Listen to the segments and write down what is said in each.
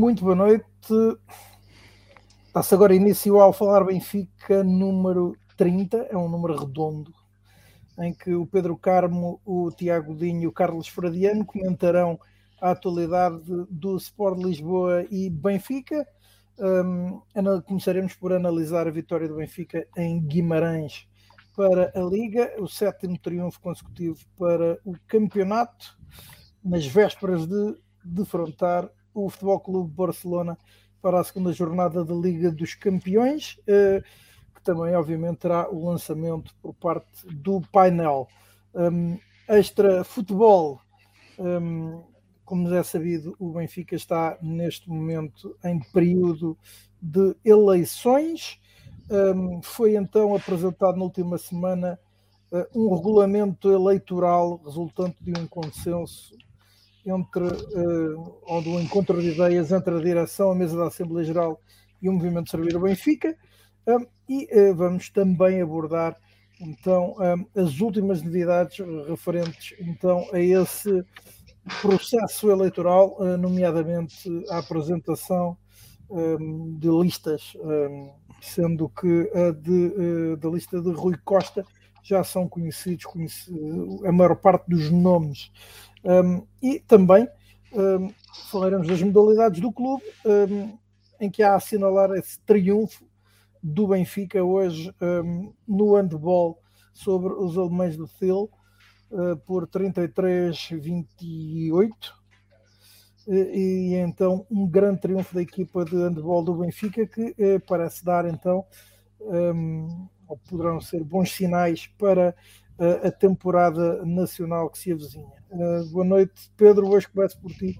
muito boa noite. Está-se agora início ao falar Benfica número 30, é um número redondo, em que o Pedro Carmo, o Tiago Dinho e o Carlos Fradiano comentarão a atualidade do Sport Lisboa e Benfica. Um, começaremos por analisar a vitória do Benfica em Guimarães para a Liga, o sétimo triunfo consecutivo para o campeonato, nas vésperas de defrontar o Futebol Clube Barcelona para a segunda jornada da Liga dos Campeões, eh, que também, obviamente, terá o lançamento por parte do painel. Extra futebol, um, como é sabido, o Benfica está neste momento em período de eleições. Foi então apresentado na última semana uh, um regulamento eleitoral resultante de um consenso entre uh, ou do encontro de ideias entre a direção, a mesa da Assembleia Geral e o Movimento Servir o Benfica. Um, e uh, vamos também abordar então um, as últimas novidades referentes então a esse processo eleitoral, uh, nomeadamente a apresentação um, de listas, sendo que a de, da lista de Rui Costa já são conhecidos, conhecidos a maior parte dos nomes um, e também um, falaremos das modalidades do clube, um, em que há a assinalar esse triunfo do Benfica hoje no handball sobre os alemães do Thiel uh, por 33-28. E, e então um grande triunfo da equipa de handball do Benfica que uh, parece dar então ou poderão ser bons sinais para uh, a temporada nacional que se avizinha. Uh, boa noite, Pedro. Hoje começo por ti.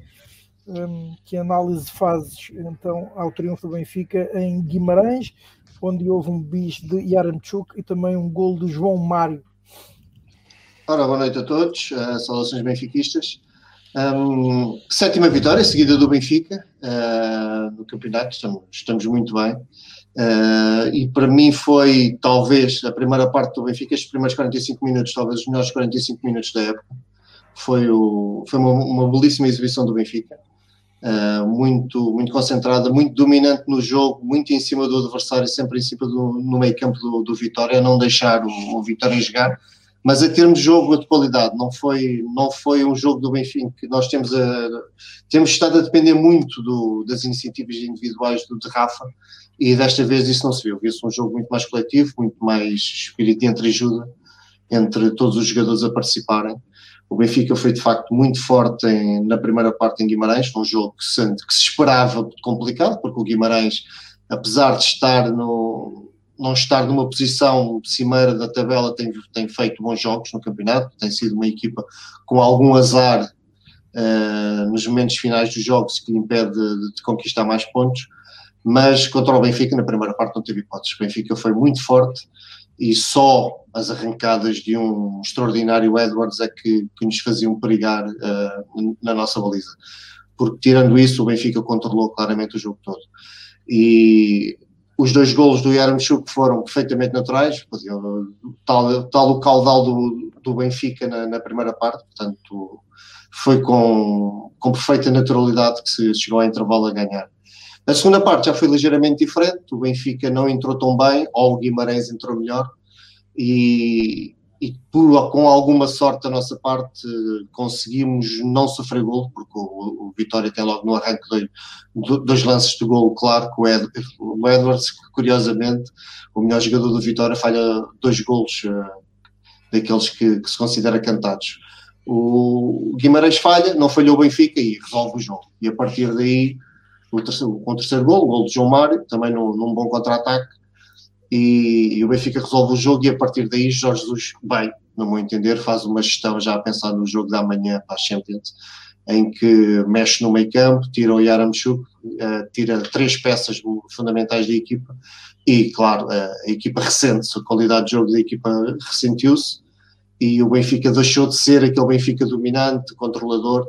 Um, que análise fazes então ao triunfo do Benfica em Guimarães, onde houve um bis de Yaramchuk e também um gol do João Mário. Ora, boa noite a todos, uh, saudações benfiquistas. Um, sétima vitória seguida do Benfica uh, no campeonato, estamos, estamos muito bem. Uh, e para mim foi talvez a primeira parte do Benfica, estes primeiros 45 minutos, talvez os melhores 45 minutos da época. Foi, o, foi uma, uma belíssima exibição do Benfica, uh, muito, muito concentrada, muito dominante no jogo, muito em cima do adversário, sempre em cima do, no meio campo do, do Vitória, a não deixar o, o Vitória jogar. Mas a termos jogo de qualidade, não foi, não foi um jogo do Benfica que nós temos, a, temos estado a depender muito do, das iniciativas individuais do de Rafa e desta vez isso não se viu. Viu-se um jogo muito mais coletivo, muito mais espírito de entreajuda entre todos os jogadores a participarem. O Benfica foi de facto muito forte em, na primeira parte em Guimarães, um jogo que se, que se esperava complicado, porque o Guimarães, apesar de estar no, não estar numa posição cimeira da tabela, tem, tem feito bons jogos no campeonato, tem sido uma equipa com algum azar uh, nos momentos finais dos jogos que lhe impede de, de conquistar mais pontos mas contra o Benfica na primeira parte não teve hipóteses. O Benfica foi muito forte e só as arrancadas de um extraordinário Edwards é que, que nos faziam perigar uh, na nossa baliza. Porque tirando isso, o Benfica controlou claramente o jogo todo. E os dois golos do Yaramchuk foram perfeitamente naturais, tal, tal o caudal do, do Benfica na, na, primeira parte, portanto foi com, com perfeita naturalidade que se chegou ao intervalo a ganhar. A segunda parte já foi ligeiramente diferente, o Benfica não entrou tão bem, ou o Guimarães entrou melhor, e, e por, com alguma sorte da nossa parte conseguimos não sofrer gol, porque o, o Vitória tem logo no arranque dois, dois lances de gol, claro, com o, Ed, o Edwards, que curiosamente, o melhor jogador do Vitória, falha dois golos uh, daqueles que, que se considera cantados. O Guimarães falha, não falhou o Benfica e resolve o jogo. E a partir daí terceiro, com o terceiro gol, o gol de João Mário, também num, num bom contra-ataque, e, e, o Benfica resolve o jogo e a partir daí Jorge Jesus, bem, no meu entender, faz uma gestão já a pensar no jogo da manhã para a Champions, em que mexe no meio campo, tira o Yaramchuk, uh, tira três peças fundamentais da equipa e, claro, uh, a equipa recente, a qualidade de jogo da equipa ressentiu-se e o Benfica deixou de ser aquele Benfica dominante, controlador,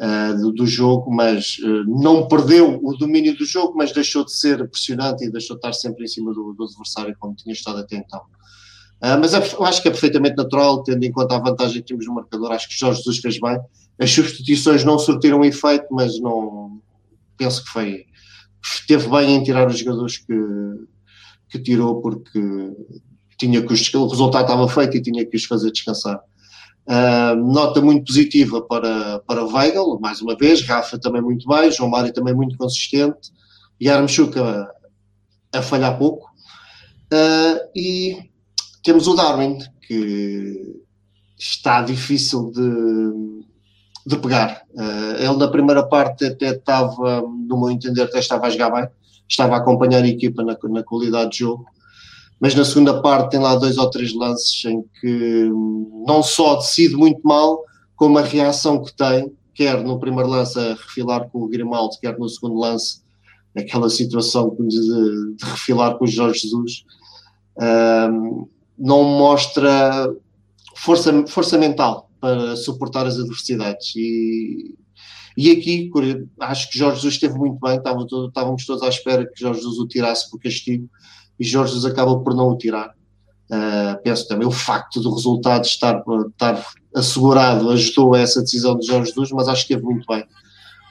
uh, do, do, jogo, mas uh, não perdeu o domínio do jogo, mas deixou de ser pressionante e deixou de estar sempre em cima do, do adversário como tinha estado até então. Uh, mas é, eu acho que é perfeitamente natural, tendo em conta a vantagem que temos no marcador, acho que Jorge Jesus fez bem. As substituições não surtiram efeito, mas não penso que foi teve bem em tirar os jogadores que, que tirou porque tinha que os, o resultado estava feito e tinha que os fazer descansar. Uh, nota muito positiva para, para Weigl, mais uma vez, Rafa também muito bem, João Mário também muito consistente, e Armchuk a, a falhar pouco. Uh, e temos o Darwin, que está difícil de, de pegar. Uh, ele na primeira parte até estava, no meu entender, até estava a jogar bem, estava a acompanhar a equipa na, na qualidade de jogo, mas na segunda parte tem lá dois ou três lances em que não só decide muito mal, como a reação que tem, quer no primeiro lance a refilar com o Grimaldo, quer no segundo lance, aquela situação de, de refilar com o Jorge Jesus, uh, não mostra força, força mental para suportar as adversidades. E, e aqui, acho que Jorge Jesus esteve muito bem, estávamos todos à espera que Jorge Jesus o tirasse por castigo, e Jorge Jesus acaba por não o tirar. Uh, penso também o facto do resultado estar, estar assegurado ajudou a essa decisão de Jorge Jesus, mas acho que esteve muito bem,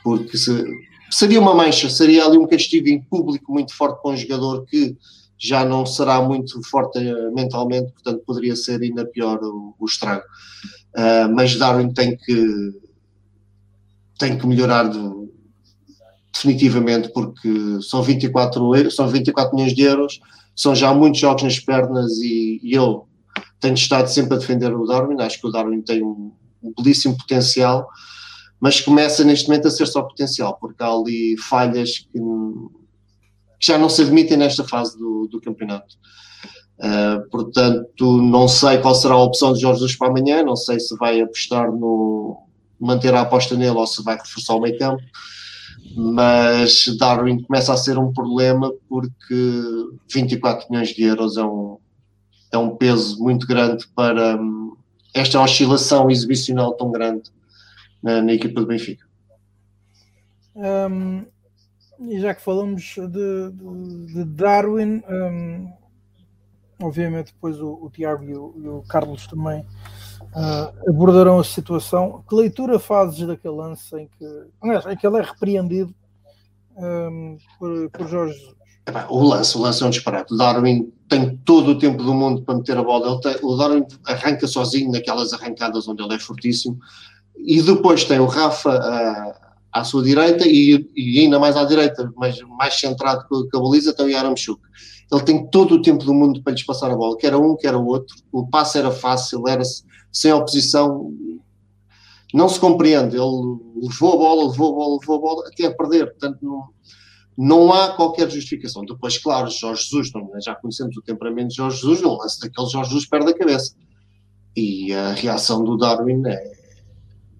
porque se, seria uma mancha, seria ali um castigo em público muito forte para um jogador que já não será muito forte mentalmente, portanto poderia ser ainda pior o, o estrago. Uh, mas Darwin tem que tem que melhorar de, definitivamente porque são 24, são 24 milhões de euros, são já muitos jogos nas pernas e, e eu tenho estado sempre a defender o Darwin, acho que o Darwin tem um, um belíssimo potencial, mas começa neste momento a ser só potencial, porque há ali falhas que, que já não se admitem nesta fase do, do campeonato. Uh, portanto, não sei qual será a opção de Jorge Jesus para amanhã, não sei se vai apostar no manter a aposta nele ou se vai reforçar o meio campo, mas Darwin começa a ser um problema porque 24 milhões de euros é um, é um peso muito grande para um, esta oscilação exibicional tão grande na, na equipa do Benfica. Um, e já que falamos de, de, de Darwin, um, obviamente depois o, o Tiago e o, e o, Carlos também uh, abordarão a situação. Que leitura fazes daquele lance em que, aliás, em que ele é repreendido um, por, por Jorge Jesus? O lance, o lance é um disparate. O Darwin tem todo o tempo do mundo para meter a bola. Tem, o Darwin arranca sozinho naquelas arrancadas onde ele é fortíssimo. E depois tem o Rafa uh, à sua direita e, e, ainda mais à direita, mas mais centrado com a baliza, tem o Yaramchuk ele tem todo o tempo do mundo para lhes passar a bola, quer um, quer o outro, o passe era fácil, era sem oposição, não se compreende, ele levou a bola, levou a bola, levou a bola, até a perder, portanto não, não há qualquer justificação. Depois, claro, Jorge Jesus, não, já conhecemos o temperamento de Jorge Jesus, não lance daquele Jorge Jesus perde a cabeça. E a reação do Darwin é,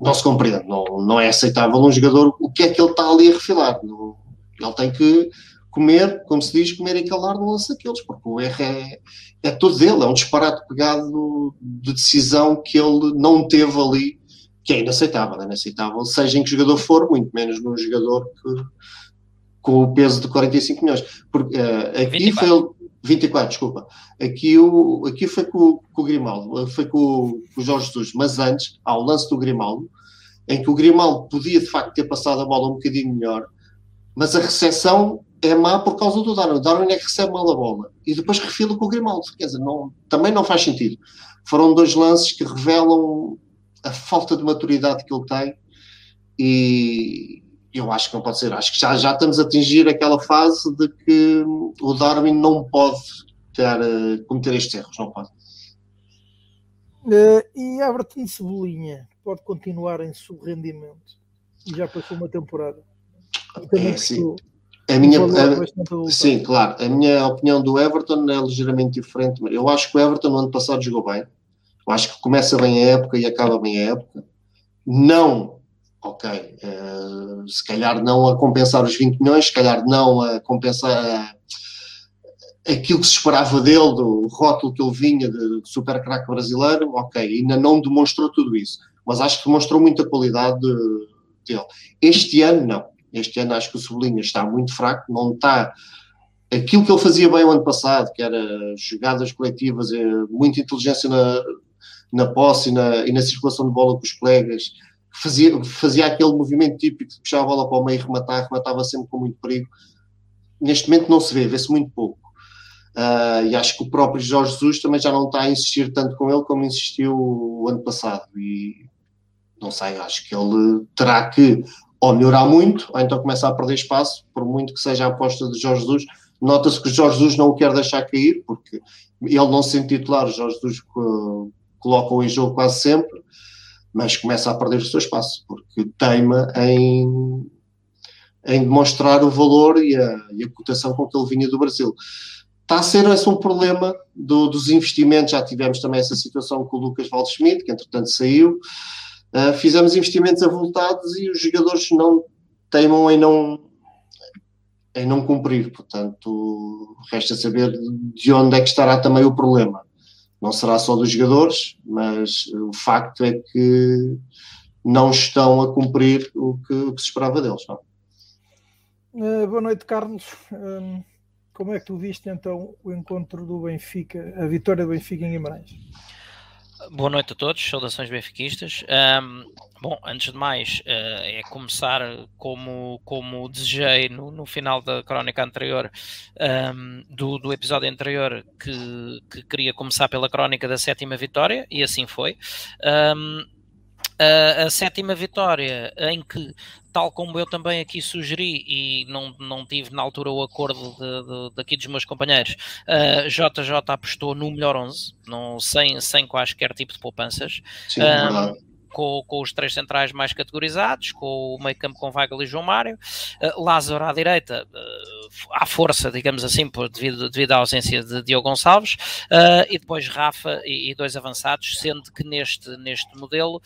não se compreende, não, não é aceitável um jogador, o que é que ele está ali a refilar? Não, ele tem que comer, como se diz, comer e calar no lance daqueles, porque o erro é, é todo dele, é um disparate pegado de decisão que ele não teve ali, que é inaceitável, é inaceitável, seja em que jogador for, muito menos num jogador que, com o peso de 45 milhões. Porque, uh, aqui 24. foi 24, desculpa. Aqui, o, aqui foi com, com o Grimaldo, foi com, com o Jorge Jesus, mas antes, há o lance do Grimaldo, em que o Grimaldo podia de facto ter passado a bola um bocadinho melhor, mas a recepção é má por causa do Darwin. O Darwin é que recebe mal a bola e depois refila com o Grimaldo. Quer dizer, não, também não faz sentido. Foram dois lances que revelam a falta de maturidade que ele tem e eu acho que não pode ser. Acho que já, já estamos a atingir aquela fase de que o Darwin não pode ter, uh, cometer estes erros, não pode. Uh, e Everton Cebolinha pode continuar em seu rendimento e já passou uma temporada. É, sim. A minha, a, sim, claro. A minha opinião do Everton é ligeiramente diferente. Eu acho que o Everton no ano passado jogou bem. Eu acho que começa bem a época e acaba bem a época. Não, ok, uh, se calhar não a compensar os 20 milhões, se calhar não a compensar uh, aquilo que se esperava dele, do rótulo que ele vinha de super craque brasileiro, ok, ainda não demonstrou tudo isso. Mas acho que demonstrou muita qualidade dele. Este ano, não este ano acho que o Sublinha está muito fraco, não está aquilo que ele fazia bem o ano passado, que era jogadas coletivas, eh, muita inteligência na, na posse e na, e na circulação de bola com os colegas, fazia, fazia aquele movimento típico de puxar a bola para o meio e rematar, rematava sempre com muito perigo. Neste momento não se vê, vê-se muito pouco. Uh, e acho que o próprio Jorge Jesus também já não está a insistir tanto com ele como insistiu o ano passado. E não sei, acho que ele terá que ou melhorar muito, ou então começar a perder espaço, por muito que seja a aposta de Jorge Jesus. Nota-se que Jorge Jesus não o quer deixar cair, porque ele não se titular, Jorge Jesus coloca-o em jogo quase sempre, mas começa a perder o seu espaço, porque teima em, em demonstrar o valor e a, e a cotação com que ele vinha do Brasil. Está a ser esse um problema do, dos investimentos, já tivemos também essa situação com o Lucas Waldschmidt, que entretanto saiu, uh, fizemos investimentos avultados e os jogadores não teimam em não, em não cumprir, portanto resta saber de onde é que estará também o problema não será só dos jogadores, mas o facto é que não estão a cumprir o que, o que se esperava deles. Uh, boa noite, Carlos. Como é que tu viste então o encontro do Benfica, a vitória do Benfica em Guimarães? Boa noite a todos, saudações benfiquistas. Um, bom, antes de mais, uh, é começar como, como desejei no, no final da crónica anterior, um, do, do episódio anterior, que, que queria começar pela crónica da sétima vitória, e assim foi. Um, a, a, sétima vitória, em que, tal como eu também aqui sugeri, e não, não tive na altura o acordo de, de, daqui dos meus companheiros, a JJ apostou no melhor 11, não, sem, sem quaisquer tipo de poupanças. Sim, um, com, com, os três centrais mais categorizados, com o meio campo com Weigl e João Mário, uh, Lázaro à direita, uh, à força, digamos assim, por, devido, devido à ausência de Diogo Gonçalves, uh, e depois Rafa e, e, dois avançados, sendo que neste, neste modelo,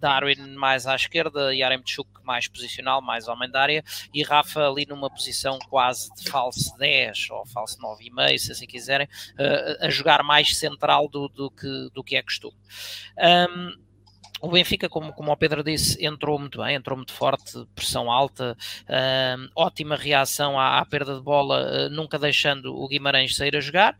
Darwin mais à esquerda, Yaremchuk mais posicional, mais homem da área, e Rafa ali numa posição quase de falso 10 ou falso 9,5, se assim quiserem, a jogar mais central do, do, que, do que é costume. Um, o Benfica, como, como o Pedro disse, entrou muito bem, entrou muito forte, pressão alta, uh, ótima reação à, à, perda de bola, uh, nunca deixando o Guimarães sair a jogar.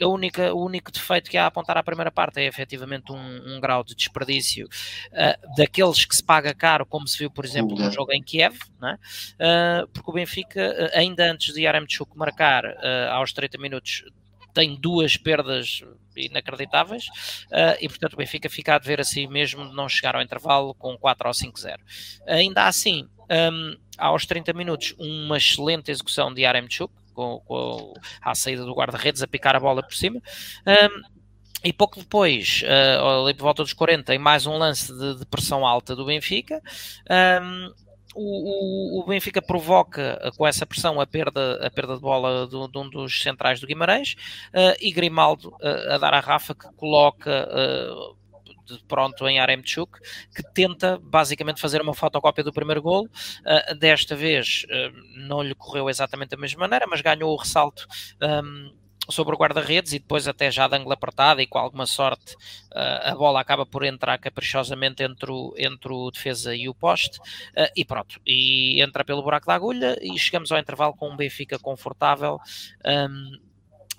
A única, o único defeito que há a apontar à primeira parte é efetivamente um, um grau de desperdício ah, daqueles que se paga caro, como se viu, por exemplo, no jogo em Kiev, é? Ah, porque o Benfica, ainda antes de Yaremchuk marcar aos 30 minutos, tem duas perdas inacreditáveis uh, e portanto o Benfica fica a dever assim mesmo de não chegar ao intervalo com 4 ou 5-0. Ainda assim, um, aos 30 minutos, uma excelente execução de Aremchuk com, com a saída do guarda-redes a picar a bola por cima. Um, e pouco depois, uh, ali por volta dos 40, em mais um lance de, de pressão alta do Benfica, um, o, o, Benfica provoca eh, com essa pressão a perda, a perda de bola de, de um dos centrais do Guimarães uh, e Grimaldo uh, a dar a Rafa que coloca uh, de pronto em Aremchuk, que tenta basicamente fazer uma fotocópia do primeiro golo. desta vez não lhe correu exatamente da mesma maneira, mas ganhou o ressalto. Um, ehm, sobre o guarda-redes e depois até já de ângulo apertado e com alguma sorte uh, a bola acaba por entrar caprichosamente entre o, entre o defesa e o poste uh, e pronto, e entra pelo buraco da agulha e chegamos ao intervalo com um Benfica confortável um,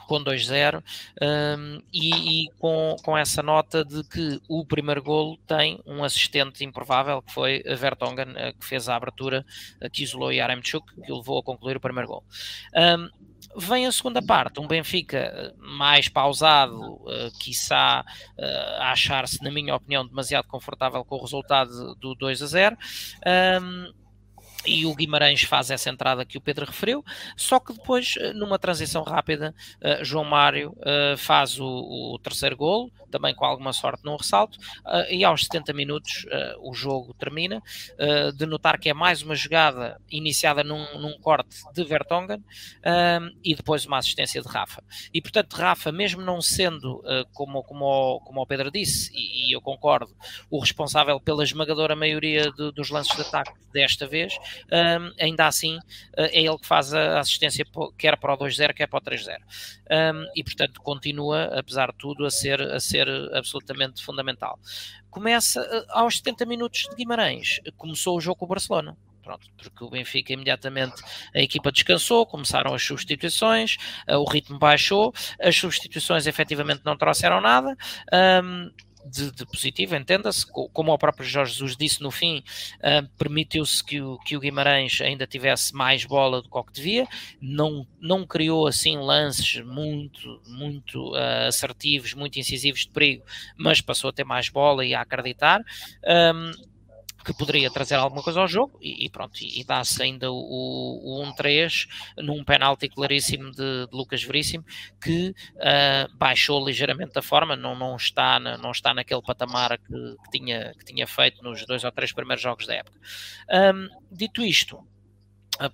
com 2-0 um, e, e, com, com essa nota de que o primeiro golo tem um assistente improvável que foi a Vertonghen uh, que fez a abertura, que isolou Yaremchuk que o levou a concluir o primeiro golo. Um, Vem a segunda parte, um Benfica eh, mais pausado, uh, quiçá uh, a achar-se, na minha opinião, demasiado confortável com o resultado do 2 a 0. Um, e o Guimarães faz essa entrada que o Pedro referiu, só que depois, numa transição rápida, uh, João Mário uh, faz o, o, terceiro golo, também com alguma sorte num ressalto, uh, e aos 70 minutos o jogo termina, de notar que é mais uma jogada iniciada num, num corte de Vertonghen e depois uma assistência de Rafa. E portanto, Rafa, mesmo não sendo, como, como, o, como o Pedro disse, e, e, eu concordo, o responsável pela esmagadora maioria dos lances de ataque desta vez, um, ainda assim uh, é ele que faz a assistência quer para o 2-0, quer para o 3-0. Um, e portanto continua, apesar de tudo, a ser, a ser absolutamente fundamental. Começa uh, aos 70 minutos de Guimarães, começou o jogo com o Barcelona. Pronto, porque o Benfica imediatamente a equipa descansou, começaram as substituições, uh, o ritmo baixou, as substituições efetivamente não trouxeram nada. Um, de, de positivo, entenda-se, como o próprio Jorge Jesus disse no fim, uh, permitiu-se que o, que o Guimarães ainda tivesse mais bola do que devia, não, não criou assim lances muito, muito uh, assertivos, muito incisivos de perigo, mas passou a ter mais bola e a acreditar. Um, que poderia trazer alguma coisa ao jogo e, e pronto, e, dá-se ainda o, o, o 1-3 num penalti claríssimo de, de Lucas Veríssimo que uh, baixou ligeiramente a forma, não, não, está na, não está naquele patamar que, que, tinha, que tinha feito nos dois ou três primeiros jogos da época. Um, dito isto,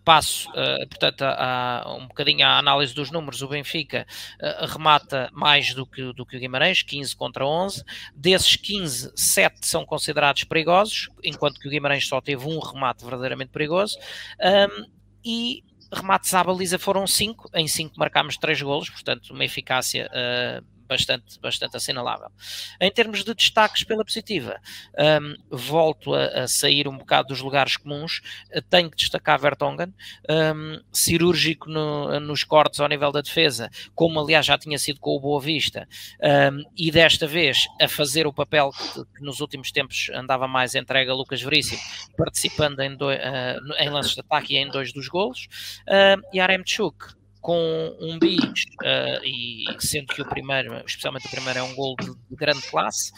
passo, uh, portanto, a, a, um bocadinho à análise dos números, o Benfica uh, remata mais do que, do que o Guimarães, 15 contra 11. Desses 15, 7 são considerados perigosos, enquanto que o Guimarães só teve um remate verdadeiramente perigoso. Um, e remates à baliza foram 5, em 5 marcámos 3 golos, portanto, uma eficácia uh, bastante, bastante assinalável. Em termos de destaques pela positiva, um, volto a, a, sair um bocado dos lugares comuns, tenho que destacar Vertonghen, um, cirúrgico no, nos cortes ao nível da defesa, como aliás já tinha sido com o Boa Vista, um, e desta vez a fazer o papel que, que, nos últimos tempos andava mais entregue a Lucas Veríssimo, participando em, do, uh, em lances de ataque e em dois dos golos, uh, e Aremchuk, com um bis, uh, e sendo que o primeiro, especialmente o primeiro, é um gol de, de grande classe,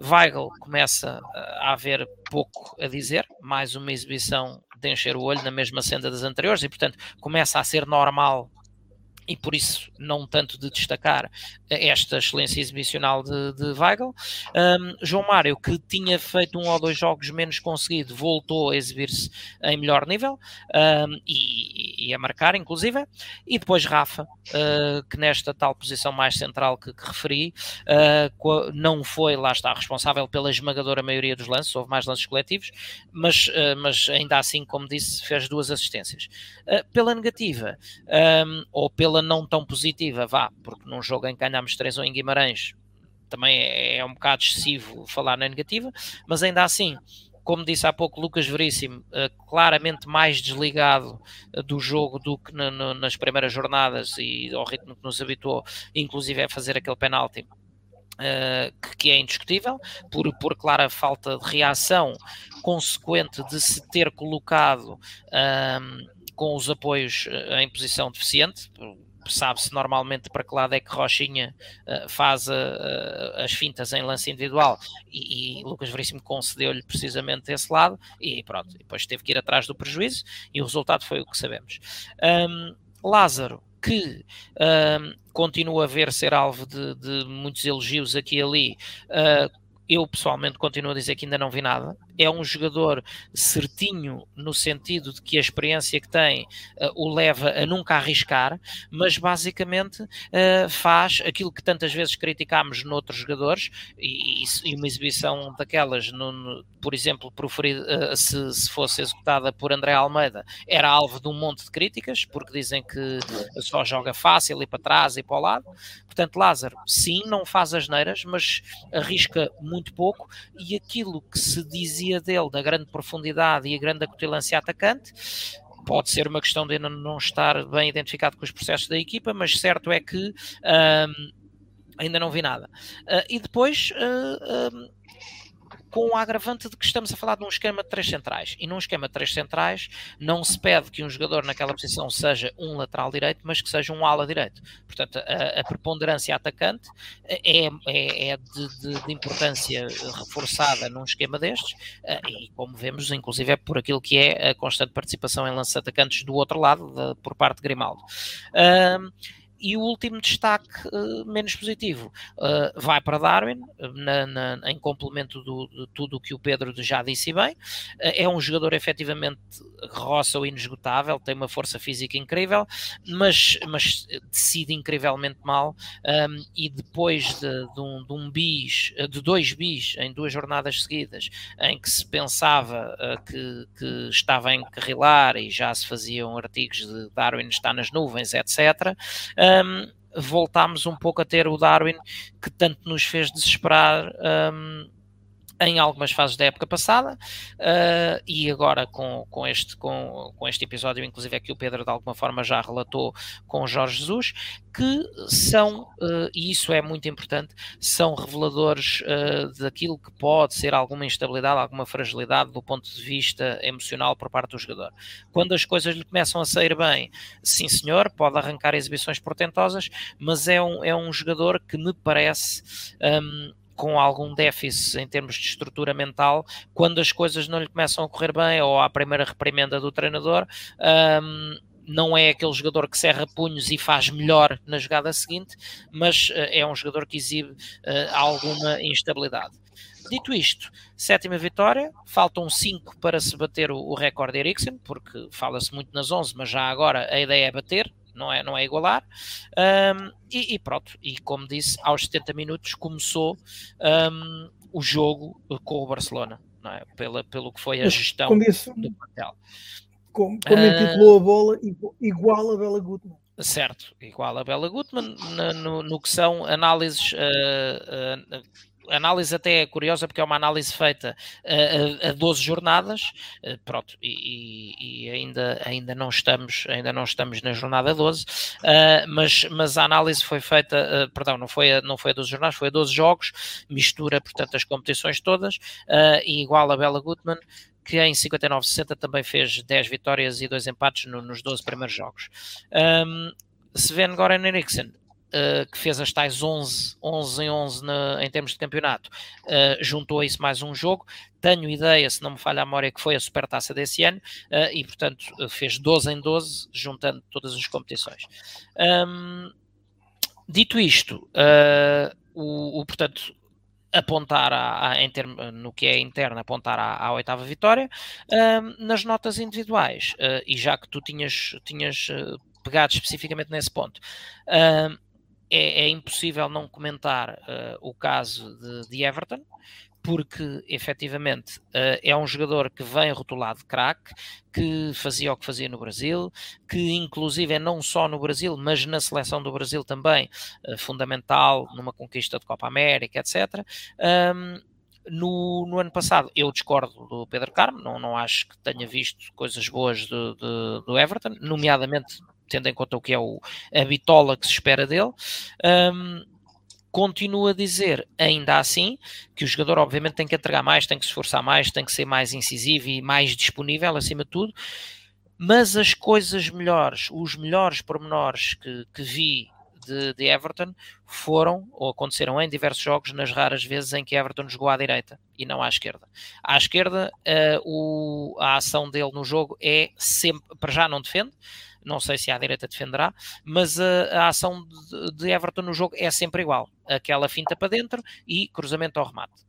Weigl começa a haver pouco a dizer, mais uma exibição de encher o olho na mesma senda das anteriores, e portanto começa a ser normal e por isso não tanto de destacar esta excelência exibicional de, de Weigl. Um, João Mário, que tinha feito um ou dois jogos menos conseguido, voltou a exibir-se em melhor nível um, e, e, a marcar, inclusive. E depois Rafa, uh, que nesta tal posição mais central que, que referi, uh, não foi, lá está, responsável pela esmagadora maioria dos lances, houve mais lances coletivos, mas, uh, mas ainda assim, como disse, fez duas assistências. pela negativa, um, ou pela não tão positiva, vá, porque num jogo em que ganhámos 3 ou em Guimarães também é, é, um bocado excessivo falar na negativa, mas ainda assim, como disse há pouco Lucas Veríssimo, uh, claramente mais desligado uh, do jogo do que nas primeiras jornadas e ao ritmo que nos habituou, inclusive é fazer aquele penalti. Que, que, é indiscutível, por, por clara falta de reação consequente de se ter colocado ehm, com os apoios em posição deficiente, sabe-se normalmente para que lado é que Rochinha uh, faz uh, as fintas em lance individual e, e Lucas Veríssimo concedeu-lhe precisamente esse lado e pronto, depois teve que ir atrás do prejuízo e o resultado foi o que sabemos. Um, Lázaro, que um, continua a ver ser alvo de, de, muitos elogios aqui e ali, uh, eu pessoalmente continuo a dizer que ainda não vi nada. É um jogador certinho no sentido de que a experiência que tem uh, o leva a nunca arriscar, mas basicamente uh, faz aquilo que tantas vezes criticámos noutros jogadores e, e uma exibição daquelas, no, no, por exemplo, uh, se, se, fosse executada por André Almeida, era alvo de um monte de críticas, porque dizem que só joga fácil e para trás e para o lado. Portanto, Lázaro, sim, não faz as neiras, mas arrisca muito pouco e aquilo que se dizia dele da grande profundidade e a grande acutilância atacante pode ser uma questão de ainda não estar bem identificado com os processos da equipa, mas certo é que um, ainda não vi nada. Uh, e depois uh, um, com o agravante de que estamos a falar de um esquema de três centrais. E num esquema de três centrais não se pede que um jogador naquela posição seja um lateral direito, mas que seja um ala direito. Portanto, a, a preponderância atacante é, é, é de, de, de, importância reforçada num esquema destes, eh, e como vemos, inclusive é por aquilo que é a constante participação em lances atacantes do outro lado, de, por parte de Grimaldo. Um, e o último destaque uh, menos positivo uh, vai para Darwin, na, na, em complemento do, de tudo o que o Pedro já disse bem. Uh, é um jogador efetivamente roça o inesgotável, tem uma força física incrível, mas, mas decide incrivelmente mal. Um, e depois de, de, um, de, um, bis, de dois bis em duas jornadas seguidas, em que se pensava que, que estava a encarrilar e já se faziam artigos de Darwin está nas nuvens, etc um, voltámos um pouco a ter o Darwin que tanto nos fez desesperar um, em algumas fases da época passada uh, e agora com, com, este, com, com este episódio, inclusive é que o Pedro de alguma forma já relatou com o Jorge Jesus, que são, uh, e isso é muito importante, são reveladores uh, daquilo que pode ser alguma instabilidade, alguma fragilidade do ponto de vista emocional por parte do jogador. Quando as coisas lhe começam a sair bem, sim senhor, pode arrancar exibições portentosas, mas é um, é um jogador que me parece... Um, com algum déficit em termos de estrutura mental, quando as coisas não lhe começam a correr bem ou à primeira reprimenda do treinador, um, não é aquele jogador que serra punhos e faz melhor na jogada seguinte, mas uh, é um jogador que exibe uh, alguma instabilidade. Dito isto, sétima vitória, faltam 5 para se bater o, o recorde de Eriksen, porque fala-se muito nas 11, mas já agora a ideia é bater, não é, não é igualar. Um, e, e, pronto, e como disse, aos 70 minutos começou um, o jogo com o Barcelona, não é? Pela, pelo que foi a gestão do papel. Como, como uh, intitulou a bola, igual a Bela Gutmann. Certo, igual a Bela Gutmann, no, no que são análises uh, uh, análise até é curiosa porque é uma análise feita a, a, a 12 jornadas, uh, pronto, e, e, ainda, ainda, não estamos, ainda não estamos na jornada 12, uh, eh, mas, mas a análise foi feita, perdão, não foi, a, não foi a 12 jornadas, foi a 12 jogos, mistura, portanto, as competições todas, e igual a Bela Gutmann, que em 59-60 também fez 10 vitórias e 2 empates no, nos 12 primeiros jogos. Um, Sven Goran Eriksson uh, que fez as tais 11, 11 em 11 na, em termos de campeonato, uh, juntou a isso mais um jogo. Tenho ideia, se não me falha a memória, que foi a supertaça desse ano uh, e, portanto, fez 12 em 12, juntando todas as competições. Um, dito isto, o, o, portanto, apontar a, a, em termo, no que é interno, apontar à, à oitava vitória, nas notas individuais, uh, e já que tu tinhas, tinhas pegado especificamente nesse ponto, é, é impossível não comentar uh, o caso de, de, Everton, porque efetivamente uh, é um jogador que vem rotulado de craque, que fazia o que fazia no Brasil, que inclusive é não só no Brasil, mas na seleção do Brasil também uh, fundamental numa conquista de Copa América, etc. Um, no, no, ano passado, eu discordo do Pedro Carmo, não, não acho que tenha visto coisas boas do, Everton, nomeadamente tendo em conta o que é o, a bitola que se espera dele. Um, continuo a dizer, ainda assim, que o jogador obviamente tem que entregar mais, tem que se esforçar mais, tem que ser mais incisivo e mais disponível acima de tudo, mas as coisas melhores, os melhores pormenores que, que vi de, de, Everton foram ou aconteceram em diversos jogos nas raras vezes em que Everton jogou à direita e não à esquerda. À esquerda, uh, o, a ação dele no jogo é sempre, para já não defende, não sei se a direita defenderá, mas a, a ação de, de Everton no jogo é sempre igual. Aquela finta para dentro e cruzamento ao remate.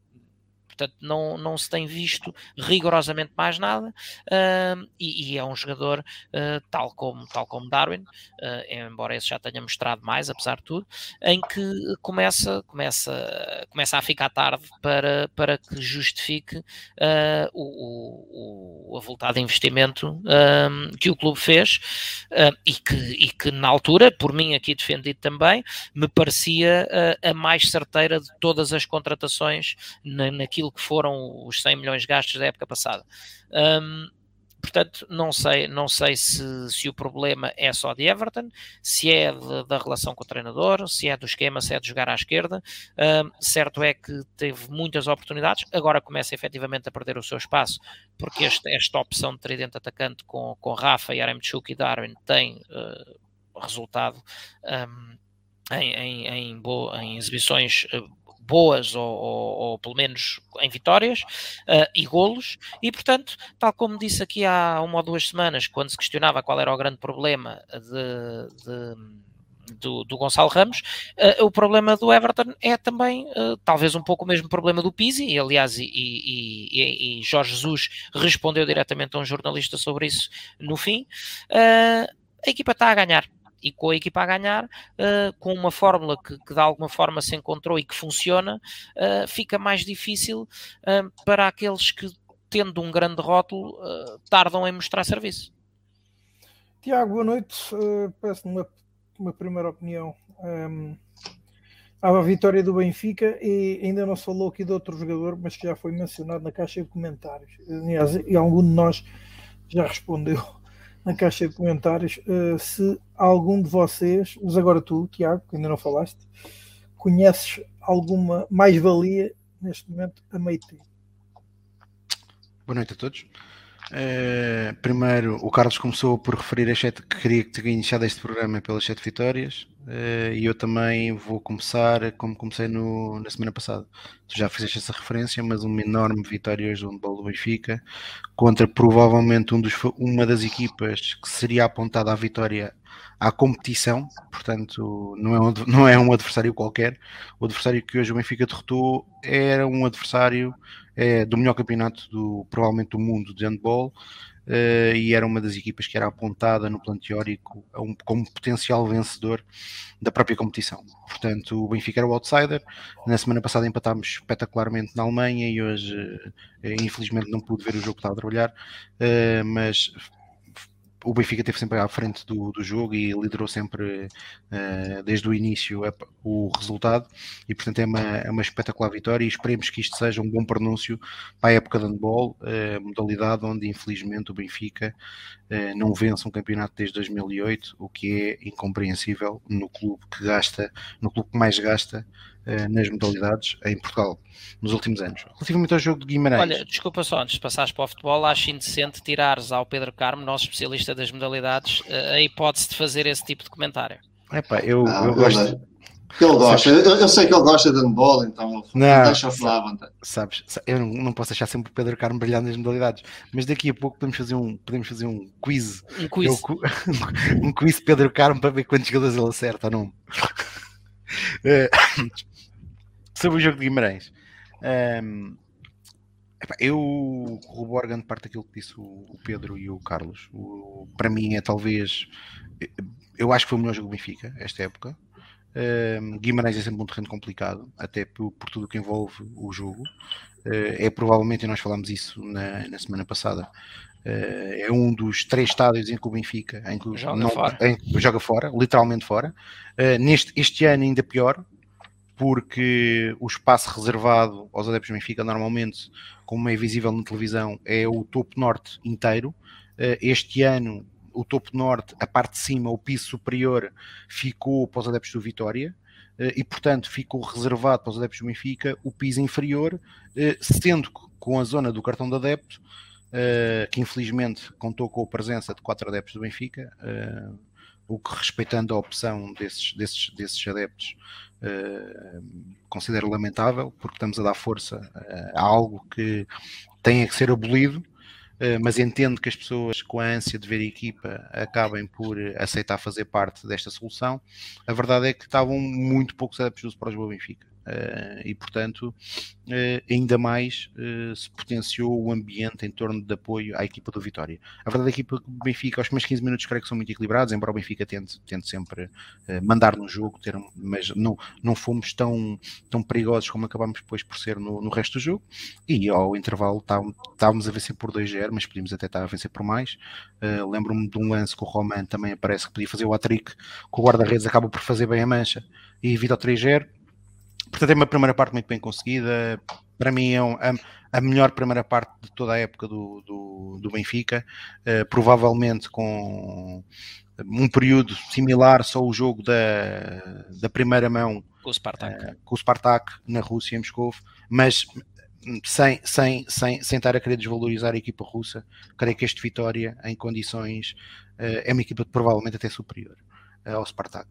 Portanto, não, não se tem visto rigorosamente mais nada uh, e, e, é um jogador uh, tal, como, tal como Darwin, uh, embora esse já tenha mostrado mais, apesar de tudo, em que começa, começa, começa a ficar tarde para, para que justifique o, o, o avultado investimento que o clube fez e, que, e que na altura, por mim aqui defendido também, me parecia a mais certeira de todas as contratações na, naquilo aquilo que foram os 100 milhões gastos da época passada. Um, portanto, não sei, não sei se, se o problema é só de Everton, se é de, da relação com o treinador, se é do esquema, se é de jogar à esquerda. Um, certo é que teve muitas oportunidades, agora começa efetivamente a perder o seu espaço, porque este, esta opção de tridente atacante com, com Rafa, Yaremchuk e Darwin tem uh, resultado um, em, em, em, em exibições uh, boas ou, ou, ou, pelo menos em vitórias uh, e golos. E portanto tal como disse aqui há uma ou duas semanas quando se questionava qual era o grande problema de, de do, do, Gonçalo Ramos, uh, o problema do Everton é também uh, talvez um pouco o mesmo problema do Pizzi, e aliás, e, e, e, Jorge Jesus respondeu diretamente a um jornalista sobre isso no fim. Uh, a equipa está a ganhar, e com a equipa a ganhar, uh, com uma fórmula que, que, de alguma forma se encontrou e que funciona, uh, fica mais difícil uh, para aqueles que, tendo um grande rótulo, tardam em mostrar serviço. Tiago, boa noite. Uh, Peço-me uma, uma, primeira opinião. Um, ehm, à vitória do Benfica e ainda não se falou aqui de outro jogador, mas que já foi mencionado na caixa de comentários. Aliás, e algum de nós já respondeu na caixa de comentários uh, se algum de vocês, mas agora tu, Tiago, que ainda não falaste, conheces alguma mais-valia neste momento a meio tempo. Boa noite a todos. Uh, primeiro, o Carlos começou por referir a sete, que queria que tenha iniciado este programa pelas sete vitórias. Uh, e eu também vou começar como comecei no, na semana passada. Tu já fizeste essa referência, mas uma enorme vitória hoje do do Benfica contra provavelmente um dos, uma das equipas que seria apontada à vitória à competição, portanto não é, um, não é um adversário qualquer. O adversário que hoje o Benfica derrotou era um adversário é, do melhor campeonato do provavelmente do mundo de handball uh, e era uma das equipas que era apontada no plano teórico um, como potencial vencedor da própria competição. Portanto, o Benfica era o outsider. Na semana passada empatámos espetacularmente na Alemanha e hoje, uh, infelizmente, não pude ver o jogo que estava a trabalhar, uh, mas o Benfica esteve sempre à frente do, do jogo e liderou sempre uh, desde o início o resultado. E portanto é uma, é uma espetacular vitória e esperemos que isto seja um bom pronúncio para a época de handball, uh, modalidade onde infelizmente o Benfica uh, não vence um campeonato desde 2008, o que é incompreensível no clube que gasta, no clube que mais gasta uh, nas modalidades em Portugal nos últimos anos. Relativamente ao jogo de Guimarães. Olha, desculpa só, antes de passares para o futebol, acho indecente tirares ao Pedro Carmo, nosso especialista das modalidades, uh, a hipótese de fazer esse tipo de comentário. Epá, eu, ah, eu gosto. Ele gosta, eu, eu, sei que ele gosta de handball, então não, deixa falar à vontade. Sabes, eu não, não, posso deixar sempre o Pedro Carmo brilhar nas modalidades, mas daqui a pouco podemos fazer um, podemos fazer um quiz. Um quiz. Eu, um quiz Pedro Carmo para ver quantos jogadores ele acerta ou não. Sobre o jogo de Guimarães. Um, epá, eu corroboro grande parte daquilo que disse o, o Pedro e o Carlos. O, para mim é talvez. Eu acho que foi o melhor jogo do Benfica esta época. Um, Guimarães é sempre um terreno complicado, até por, por tudo o que envolve o jogo. Uh, é provavelmente, e nós falámos isso na, na semana passada, uh, é um dos três estádios em que o Benfica em que joga, não, fora. Em, joga fora, literalmente fora. Uh, neste, este ano ainda pior, porque o espaço reservado aos adeptos do Benfica normalmente, como é visível na televisão, é o topo norte inteiro. Este ano o topo norte, a parte de cima, o piso superior, ficou para os adeptos do Vitória eh, e, portanto, ficou reservado para os adeptos do Benfica o piso inferior, eh, sendo com a zona do cartão de adepto, eh, que infelizmente contou com a presença de quatro adeptos do Benfica, o que, respeitando a opção desses, desses, desses adeptos, considero lamentável, porque estamos a dar força a algo que tem que ser abolido eh, mas entendo que as pessoas com a ânsia de ver a equipa acabem por aceitar fazer parte desta solução. A verdade é que estavam muito poucos adeptos para o Benfica. Uh, e portanto uh, ainda mais uh, se potenciou o ambiente em torno de apoio à equipa do Vitória. A verdade é que a equipa do Benfica, aos primeiros 15 minutos, creio que são muito equilibrados, embora o Benfica tente, tente sempre mandar no jogo, ter, mas não, não fomos tão, tão perigosos como acabámos depois por ser no, no resto do jogo. E ao intervalo estávamos a vencer por 2-0, mas podíamos até estar a vencer por mais. Lembro-me de um lance que o Roman também aparece que podia fazer o hat-trick, que o guarda-redes acaba por fazer bem a mancha e evita o 3-0 Portanto, é uma primeira parte muito bem conseguida. Para mim, é um, a, a, melhor primeira parte de toda a época do, do, do Benfica. Uh, provavelmente com um período similar só o jogo da, da primeira mão com o Spartak, uh, com o Spartak na Rússia, em Moscou, mas sem, sem, sem, sem estar a querer desvalorizar a equipa russa, creio que este Vitória, em condições, uh, é uma equipa provavelmente até superior ao Spartak.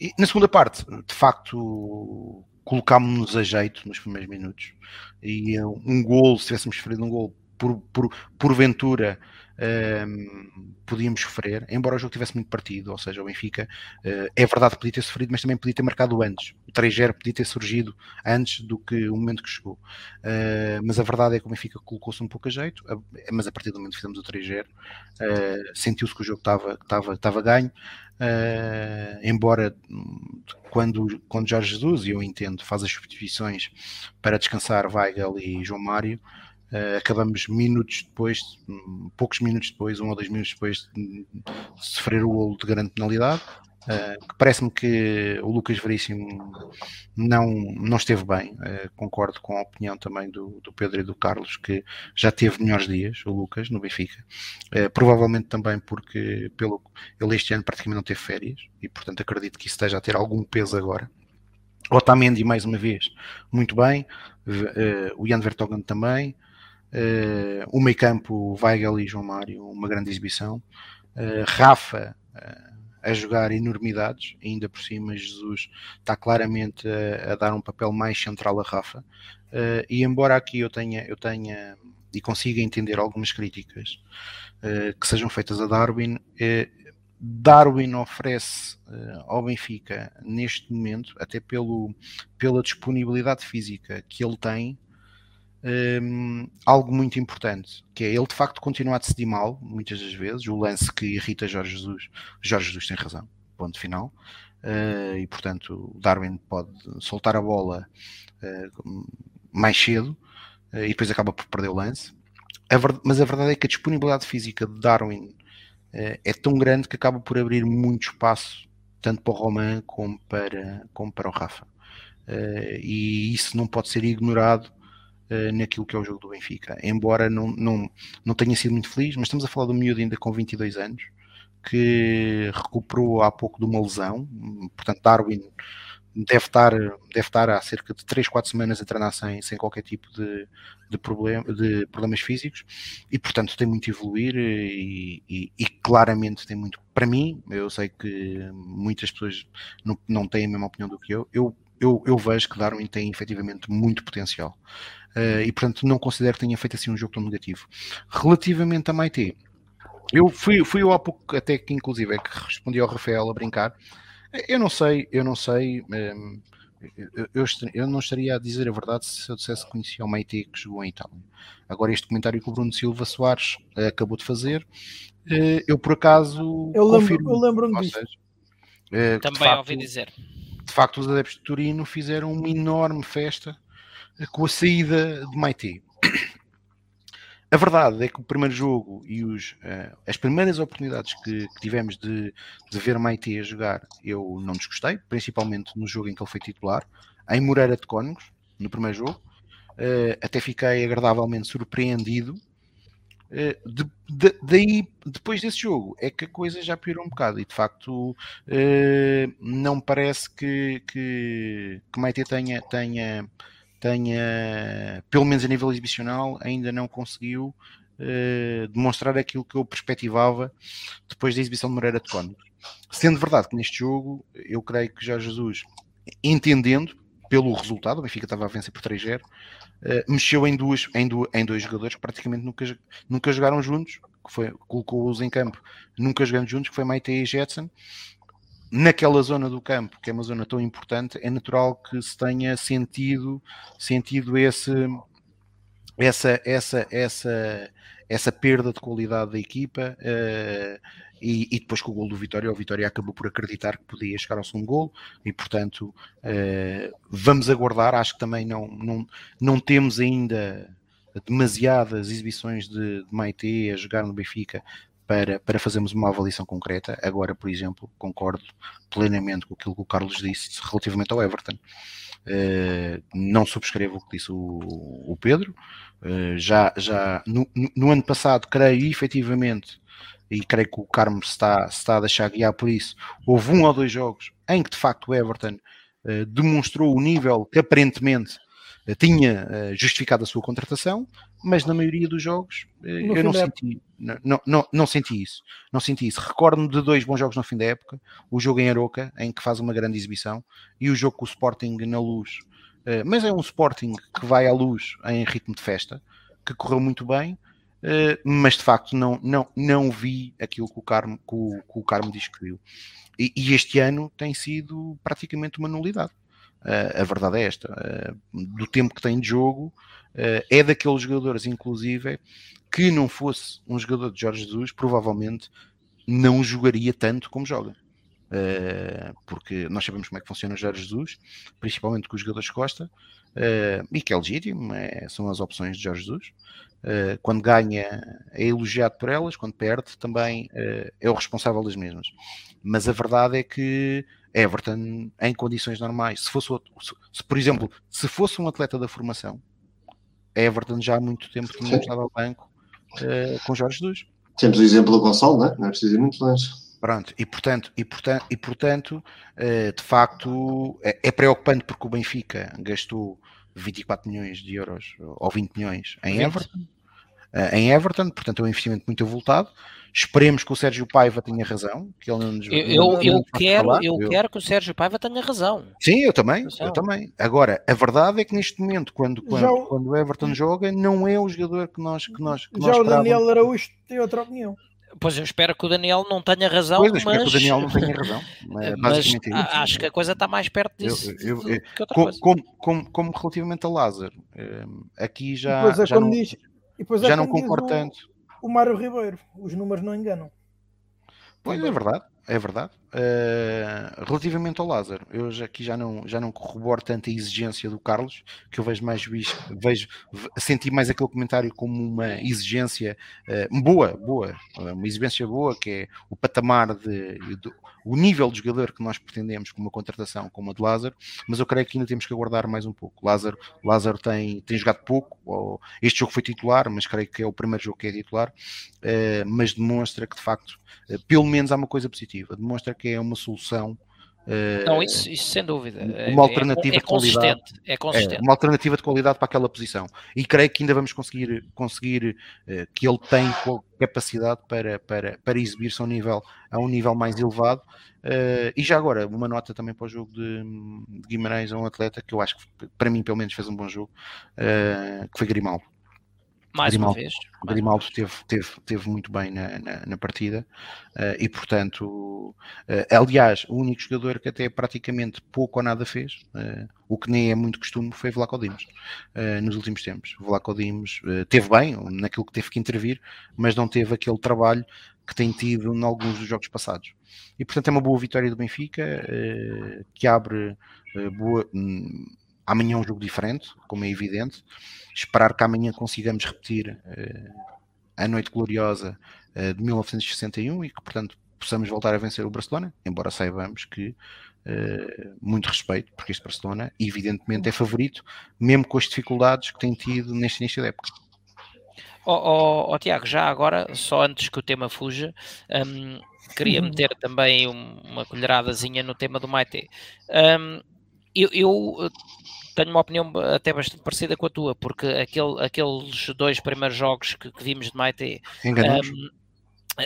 E na segunda parte, de facto, colocámos-nos a jeito nos primeiros minutos. E um gol, se tivéssemos sofrido um gol, por, por, porventura um, podíamos sofrer, embora o jogo tivesse muito partido, ou seja, o Benfica uh, é verdade que podia ter sofrido, mas também podia ter marcado antes. O 3-0 podia ter surgido antes do que o momento que chegou. Uh, mas a verdade é que o Benfica colocou-se um pouco a jeito, uh, mas a partir do momento que fizemos o 3-0, sentiu-se que o jogo estava, ganho. Uh, embora quando, quando Jorge Jesus, e eu entendo, faz as substituições para descansar Weigel e João Mário, uh, acabamos minutos depois, poucos minutos depois, um ou dois minutos depois de sofrer o golo de grande penalidade, Uh, Parece-me que o Lucas Veríssimo não, não esteve bem. Uh, concordo com a opinião também do, do, Pedro e do Carlos, que já teve melhores dias, o Lucas, no Benfica. Uh, provavelmente também porque pelo, ele este ano praticamente não teve férias e, portanto, acredito que isso esteja a ter algum peso agora. Otamendi, mais uma vez, muito bem. o Jan Vertonghen também. O meio campo, Weigel e João Mário, uma grande exibição. Rafa a jogar enormidades, ainda por cima Jesus está claramente a, a dar um papel mais central a Rafa, uh, e embora aqui eu tenha, eu tenha e consiga entender algumas críticas uh, que sejam feitas a Darwin, uh, Darwin oferece ao Benfica neste momento, até pelo, pela disponibilidade física que ele tem, um, algo muito importante, que é ele de facto continua a decidir mal, muitas das vezes, o lance que irrita Jorge Jesus, Jorge Jesus tem razão, ponto final, uh, e portanto Darwin pode soltar a bola uh, mais cedo uh, e depois acaba por perder o lance, a mas a verdade é que a disponibilidade física de Darwin é tão grande que acaba por abrir muito espaço, tanto para o Roman como para, como para o Rafa. e isso não pode ser ignorado naquilo que é o jogo do Benfica. Embora não, não, não tenha sido muito feliz, mas estamos a falar do miúdo ainda com 22 anos, que recuperou há pouco de uma lesão, portanto Darwin deve estar, deve estar há cerca de 3, 4 semanas a treinar sem, sem qualquer tipo de, de, problema, de problemas físicos. E portanto tem muito a evoluir e, e, e, claramente tem muito para mim, eu sei que muitas pessoas não, não têm a mesma opinião do que eu, eu, eu, eu vejo que Darwin tem efetivamente muito potencial uh, e portanto não considero que tenha feito assim um jogo tão negativo. Relativamente a Maite, eu fui, fui eu há pouco até que inclusive é que respondi ao Rafael a brincar. Eu não sei, eu não sei. Um, ehm, eu, eu, eu, não estaria a dizer a verdade se eu dissesse que conhecia o Maite que jogou em Itália. Agora, este comentário que o Bruno Silva Soares uh, acabou de fazer, uh, eu por acaso. Eu lembro-me lembro disso. Também facto, ouvi dizer. De facto, os adeptos de Turino fizeram uma enorme festa com a saída de Maite. A verdade é que o primeiro jogo e os, uh, as primeiras oportunidades que, que tivemos de, de, ver Maite a jogar, eu não desgostei, principalmente no jogo em que ele foi titular, em Moreira de Cónegos, no primeiro jogo. Uh, até fiquei agradavelmente surpreendido. Uh, de, de, daí, depois desse jogo, é que a coisa já piorou um bocado e de facto não parece que, que, que Maite tenha, tenha tenha, pelo menos a nível exibicional, ainda não conseguiu uh, demonstrar aquilo que eu perspectivava depois da exibição de Moreira de Cónigo. Sendo verdade que neste jogo, eu creio que já Jesus, entendendo pelo resultado, o Benfica estava a vencer por 3-0, uh, eh, mexeu em, duas, em, em dois jogadores que praticamente nunca, nunca jogaram juntos, que foi, colocou-os em campo, nunca jogando juntos, que foi Maite e Jetson, naquela zona do campo, que é uma zona tão importante, é natural que se tenha sentido, sentido esse, essa, essa, essa, essa perda de qualidade da equipa. Uh, e, e, depois com o gol do Vitória, o Vitória acabou por acreditar que podia chegar ao segundo gol e portanto uh, vamos aguardar, acho que também não, não, não temos ainda demasiadas exibições de, de Maite a jogar no Benfica para, para fazermos uma avaliação concreta. Agora, por exemplo, concordo plenamente com aquilo que o Carlos disse relativamente ao Everton. Uh, não subscrevo o que disse o, o Pedro. Uh, já já no, no, ano passado, creio efetivamente, e creio que o Carmo está, está a deixar guiar por isso, houve um ou dois jogos em que de facto o Everton uh, demonstrou o nível que aparentemente tinha justificado a sua contratação, mas na maioria dos jogos no eu não senti, não, não, não, senti isso. Não senti isso. Recordo-me de dois bons jogos no fim da época: o jogo em Aroca, em que faz uma grande exibição, e o jogo com o Sporting na luz. Uh, mas é um Sporting que vai à luz em ritmo de festa, que correu muito bem, uh, mas de facto não, não, não vi aquilo que o Carmo, que o, que o Carmo diz que viu. E, e este ano tem sido praticamente uma nulidade. Uh, a verdade é esta. do tempo que tem de jogo, uh, é daqueles jogadores, inclusive, que não fosse um jogador de Jorge Jesus, provavelmente não jogaria tanto como joga. Porque nós sabemos como é que funciona o Jorge Jesus, principalmente com os jogadores Costa, e que é legítimo, é, são as opções de Jorge Jesus. Quando ganha é elogiado por elas, quando perde também é o responsável das mesmas. Mas a verdade é que Everton, em condições normais, se fosse outro, se, se, por exemplo, se fosse um atleta da formação, Everton já há muito tempo tinha estado ao banco com Jorge Jesus. Temos o exemplo do Gonçalo, não é? Não é preciso ir muito longe. Pronto, e portanto, e portanto, e portanto de facto, é, é preocupante porque o Benfica gastou 24 milhões de euros ou 20 milhões em 20. Everton. Uh, em Everton, portanto é um investimento muito avultado. Esperemos que o Sérgio Paiva tenha razão. Que ele não nos, eu, eu, eu quero, eu, eu, quero que o Sérgio Paiva tenha razão. Sim, eu também, eu também. Agora, a verdade é que neste momento, quando, quando, o, quando o Everton joga, não é o jogador que nós que nós que Já nós o Daniel Araújo tem outra opinião. Pois eu espero que o Daniel não tenha razão, pois, mas... que o Daniel não tenha razão. É mas acho que a coisa está mais perto disso. Eu, eu, eu, como, como, como, como, relativamente a Lázaro, hum, aqui já, é já não, diz, é já não concordo tanto. O Mário Ribeiro, os números não enganam. Pois é verdade, é verdade. Uh, relativamente ao Lázaro, eu já, aqui já não, já não corroboro tanto a exigência do Carlos, que eu vejo mais vejo, senti mais aquele comentário como uma exigência uh, boa, boa, uma exigência boa, que é o patamar de, de, o nível de jogador que nós pretendemos com uma contratação como a de Lázaro, mas eu creio que ainda temos que aguardar mais um pouco. Lázaro, Lázaro tem, tem jogado pouco, ou, este jogo foi titular, mas creio que é o primeiro jogo que é titular, uh, mas demonstra que de facto, pelo menos há uma coisa positiva, demonstra que é uma solução. Não, isso, isso sem dúvida. Uma alternativa é, é, é de qualidade. É consistente. É, uma alternativa de qualidade para aquela posição. E creio que ainda vamos conseguir, conseguir uh, que ele tem capacidade para, para, para exibir-se a um nível, a um nível mais elevado. Uh, e já agora, uma nota também para o jogo de, de Guimarães, a um atleta que eu acho que, para mim, pelo menos, fez um bom jogo, que foi Grimaldo. Mais Grimaldo, uma vez. Grimaldo teve, teve, teve muito bem na, na, na partida uh, e, portanto, uh, aliás, o único jogador que até praticamente pouco ou nada fez, uh, o que nem é muito costume, foi Vlaco Dimos nos últimos tempos. Vlaco Dimos teve bem naquilo que teve que intervir, mas não teve aquele trabalho que tem tido em alguns dos jogos passados. E, portanto, é uma boa vitória do Benfica que abre boa. Um, amanhã é um jogo diferente, como é evidente. Esperar que amanhã consigamos repetir uh, a noite gloriosa uh, de 1961 e que, portanto, possamos voltar a vencer o Barcelona, embora saibamos que uh, muito respeito, porque este Barcelona, evidentemente, é favorito, mesmo com as dificuldades que tem tido neste início da época. Oh, oh, oh, Tiago, já agora, só antes que o tema fuja, um, queria uhum. meter também uma colheradazinha no tema do Maite. Um, eu, eu, tenho uma opinião até bastante parecida com a tua, porque aquele, aqueles dois primeiros jogos que, que vimos de Maite. Um,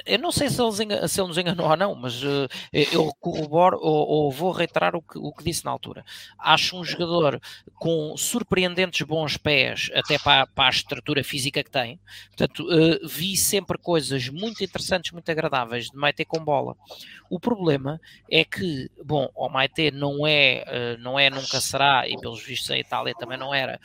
eu não sei se, eles, se ele nos enganou ou não, mas uh, eu corroboro ou, ou, vou reiterar o que, o que disse na altura. Acho um jogador com surpreendentes bons pés, até para, para a estrutura física que tem. Portanto, uh, vi sempre coisas muito interessantes, muito agradáveis de Maite com bola. O problema é que, bom, o Maite não é, uh, não é, nunca será, e pelos vistos a Itália também não era,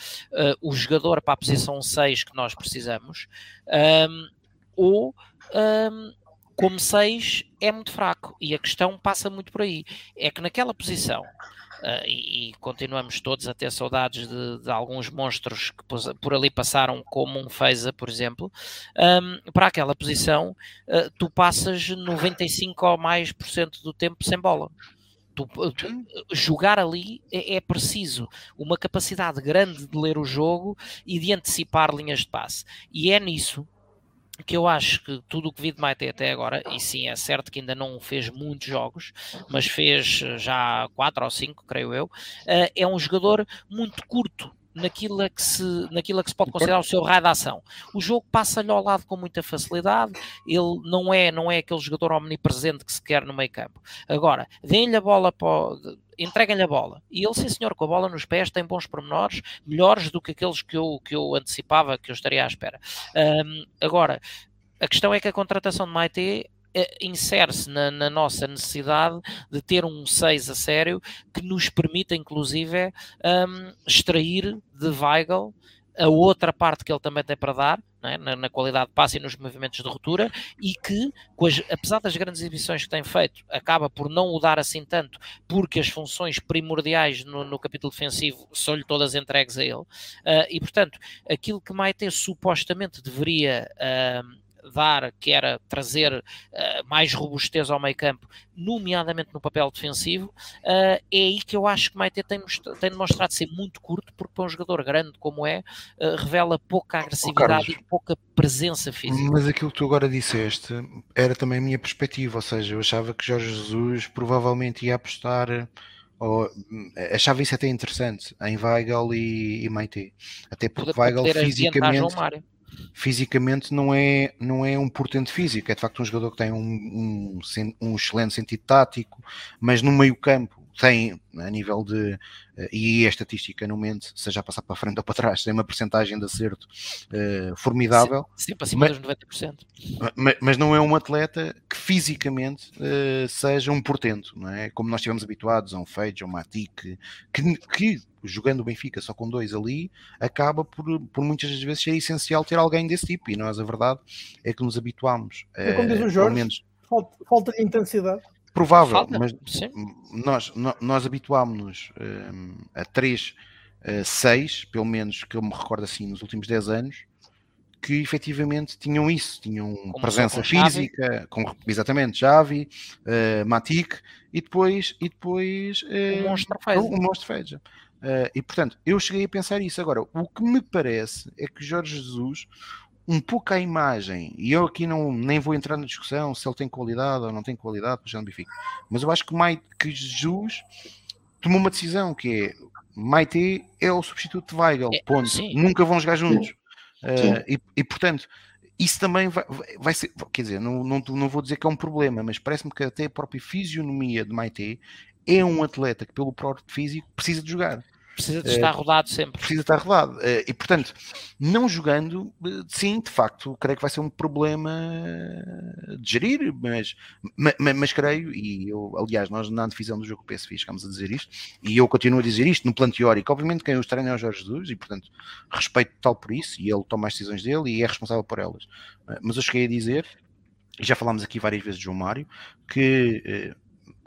o jogador para a posição 6 que nós precisamos. Um, ou um, como 6 é muito fraco. E a questão passa muito por aí. É que naquela posição, uh, e, e, continuamos todos a ter saudades de, de, alguns monstros que por ali passaram, como um Feza, por exemplo, um, para aquela posição, uh, tu passas 95 ou mais por cento do tempo sem bola. Tu, tu, jogar ali é, é, preciso uma capacidade grande de ler o jogo e de antecipar linhas de passe. E é nisso que eu acho que tudo o que vi de Maite até agora, e sim, é certo que ainda não fez muitos jogos, mas fez já quatro ou cinco, creio eu, uh, é um jogador muito curto naquilo que se, naquilo que se pode considerar o seu raio de ação. O jogo passa-lhe ao lado com muita facilidade, ele não é, não é aquele jogador omnipresente que se quer no meio campo. Agora, deem-lhe a bola para entreguem-lhe a bola. E ele, sim senhor, com a bola nos pés, tem bons pormenores, melhores do que aqueles que eu, que eu antecipava, que eu estaria à espera. Um, agora, a questão é que a contratação de Maite eh, insere-se na, na, nossa necessidade de ter um 6 a sério que nos permita, inclusive, um, extrair de Weigl a outra parte que ele também tem para dar, é? na, na, qualidade de passe e nos movimentos de ruptura, e que, as, apesar das grandes exibições que tem feito, acaba por não o dar assim tanto, porque as funções primordiais no, no capítulo defensivo são-lhe todas entregues a ele, uh, e portanto, aquilo que Maite supostamente deveria. Uh, dar, que era trazer uh, mais robustez ao meio campo, nomeadamente no papel defensivo, uh, é aí que eu acho que Maite tem, tem demonstrado ser muito curto, porque para um jogador grande como é, uh, revela pouca agressividade oh, e pouca presença física. Mas aquilo que tu agora disseste era também a minha perspectiva, ou seja, eu achava que Jorge Jesus provavelmente ia apostar ou, achava isso até interessante em Weigel e, e Maite. Até porque Weigel fisicamente fisicamente não é, não é um portento físico, é de facto um jogador que tem um, um, um excelente sentido tático, mas no meio campo tem, a nível de, eh, e a estatística não mente, seja a passar para frente ou para trás, tem uma percentagem de acerto uh, formidável. Sempre acima mas, dos 90%. Mas, mas não é um atleta que fisicamente uh, seja um portento, não é? Como nós estivemos habituados a um Fage, a um Matic, que, que jogando o Benfica só com dois ali, acaba por, por muitas das vezes ser essencial ter alguém desse tipo, e nós a verdade é que nos habituamos. É como diz o Jorge, menos... falta, falta de intensidade. Provável, Falta, mas sim. nós, nós, habituámos-nos um, a 3, uh, 6, pelo menos que eu me recordo assim nos últimos 10 anos, que efetivamente tinham isso, tinham Como presença física, com, exatamente, Javi, uh, Matic e depois, e depois uh, o Monstro Feja. O, Monstro Feja. Uh, e portanto, eu cheguei a pensar isso. Agora, o que me parece é que Jorge Jesus um pouco a imagem, e eu aqui não, nem vou entrar na discussão se ele tem qualidade ou não tem qualidade para o Benfica, mas eu acho que, Mai, que Jesus tomou uma decisão que é Maite é o substituto de Weigel, é, ponto. Sim. Nunca vão jogar juntos. Uh, e, e, portanto, isso também vai, vai, ser, quer dizer, não, não, não vou dizer que é um problema, mas parece-me que até a própria fisionomia de Maite é um atleta que, pelo próprio físico, precisa de jogar. Precisa de estar rodado sempre. Precisa de estar rodado. E, portanto, não jogando, sim, de facto, creio que vai ser um problema de gerir, mas, mas, mas creio, e eu, aliás, nós na divisão do jogo PSV chegámos a dizer isto, e eu continuo a dizer isto no plano teórico. Obviamente, quem os treina é o Jorge Jesus, e portanto, respeito tal por isso, e ele toma as decisões dele e é responsável por elas. Mas eu cheguei a dizer, e já falámos aqui várias vezes de João Mário, que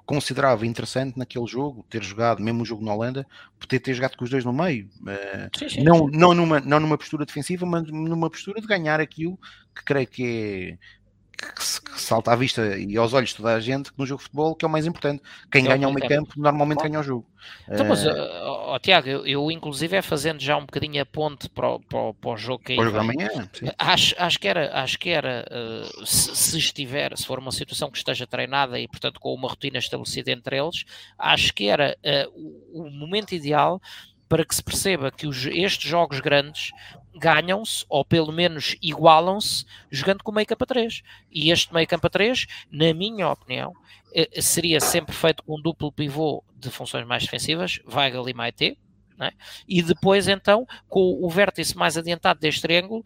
considerava interessante naquele jogo ter jogado, mesmo o jogo na Holanda, poder ter jogado com os dois no meio. Eh, sim, sim, não. Não, numa, não numa postura defensiva, mas numa postura de ganhar aquilo que creio que é que, salta à vista e aos olhos de toda a gente que no jogo de futebol que é o mais importante. Quem é ganha o meio campo normalmente ganha o jogo. Então, mas, uh, oh, Tiago, eu, eu, inclusive é fazendo já um bocadinho a ponte para o, para, para o jogo que aí jogo amanhã, acho, acho que era, acho que era uh, se, se, estiver, se for uma situação que esteja treinada e portanto com uma rotina estabelecida entre eles, acho que era uh, o, o momento ideal para que se perceba que os, estes jogos grandes ganham-se, ou pelo menos igualam-se, jogando com meio campo a 3. E este meio campo a 3, na minha opinião, eh, seria sempre feito com um duplo pivô de funções mais defensivas, Weigl e Maite, é? e depois então com o vértice mais adiantado deste triângulo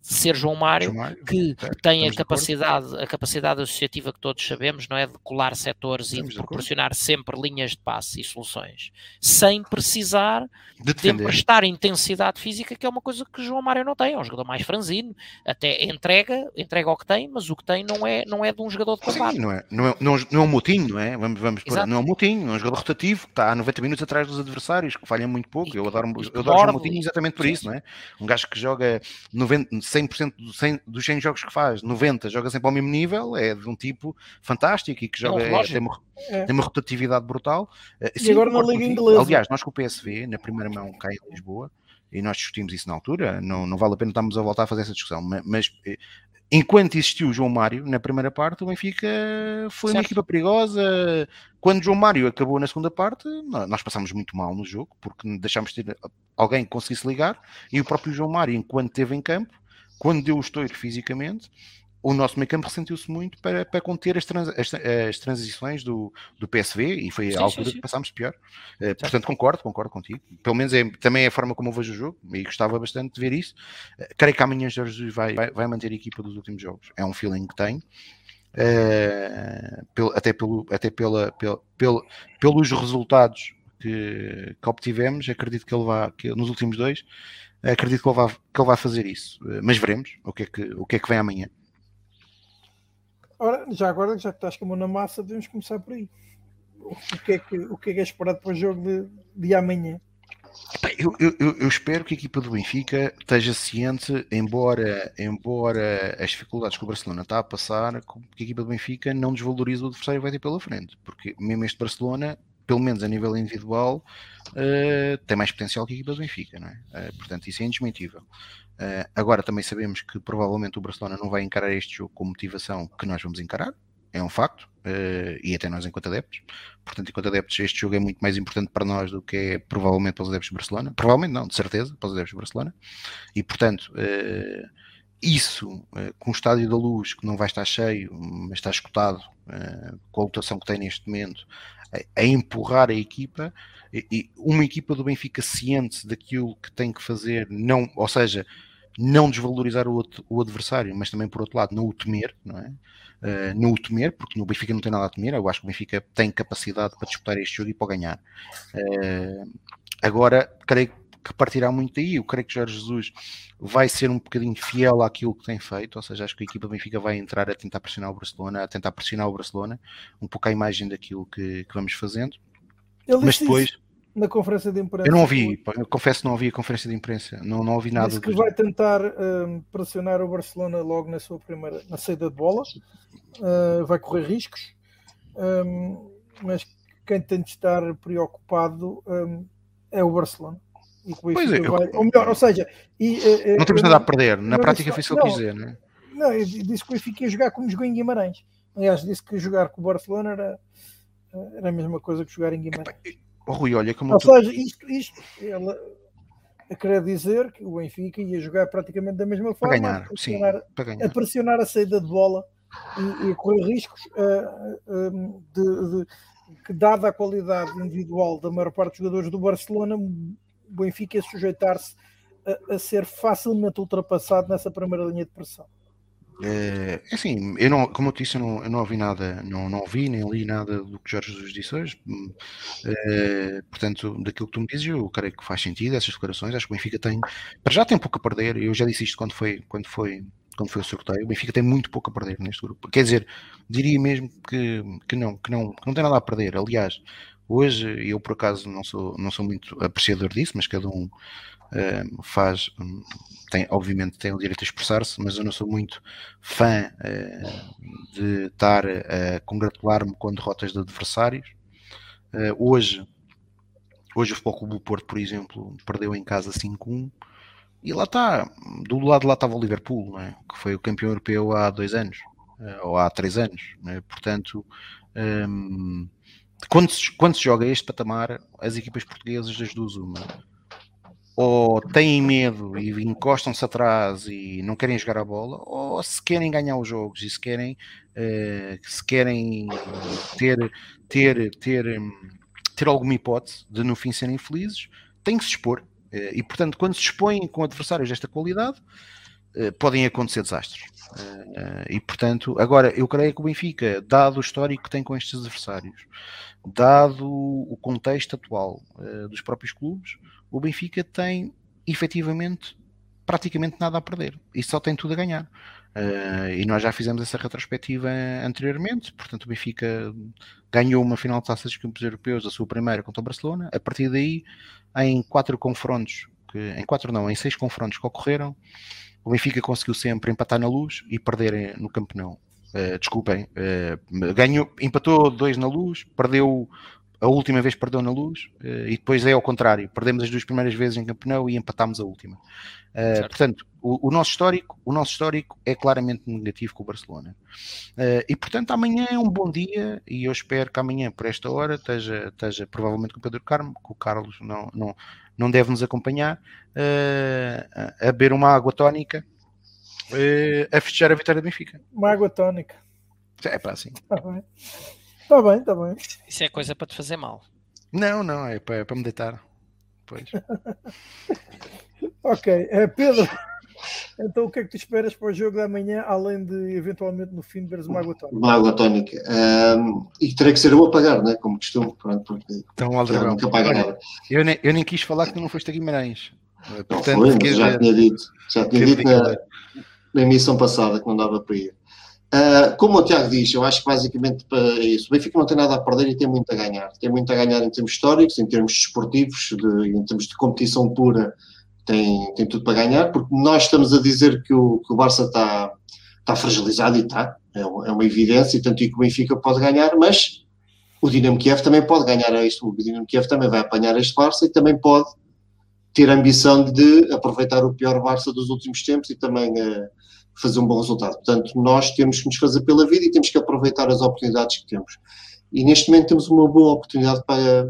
ser João Mário, João Mário que tem a capacidade, a capacidade associativa que todos sabemos, não é? De colar setores estamos e de, de proporcionar sempre linhas de passe e soluções, sem precisar de, de emprestar intensidade física, que é uma coisa que João Mário não tem, é um jogador mais franzino, até entrega, entrega o que tem, mas o que tem não é, não é de um jogador de combate. Sim, não é, não é, não, não é um motinho, não é? Vamos, vamos por, não é um motinho, é um jogador rotativo, que está a 90 minutos atrás dos adversários, que falha muito pouco, e, eu adoro, eu adoro exatamente por isso, não é? Um gajo que joga 90 100% dos 100, dos 100 jogos que faz, 90 joga sempre ao mesmo nível, é de um tipo fantástico e que joga, é, tem, uma, é. tem, uma, rotatividade brutal. Eh, e Sim, agora na Liga Inglesa. Aliás, nós com o PSV, na primeira mão, cá em Lisboa, e nós discutimos isso na altura, não, não vale a pena estarmos a voltar a fazer essa discussão, mas, eh, enquanto existiu o João Mário na primeira parte, o Benfica foi certo. uma equipa perigosa. Quando o João Mário acabou na segunda parte, nós passámos muito mal no jogo, porque deixámos de ter alguém que conseguisse ligar, e o próprio João Mário, enquanto esteve em campo, quando deu o estouro fisicamente, o nosso meio campo ressentiu-se muito para, para conter as, trans, as, as, transições do, do PSV e foi sim, a altura sim, sim. que passámos pior. Uh, portanto, concordo, concordo contigo. Pelo menos é, também é a forma como eu vejo o jogo e gostava bastante de ver isso. Uh, creio que amanhã Jorge Jesus vai, vai, vai, manter a equipa dos últimos jogos. É um feeling que tenho. Uh, pelo, até pelo, até pela, pelo, pelo, pelos resultados que, que obtivemos, acredito que ele vai, que nos últimos dois, acredito que ele, vai, que ele vai fazer isso. Mas veremos o que é que, o que, é que vem amanhã. Ora, já agora, já que estás com a mão na massa, devemos começar por aí. O que é que, o que, é, que é esperado para o jogo de, de amanhã? Eu, eu, eu, espero que a equipa do Benfica esteja ciente, embora, embora as dificuldades que o Barcelona está a passar, que a equipa do Benfica não desvaloriza o adversário que vai ter pela frente, porque mesmo este Barcelona, pelo menos a nível individual, uh, tem mais potencial que a equipa do Benfica, não é? Uh, portanto, isso é indesmentível. Uh, agora também sabemos que provavelmente o Barcelona não vai encarar este jogo com motivação que nós vamos encarar, é um facto, e até nós enquanto adeptos. Portanto, enquanto adeptos, este jogo é muito mais importante para nós do que é provavelmente para os adeptos de Barcelona. Provavelmente não, de certeza, para os adeptos de Barcelona. E portanto, isso, com o estádio da luz, que não vai estar cheio, mas está escutado, com a lotação que tem neste momento, a, empurrar a equipa, e, uma equipa do Benfica ciente daquilo que tem que fazer, não, ou seja, não desvalorizar o, o adversário, mas também por outro lado não o temer, não é? uh, não o temer, porque no Benfica não tem nada a temer. Eu acho que o Benfica tem capacidade para disputar este jogo e para ganhar. Uh, agora, creio que partirá muito daí. Eu creio que Jorge Jesus vai ser um bocadinho fiel àquilo que tem feito, ou seja, acho que a equipa Benfica vai entrar a tentar pressionar o Barcelona, a tentar pressionar o Barcelona, um pouco a imagem daquilo que, que vamos fazendo. Ele Mas depois. Isso na conferência de imprensa. Eu não ouvi, eu confesso que não ouvi a conferência de imprensa, não, não ouvi nada. Disse que vai tentar um, pressionar o Barcelona logo na sua primeira, na saída de bola, uh, vai correr riscos, um, mas quem tem de estar preocupado um, é o Barcelona. E pois é, vai, ou melhor, ou seja, e, uh, não temos nada a perder, na prática foi isso que ele dizer, não é? Não, disse que o Benfica ia jogar como jogou em Guimarães. Aliás, disse que jogar com o Barcelona era, era a mesma coisa que jogar em Guimarães. Oh, Rui, olha como Ou tu... seja, isto, isto ela, quer dizer que o Benfica ia jogar praticamente da mesma forma, para ganhar, a, pressionar, sim, para ganhar. a pressionar a saída de bola e, e a correr riscos uh, uh, de, de, que, dada a qualidade individual da maior parte dos jogadores do Barcelona, Benfica ia sujeitar-se a, a ser facilmente ultrapassado nessa primeira linha de pressão. É, é assim, eu não, como eu disse, eu não, eu não ouvi nada, não, não ouvi nem li nada do que Jorge Jesus disse hoje. É, portanto, daquilo que tu me dizes, eu creio que faz sentido essas declarações. Acho que o Benfica tem, para já tem pouco a perder. Eu já disse isto quando foi, quando foi, quando foi o sorteio. O Benfica tem muito pouco a perder neste grupo. Quer dizer, diria mesmo que, que não, que não, que não tem nada a perder. Aliás, hoje eu por acaso não sou, não sou muito apreciador disso, mas cada um uh, faz, tem, obviamente tem o direito a expressar-se, mas eu não sou muito fã uh, de estar a congratular-me com derrotas de adversários. Uh, hoje, hoje o Futebol do Porto, por exemplo, perdeu em casa 5-1 e lá está, do lado lá estava o Liverpool, é? que foi o campeão europeu há dois anos, ou há três anos, é? portanto. Um, quando se, quando se joga este patamar, as equipas portuguesas das duas uma ou têm medo e encostam-se atrás e não querem jogar a bola, ou se querem ganhar os jogos e se querem, uh, se querem ter, ter, ter, ter alguma hipótese de no fim serem felizes, têm que se expor. Uh, e portanto, quando se expõem com adversários desta qualidade, podem acontecer desastres. e portanto, agora eu creio que o Benfica, dado o histórico que tem com estes adversários, dado o contexto atual dos próprios clubes, o Benfica tem efetivamente praticamente nada a perder e só tem tudo a ganhar. Uh, e nós já fizemos essa retrospectiva anteriormente, portanto o Benfica ganhou uma final de taça dos campeões europeus, a sua primeira contra o Barcelona. A partir daí, em quatro confrontos, que, em quatro não, em seis confrontos que ocorreram, o Benfica conseguiu sempre empatar na luz e perder no campeonato. Uh, desculpem, uh, ganhou, empatou dois na luz, perdeu a última vez perdeu na luz uh, e depois é ao contrário, perdemos as duas primeiras vezes em campeonato e empatámos a última. Portanto, o, o, nosso histórico, o nosso histórico é claramente negativo com o Barcelona. Uh, e portanto, amanhã é um bom dia e eu espero que amanhã, por esta hora, esteja, esteja provavelmente com o Pedro Carmo, que o Carlos não, não, não deve nos acompanhar, a, a beber uma água tónica a festejar a vitória do Benfica. Uma água tónica. É para assim. Tá Está bem, está bem. Isso é coisa para te fazer mal. Não, não, é para, é para me deitar. Pois. ok, uh, Pedro, Então o que é que tu esperas para o jogo da manhã, além de eventualmente no fim de veres uma água tónica? Uma água tónica. Um, e terei que ser eu a pagar, né? como costumo. Pronto, porque então, Aldrabão, nunca paga nada. Eu nem, eu nem quis falar que tu não foste a Guimarães. Portanto, não foi, já tinha dito. Já tinha dito na, na emissão passada que não dava para ir. Uh, como o Tiago diz, eu acho que basicamente para isso. O Benfica não tem nada a perder e tem muito a ganhar. Tem muito a ganhar em termos históricos, em termos desportivos, de, em termos de competição pura, tem, tem tudo para ganhar, porque nós estamos a dizer que o, que o Barça está, está fragilizado e está, é, é uma evidência, e tanto que o Benfica pode ganhar, mas o Dinamo Kiev também pode ganhar este, o Dinamo Kiev também vai apanhar este Barça e também pode ter a ambição de aproveitar o pior Barça dos últimos tempos e também uh, fazer um bom resultado. Portanto, nós temos que nos fazer pela vida e temos que aproveitar as oportunidades que temos. E neste momento temos uma boa oportunidade para,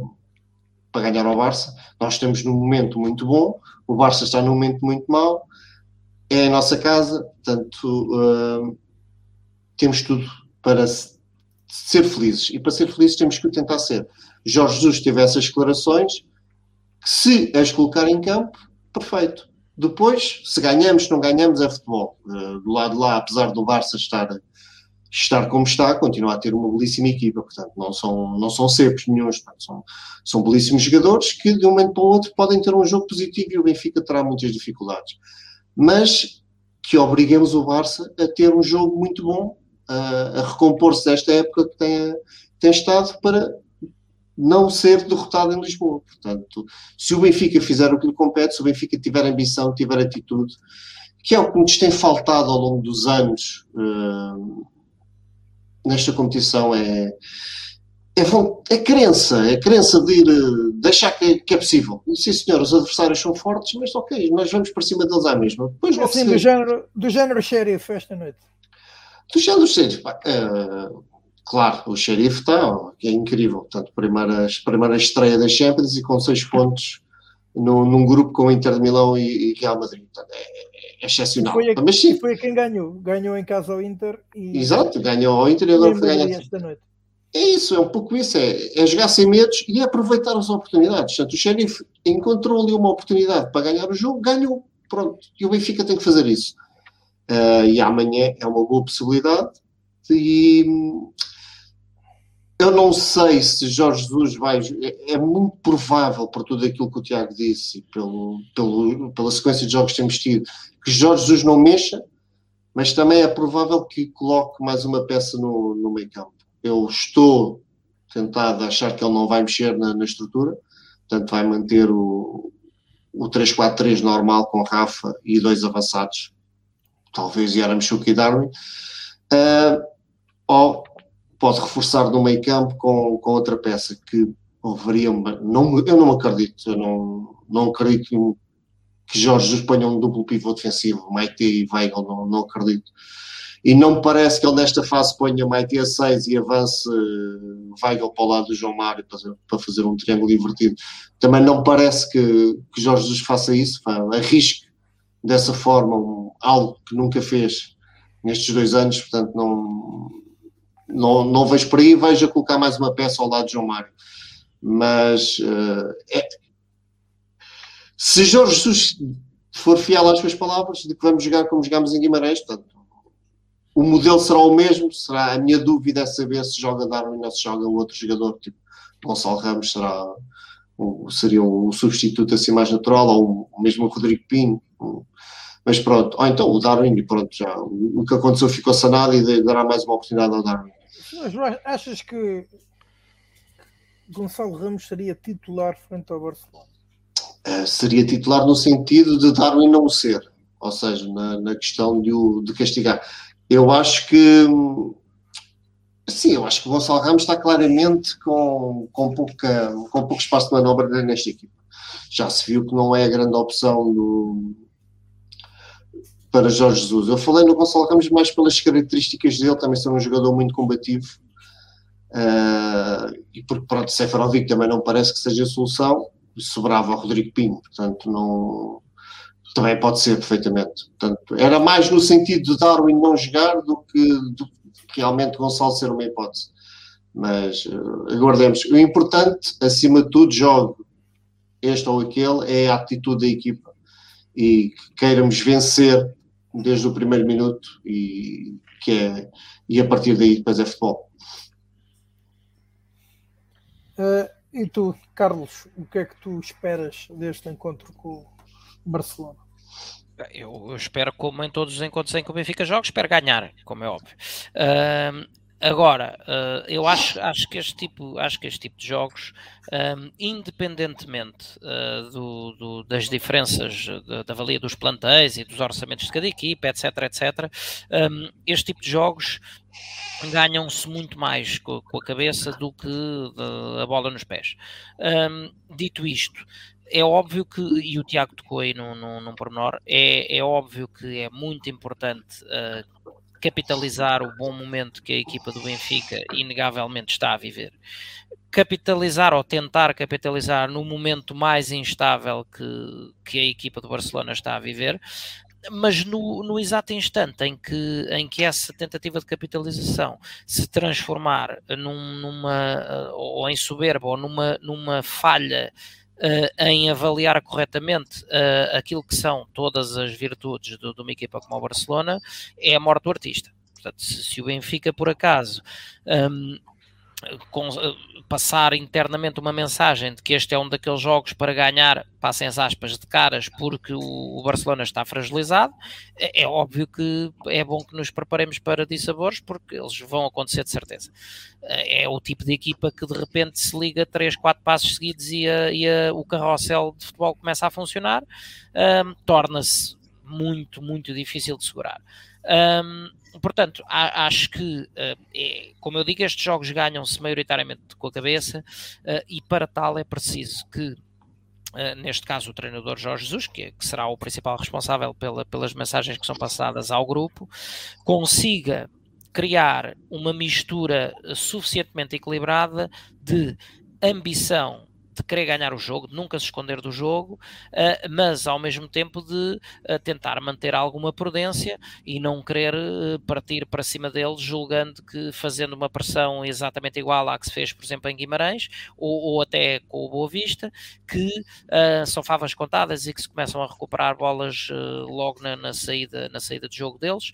para ganhar ao Barça. Nós estamos num momento muito bom, o Barça está num momento muito mau, é a nossa casa, portanto, uh, temos tudo para ser felizes. E para ser felizes temos que o tentar ser. Jorge Jesus teve essas declarações, se as colocar em campo, perfeito. Depois, se ganhamos, se não ganhamos, é futebol. Uh, do lado de lá, apesar do Barça estar, estar como está, continua a ter uma belíssima equipa. Portanto, não são, não são cepos nenhum. São, são belíssimos jogadores que, de um momento para o outro, podem ter um jogo positivo e o Benfica terá muitas dificuldades. Mas que obriguemos o Barça a ter um jogo muito bom, a, a recompor-se desta época que tem, tem estado para não ser derrotado em Lisboa. Portanto, se o Benfica fizer o que lhe compete, se o Benfica tiver ambição, tiver atitude, que é o que nos tem faltado ao longo dos anos uh, nesta competição, é, é, é crença, é crença de ir, uh, deixar que, que, é possível. Sim, senhor, os adversários são fortes, mas ok, nós vamos para cima deles à mesma. Depois assim, do género, do género xerife esta noite. Do género xerife, uh, claro, o xerife está, é incrível. Portanto, primeira, primeira estreia das Champions e com seis pontos no, num grupo com Inter de Milão e, e Real Madrid. Portanto, é, é excepcional. Foi a, Mas sim. Foi quem ganhou. Ganhou em casa ao Inter. E, Exato, ganhou ao Inter e agora foi ganhar. Esta noite. É isso, é um pouco isso, é, é jogar sem medos e aproveitar as oportunidades. Portanto, o Xerife encontrou ali uma oportunidade para ganhar o jogo, ganhou, pronto. E o Benfica tem que fazer isso. Uh, e amanhã é uma boa possibilidade. E, eu não sei se Jorge Jesus vai. É, é, muito provável, por tudo aquilo que o Tiago disse e pelo, pelo, pela sequência de jogos que temos tido, que Jorge Jesus não mexa, mas também é provável que coloque mais uma peça no, no meio campo. Eu estou tentado a achar que ele não vai mexer na, na estrutura, portanto, vai manter o, o 3-4-3 normal com Rafa e dois avançados, talvez Yaramchuk e Darwin. Uh, ou pode reforçar no meio campo com, com outra peça que haveria não eu não acredito eu não, não acredito que Jorge Jesus ponha um duplo pivô defensivo Maite e Weigl não, não acredito. E não me parece que ele nesta fase ponha Maite a 6 e avance eh, Weigl para o lado do João Mário para, fazer um triângulo invertido. Também não me parece que, que Jorge Jesus faça isso arrisque dessa forma um, algo que nunca fez nestes dois anos portanto não não, não vejo por aí, vejo a colocar mais uma peça ao lado de João Mário. Mas uh, é, se Jorge Jesus for fiel às suas palavras, de que vamos jogar como jogamos em Guimarães, portanto, o modelo será o mesmo, será a minha dúvida é saber se joga Darwin ou se joga o outro jogador, tipo Gonçalo Ramos será seria um substituto assim mais natural, ou mesmo o Rodrigo Pinho, mas pronto, ou então o Darwin, pronto, já o que aconteceu ficou sanado e dará mais uma oportunidade ao Darwin. Mas achas que Gonçalo Ramos seria titular frente ao Barcelona? Uh, seria titular no sentido de Darwin não ser, ou seja, na, na questão de, o, de castigar. Eu acho que sim, eu acho que o Gonçalo Ramos está claramente com, com, pouca, com pouco espaço de manobra nesta equipa. Já se viu que não é a grande opção do, para Jorge Jesus. Eu falei no Gonçalo Ramos mais pelas características dele, também ser um jogador muito combativo. Uh, e porque, pronto, Seferovic também não parece que seja a solução. Sobrava o Rodrigo Pinho, portanto, não. Também pode ser perfeitamente. Portanto, era mais no sentido de Darwin não jogar do que, do realmente Gonçalo ser uma hipótese. Mas uh, aguardemos. O importante, acima de tudo, jogo este ou aquele, é a atitude da equipa e que queiramos vencer desde o primeiro minuto e, que é, e a partir daí depois é futebol. Uh, e tu, Carlos, o que é que tu esperas deste encontro com o Barcelona? Eu, eu espero, como em todos os encontros em que o Benfica joga, espero ganhar, como é óbvio. Uh, Agora, uh, eu acho, acho, que este tipo, acho que este tipo de jogos, um, independentemente uh, do, do, das diferenças da avalia dos plantéis e dos orçamentos de cada equipa, etc, etc, um, este tipo de jogos ganham-se muito mais com, a cabeça do que a bola nos pés. Um, dito isto, é óbvio que, e o Tiago tocou aí num, num, num pormenor, é, é óbvio que é muito importante uh, capitalizar o bom momento que a equipa do Benfica inegavelmente está a viver. Capitalizar ou tentar capitalizar no momento mais instável que, que a equipa do Barcelona está a viver, mas no, no, exato instante em que, em que essa tentativa de capitalização se transformar num, numa, ou em soberba, ou numa, numa falha em avaliar corretamente uh, aquilo que são todas as virtudes do, de uma equipa como o Barcelona, é a morte do artista. Portanto, se, se o Benfica, por acaso, um, com, eh, passar internamente uma mensagem de que este é um daqueles jogos para ganhar, passem as aspas, de caras, porque o, Barcelona está fragilizado, é, é, óbvio que é bom que nos preparemos para dissabores, porque eles vão acontecer de certeza. É, é o tipo de equipa que de repente se liga 3, 4 passos seguidos e, a, e a, o carrossel de futebol começa a funcionar, um, torna-se muito, muito difícil de segurar. Um, portanto, acho que, uh, é, como eu digo, estes jogos ganham-se maioritariamente com a cabeça uh, e para tal é preciso que, uh, neste caso, o treinador Jorge Jesus, que, é, que será o principal responsável pela, pelas mensagens que são passadas ao grupo, consiga criar uma mistura suficientemente equilibrada de ambição de querer ganhar o jogo, de nunca se esconder do jogo, uh, mas ao mesmo tempo de uh, tentar manter alguma prudência e não querer uh, partir para cima deles, julgando que fazendo uma pressão exatamente igual à que se fez, por exemplo, em Guimarães, ou, ou até com o Boa Vista, que são favas contadas e que se começam a recuperar bolas logo na, na, saída, na saída de jogo deles,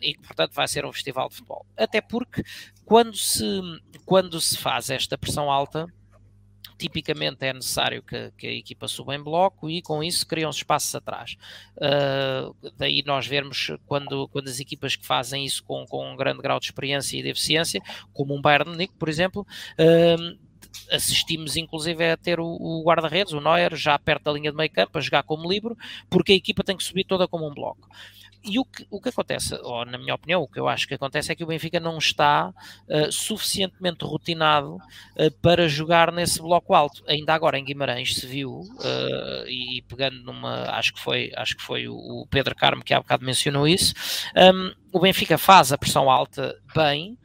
e que, portanto, vai ser um festival de futebol. Até porque quando se, quando se faz esta pressão alta, tipicamente é necessário que, que, a equipa suba em bloco e com isso criam-se espaços atrás. Uh, daí nós vermos quando, quando as equipas que fazem isso com, com um grande grau de experiência e de eficiência, como um Bayern Munique, por exemplo, uh, assistimos inclusive a ter o, o guarda-redes, o Neuer, já perto da linha de meio campo, a jogar como livre, porque a equipa tem que subir toda como um bloco. E o que, o que acontece, ou na minha opinião, o que eu acho que acontece é que o Benfica não está uh, suficientemente rotinado uh, para jogar nesse bloco alto. Ainda agora em Guimarães se viu, uh, e pegando numa, acho que foi, acho que foi o, Pedro Carmo que há bocado mencionou isso, um, o Benfica faz a pressão alta bem,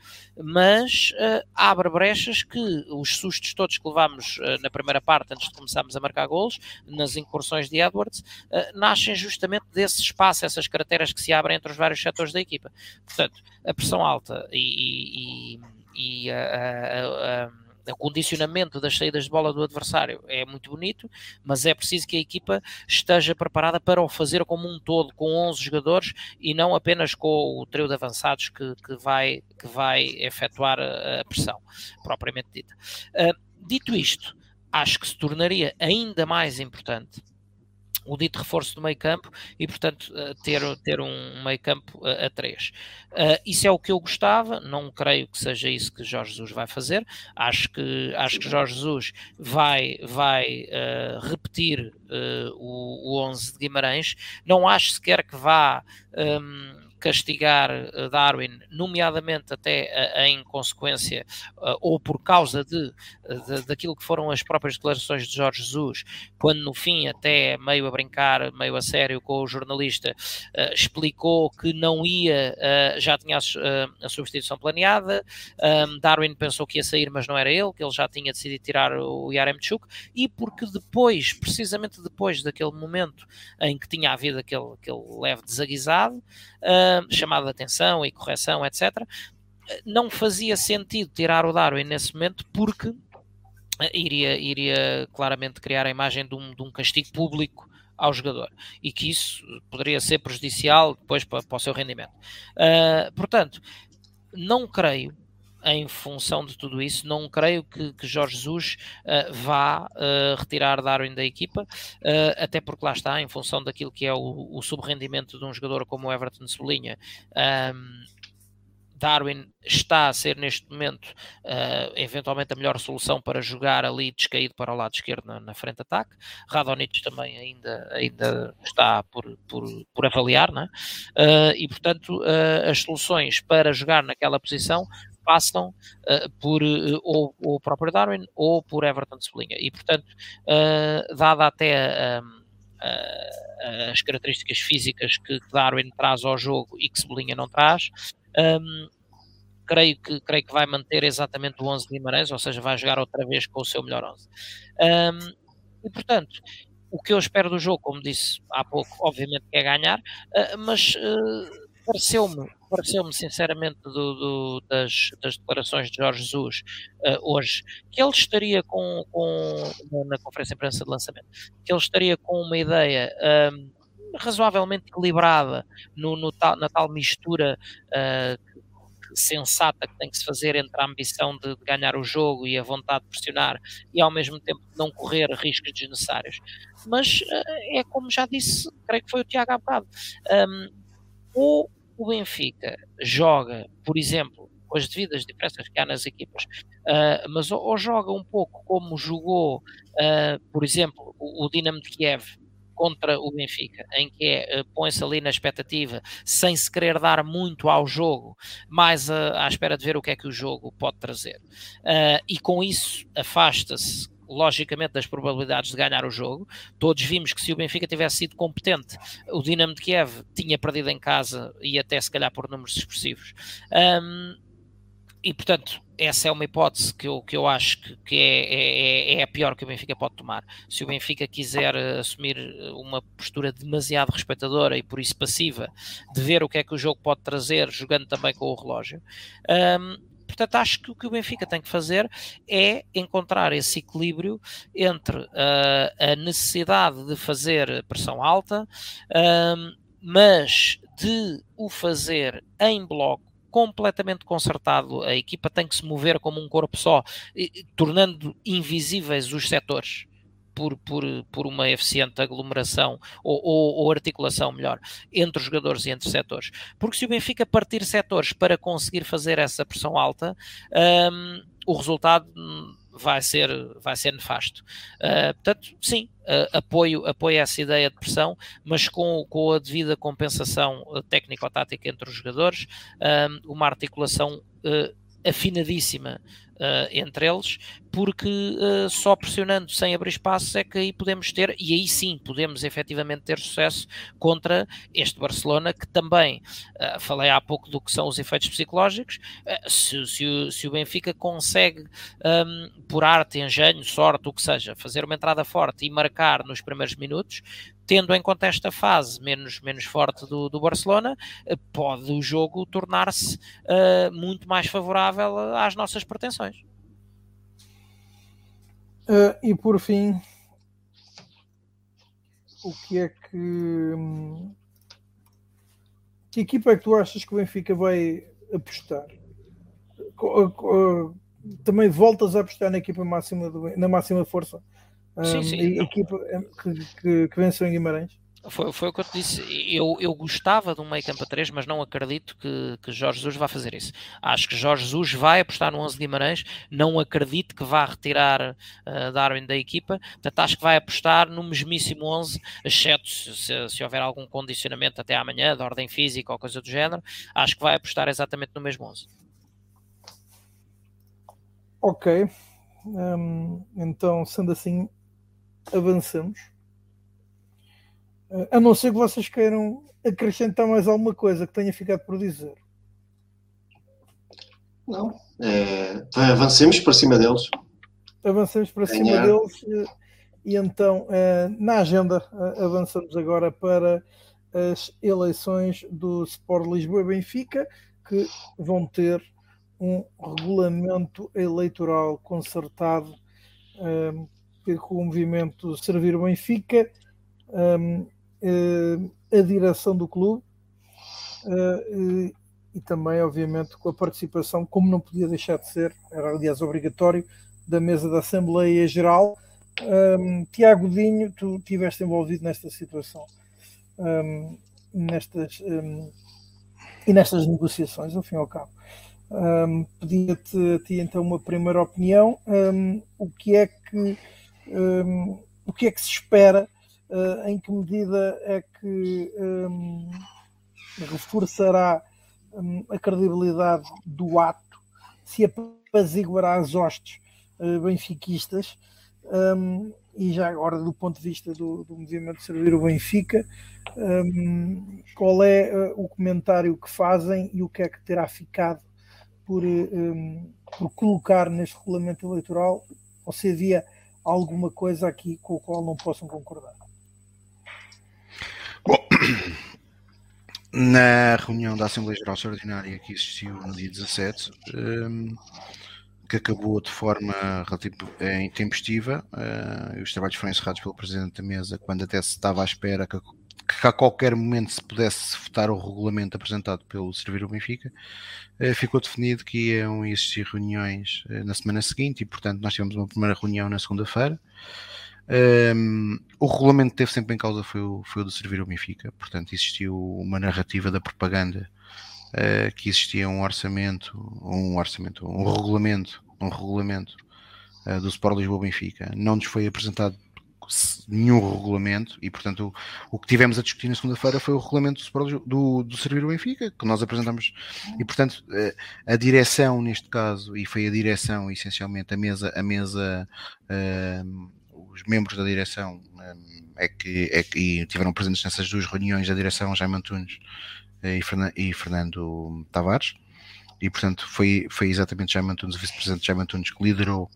mas uh, abre brechas que os sustos todos que levámos uh, na primeira parte, antes de começarmos a marcar golos, nas incursões de Edwards, uh, nascem justamente desse espaço, essas crateras que se abrem entre os vários setores da equipa. Portanto, a pressão alta e, e, e a, o condicionamento das saídas de bola do adversário é muito bonito, mas é preciso que a equipa esteja preparada para o fazer como um todo, com 11 jogadores e não apenas com o trio de avançados que, que, vai, que vai efetuar a, pressão, propriamente dita. Uh, dito isto, acho que se tornaria ainda mais importante o dito reforço do meio campo e, portanto, eh, ter, ter um meio campo a, a três. Uh, isso é o que eu gostava, não creio que seja isso que Jorge Jesus vai fazer. Acho que, acho que Jorge Jesus vai, vai uh, repetir uh, o, o 11 de Guimarães. Não acho sequer que vá. Um, castigar eh, Darwin, nomeadamente até eh, em consequência eh, ou por causa de, de, daquilo que foram as próprias declarações de Jorge Jesus, quando no fim, até meio a brincar, meio a sério com o jornalista, explicou que não ia, já tinha a, substituição planeada, Darwin pensou que ia sair, mas não era ele, que ele já tinha decidido tirar o Yaremchuk, e porque depois, precisamente depois daquele momento em que tinha havido aquele, aquele leve chamada de atenção e correção, etc. Não fazia sentido tirar o Darwin nesse momento porque eh, iria, iria claramente criar a imagem de um, de um castigo público ao jogador e que isso poderia ser prejudicial depois para, para o seu rendimento. Uh, portanto, não creio em função de tudo isso, não creio que, que Jorge Jesus uh, vá uh, retirar Darwin da equipa, uh, até porque lá está, em função daquilo que é o, o subrendimento de um jogador como o Everton Cebolinha. Um, Darwin está a ser neste momento uh, eventualmente a melhor solução para jogar ali descaído para o lado esquerdo na, na frente de ataque. Radonich também ainda, ainda está por, por, por avaliar, né? Uh, e portanto uh, as soluções para jogar naquela posição passam por ou, ou o próprio Darwin ou por Everton Cebolinha. E portanto, dada até as características físicas que Darwin traz ao jogo e que Cebolinha não traz, um, creio, que, creio que vai manter exatamente o 11 de Guimarães, ou seja, vai jogar outra vez com o seu melhor 11. Um, e portanto, o que eu espero do jogo, como disse há pouco, obviamente é ganhar, uh, mas uh, pareceu-me, pareceu-me sinceramente do, do, das, das, declarações de Jorge Jesus uh, hoje, que ele estaria com, com, na conferência de imprensa de lançamento, que ele estaria com uma ideia um, razoavelmente equilibrada no, no tal, na tal mistura uh, sensata que tem que se fazer entre a ambição de, de, ganhar o jogo e a vontade de pressionar e ao mesmo tempo não correr riscos desnecessários. Mas uh, é como já disse, creio que foi o Tiago há bocado, um, ou o Benfica joga, por exemplo, com as devidas diferenças que há nas equipas, uh, mas ou, ou, joga um pouco como jogou, uh, por exemplo, o, o Dinamo de Kiev contra o Benfica, em que é, eh, põe-se ali na expectativa, sem se querer dar muito ao jogo, mais à espera de ver o que é que o jogo pode trazer. Uh, e com isso afasta-se logicamente das probabilidades de ganhar o jogo. Todos vimos que se o Benfica tivesse sido competente, o Dinamo de Kiev tinha perdido em casa e até se calhar por números expressivos. Um, e portanto, essa é uma hipótese que eu, que eu acho que, que é, é, é, a pior que o Benfica pode tomar. Se o Benfica quiser eh, assumir eh, uma postura demasiado respeitadora e por isso passiva de ver o que é que o jogo pode trazer, jogando também com o relógio. Um, portanto, acho que o que o Benfica tem que fazer é encontrar esse equilíbrio entre uh, a necessidade de fazer pressão alta, um, mas de o fazer em bloco completamente concertado, a equipa tem que se mover como um corpo só, tornando invisíveis os setores. Por, por, por uma eficiente aglomeração ou, ou, ou, articulação melhor entre os jogadores e entre setores. Porque se o Benfica partir setores para conseguir fazer essa pressão alta, um, o resultado vai ser, vai ser nefasto. Uh, portanto, sim, uh, apoio, apoio essa ideia de pressão, mas com, com a devida compensação técnico-tática entre os jogadores, uma articulação afinadíssima uh, entre eles, porque uh, só pressionando sem abrir espaços é que aí podemos ter, e aí sim podemos efetivamente ter sucesso contra este Barcelona, que também, uh, falei há pouco do que são os efeitos psicológicos, se, se, o, se, o, Benfica consegue, um, por arte, engenho, sorte, o que seja, fazer uma entrada forte e marcar nos primeiros minutos, tendo em conta esta fase menos, menos forte do, do Barcelona, eh, pode o jogo tornar-se uh, muito mais favorável às nossas pretensões. Uh, e por fim, o que é que. Que equipa é que tu achas que o Benfica vai apostar? Também voltas a apostar na equipa máxima do, na máxima força Sim, sim. A equipa que, que, que venceu em Guimarães. Foi, foi o que eu te disse. Eu, eu gostava de um meio campo a 3, mas não acredito que, que Jorge Jesus vá fazer isso. Acho que Jorge Jesus vai apostar no 11 de Guimarães. Não acredito que vá retirar uh, Darwin da equipa. Portanto, acho que vai apostar no mesmíssimo 11, exceto se, se houver algum condicionamento até amanhã, de ordem física ou coisa do género. Acho que vai apostar exatamente no mesmo 11. Ok. Um, então, sendo assim, avançamos. A não ser que vocês queiram acrescentar mais alguma coisa que tenha ficado por dizer. Não. É, avancemos para cima deles. Avancemos para Ganhar. cima deles e então é, na agenda avançamos agora para as eleições do Sport Lisboa e Benfica que vão ter um regulamento eleitoral concertado um, que o movimento Servir o Benfica um, uh, a direção do clube uh, e também, obviamente, com a participação, como não podia deixar de ser, era aliás obrigatório, da mesa da Assembleia Geral. Um, Tiago Dinho, tu estiveste envolvido nesta situação um, nestas, um, e nestas negociações, ao fim e ao cabo. Um, Pedia-te a ti então uma primeira opinião. Um, o que é que um, o que é que se espera? Uh, em que medida é que reforçará a credibilidade do ato? Se apaziguará as hostes uh, benfiquistas? e já agora do ponto de vista do, do movimento Servir o Benfica, qual é uh, o comentário que fazem e o que é que terá ficado por, um, por colocar neste regulamento eleitoral ou se havia alguma coisa aqui com a qual não possam concordar? Bom, na reunião da Assembleia Geral Extraordinária que existiu no dia 17, um, que acabou de forma intempestiva, uh, os trabalhos foram encerrados pelo Presidente da Mesa quando até se estava à espera que que a qualquer momento se pudesse votar o regulamento apresentado pelo Servir o Benfica, eh, ficou definido que iam existir reuniões eh, na semana seguinte e, portanto, nós tivemos uma primeira reunião na segunda-feira. Um, ehm, o regulamento que teve sempre em causa foi o, foi o do Servir o Benfica, portanto, existiu uma narrativa da propaganda uh, que existia um orçamento, um orçamento, um regulamento, um regulamento uh, do Sport Lisboa Benfica. Não nos foi apresentado nenhum regulamento e, portanto, o, o que tivemos a discutir na segunda-feira foi o regulamento do, do, do Servir o Benfica, que nós apresentamos, e, portanto, a, eh, a, direção, neste caso, e foi a direção, essencialmente, a mesa, a mesa uh, os membros da direção uh, é, que, é que tiveram presentes nessas duas reuniões da direção, Jaime Antunes e, Fernando, e Fernando Tavares, e, portanto, foi, foi exatamente Jaime Antunes, o vice-presidente Jaime Antunes, que liderou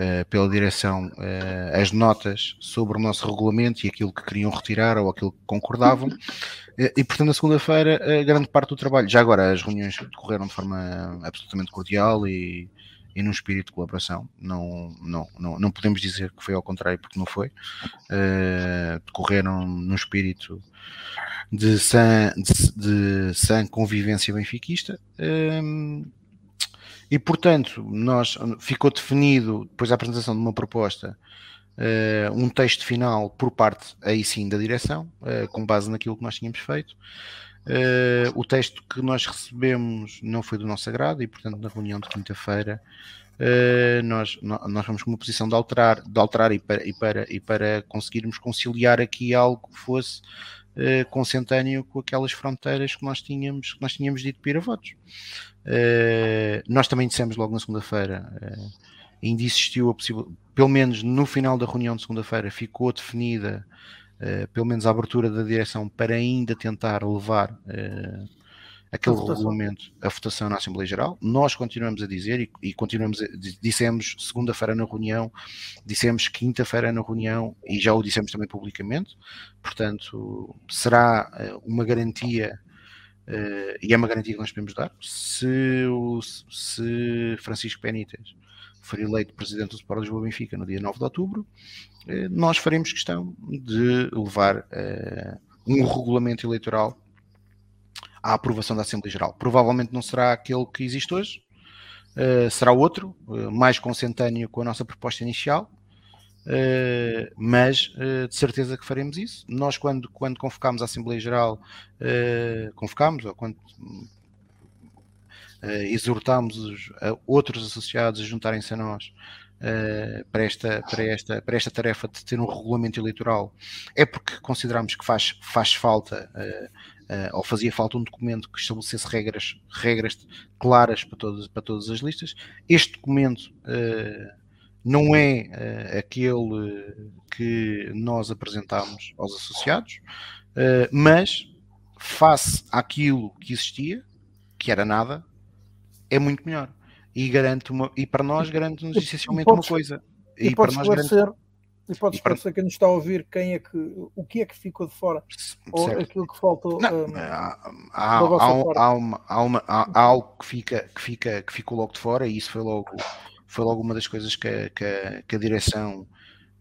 uh, pela direção uh, as notas sobre o nosso regulamento e aquilo que queriam retirar ou aquilo que concordavam. Uh, e, portanto, na segunda-feira, grande parte do trabalho. Já agora, as reuniões decorreram de forma absolutamente cordial e, e num espírito de colaboração. Não, não, não, não podemos dizer que foi ao contrário, porque não foi. decorreram num espírito de sã, de, de sã convivência benfiquista. E, portanto, nós, ficou definido, depois da apresentação de uma proposta, uh, um texto final por parte, aí sim, da direção, uh, com base naquilo que nós tínhamos feito. Uh, o texto que nós recebemos não foi do nosso agrado e, portanto, na reunião de quinta-feira, nós, nós vamos com uma posição de alterar, de alterar e, para, e, para, e para conseguirmos conciliar aqui algo que fosse consentâneo com aquelas fronteiras que nós tínhamos, que nós tínhamos dito a votos. Uh, nós também dissemos logo na segunda-feira, uh, ainda existiu a possibilidade, pelo menos no final da reunião de segunda-feira, ficou definida, uh, pelo menos a abertura da direção para ainda tentar levar aquele a regulamento, a votação na Assembleia Geral. Nós continuamos a dizer e, e continuamos a, dissemos segunda-feira na reunião, dissemos quinta-feira na reunião e já o dissemos também publicamente. Portanto, será uma garantia Uh, e é uma garantia que nós podemos dar. Se, o, se Francisco Benítez for eleito presidente do Sport Lisboa Benfica no dia 9 de outubro, uh, nós faremos questão de levar uh, um regulamento eleitoral à aprovação da Assembleia Geral. Provavelmente não será aquele que existe hoje, será outro, mais consentâneo com a nossa proposta inicial, Uh, mas uh, de certeza que faremos isso. Nós, quando, quando convocámos a Assembleia Geral, uh, convocámos, ou quando exortámos os, outros associados a juntarem-se a nós para, esta, para, esta, para esta tarefa de ter um regulamento eleitoral, é porque consideramos que faz, faz falta. Ou fazia falta um documento que estabelecesse regras, regras claras para todas, para todas as listas. Este documento não é uh, aquele que nós apresentámos aos associados, uh, mas face àquilo que existia, que era nada, é muito melhor. E, garante uma, e para nós garante-nos essencialmente podes, uma coisa. E, e pode esclarecer, garante... e pode esclarecer quem nos está a ouvir quem é que, o que é que ficou de fora? Ou aquilo que faltou. Não, um, há, há, há, uma, há, uma, há, algo que, fica, que, fica, que ficou logo de fora e isso foi logo foi logo uma das coisas que a, que a, que a direção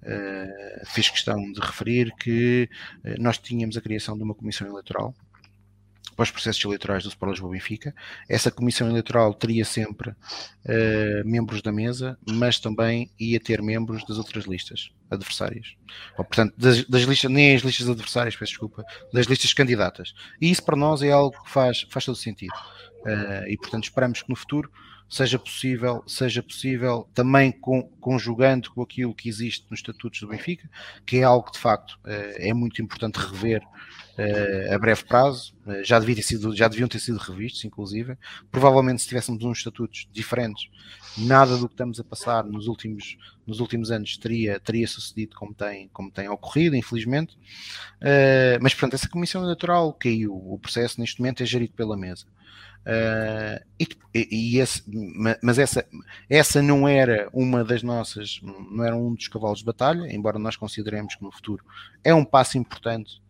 uh, fez questão de referir que uh, nós tínhamos a criação de uma comissão eleitoral para os processos eleitorais do Sport Lisboa Benfica. Essa comissão eleitoral teria sempre uh, membros da mesa, mas também ia ter membros das outras listas adversárias. Ou, portanto, das, das, listas, nem as listas adversárias, peço desculpa, das listas candidatas. E isso para nós é algo que faz, faz todo sentido. Uh, e portanto esperamos que no futuro seja possível, seja possível também com, conjugando com aquilo que existe nos estatutos do Benfica, que é algo que de facto uh, é muito importante rever uh, a breve prazo, uh, já, devia ter sido, já deviam ter sido revistos, inclusive. Provavelmente, se tivéssemos uns estatutos diferentes, nada do que estamos a passar nos últimos, nos últimos anos teria, teria sucedido como tem, como tem ocorrido, infelizmente. Uh, mas, portanto, essa comissão eleitoral caiu. O processo, neste momento, é gerido pela mesa. Uh, e, e esse, mas essa, essa não era uma das nossas, não era um dos cavalos de batalha, embora nós consideremos que no futuro é um passo importante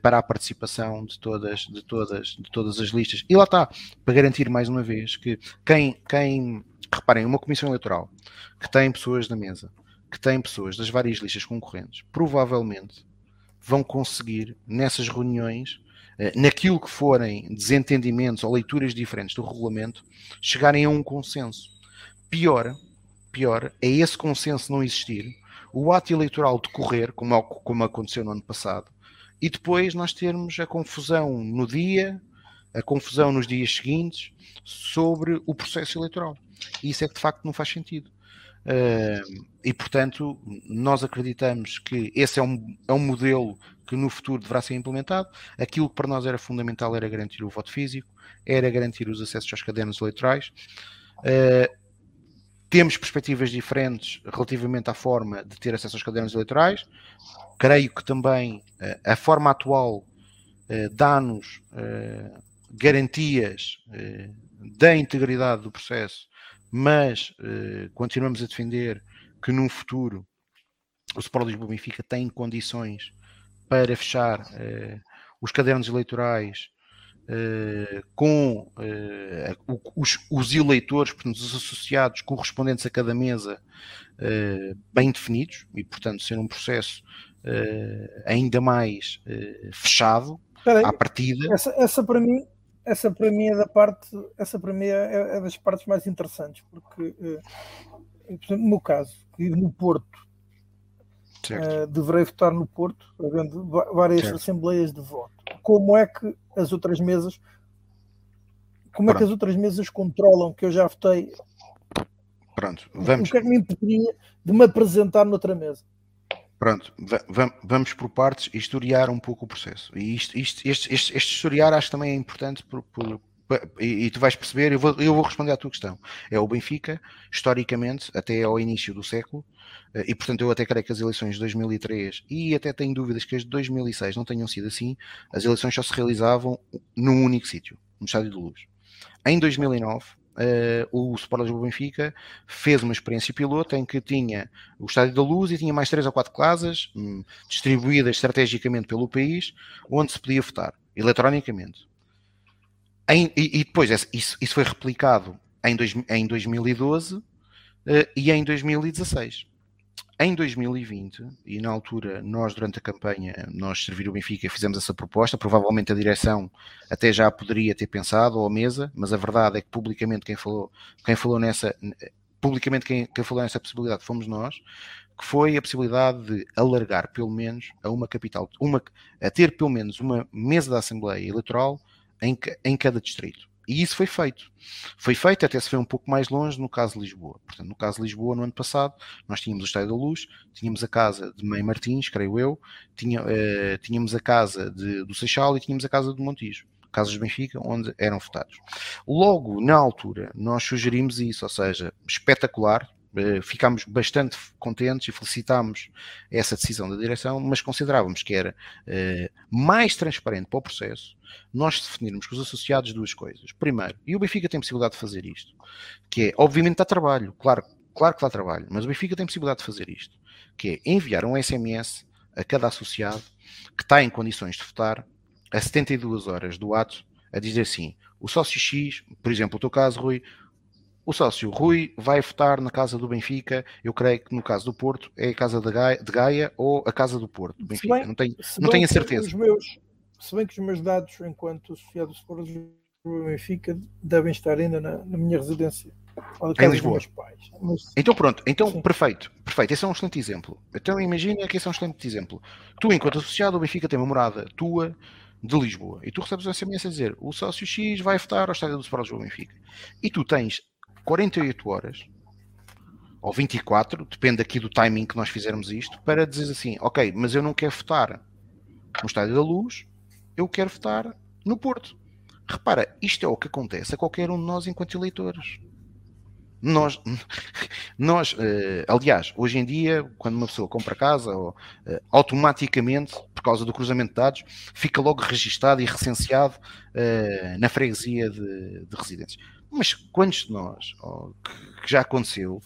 para a participação de todas, de, todas, de todas as listas. E lá está, para garantir mais uma vez que quem, quem reparem, uma comissão eleitoral que tem pessoas na mesa, que tem pessoas das várias listas concorrentes, provavelmente vão conseguir nessas reuniões, eh, naquilo que forem desentendimentos ou leituras diferentes do regulamento, chegarem a um consenso. Pior, pior é esse consenso não existir, o ato eleitoral decorrer, como, como aconteceu no ano passado, e depois nós termos a confusão no dia, a confusão nos dias seguintes sobre o processo eleitoral. E isso é que de facto não faz sentido. Uh, e portanto, nós acreditamos que esse é um, é um modelo que no futuro deverá ser implementado. Aquilo que para nós era fundamental era garantir o voto físico, era garantir os acessos aos cadernos eleitorais. Uh, temos perspectivas diferentes relativamente à forma de ter acesso aos cadernos eleitorais. Creio que também uh, a forma atual uh, dá-nos uh, garantias da integridade do processo, mas continuamos a defender que num futuro o Sport Lisboa Benfica tem condições para fechar os cadernos eleitorais Uh, com uh, os, os, eleitores, portanto, os associados correspondentes a cada mesa uh, bem definidos e, portanto, ser um processo ainda mais fechado Peraí, à partida. Essa, essa para mim, essa para mim é da parte, essa para mim é, é das partes mais interessantes, porque uh, no meu caso, no Porto, deverei votar no Porto, havendo várias certo. assembleias de voto. Como é que as outras mesas como Pronto. é que as outras mesas controlam que eu já votei? Pronto, vamos. O que é que me impedia de me apresentar noutra mesa? Pronto, vamos por partes e historiar um pouco o processo. E isto, isto, este, este, este historiar acho que também é importante por, por, e, e, tu vais perceber, eu vou, eu vou responder à tua questão. É o Benfica, historicamente, até ao início do século, eh, e portanto eu até creio que as eleições de 2003 e até tenho dúvidas que as de 2006 não tenham sido assim, as eleições só se realizavam num único sítio, no Estádio de Luz. Em 2009, uh, o Sport Lisboa Benfica fez uma experiência piloto em que tinha o Estádio da Luz e tinha mais três ou quatro casas um, distribuídas estrategicamente pelo país, onde se podia votar eletronicamente. Em, e, e, depois isso, isso, foi replicado em, dois, em 2012 uh, eh, e em 2016. Em 2020, e na altura nós durante a campanha, nós servir o Benfica fizemos essa proposta, provavelmente a direção até já poderia ter pensado, ou a mesa, mas a verdade é que publicamente quem falou, quem falou nessa, publicamente quem, quem falou nessa possibilidade fomos nós, que foi a possibilidade de alargar pelo menos a uma capital, uma, a ter pelo menos uma mesa da Assembleia Eleitoral em, em cada distrito. E isso foi feito. Foi feito, até se foi um pouco mais longe no caso de Lisboa. Portanto, no caso de Lisboa, no ano passado, nós tínhamos o Estádio da Luz, tínhamos a casa de Mãe Martins, creio eu, tinha, uh, tínhamos a casa de, do Seixal e tínhamos a casa do Montijo, casas de Benfica, onde eram votados. Logo, na altura, nós sugerimos isso, ou seja, espetacular, ficámos bastante contentes e felicitámos essa decisão da direção, mas considerávamos que era uh, mais transparente para o processo nós definirmos com os associados duas coisas. Primeiro, e o Benfica tem possibilidade de fazer isto, que é, obviamente dá trabalho, claro, claro que dá trabalho, mas o Benfica tem possibilidade de fazer isto, que é enviar um SMS a cada associado que está em condições de votar a 72 horas do ato a dizer assim, o sócio X, por exemplo, o teu caso, Rui, o sócio Rui vai votar na casa do Benfica. Eu creio que no caso do Porto é a casa de Gaia, de Gaia ou a casa do Porto. Do Benfica. Bem, não tenho, não tenho a certeza. Meus, se bem que os meus dados enquanto associado ao Sport do Benfica devem estar ainda na, na minha residência. Em Lisboa. Mas... Então pronto, então Sim. perfeito, perfeito. Esse é um excelente exemplo. Então imagina que esse é um excelente exemplo. Tu, enquanto associado, o Benfica tem uma morada tua de Lisboa e tu recebes um SMS a dizer o sócio X vai votar ao estádio do Sport Lisboa Benfica e tu tens 48 horas ou 24, depende aqui do timing que nós fizermos isto, para dizer assim, ok, mas eu não quero votar no Estádio da Luz, eu quero votar no Porto. Repara, isto é o que acontece a qualquer um de nós enquanto eleitores. Nós, nós uh, aliás, hoje em dia, quando uma pessoa compra casa, uh, automaticamente, por causa do cruzamento de dados, fica logo registado e recenseado uh, na freguesia de, de residências. Mas quantos de nós, oh, que, que já aconteceu,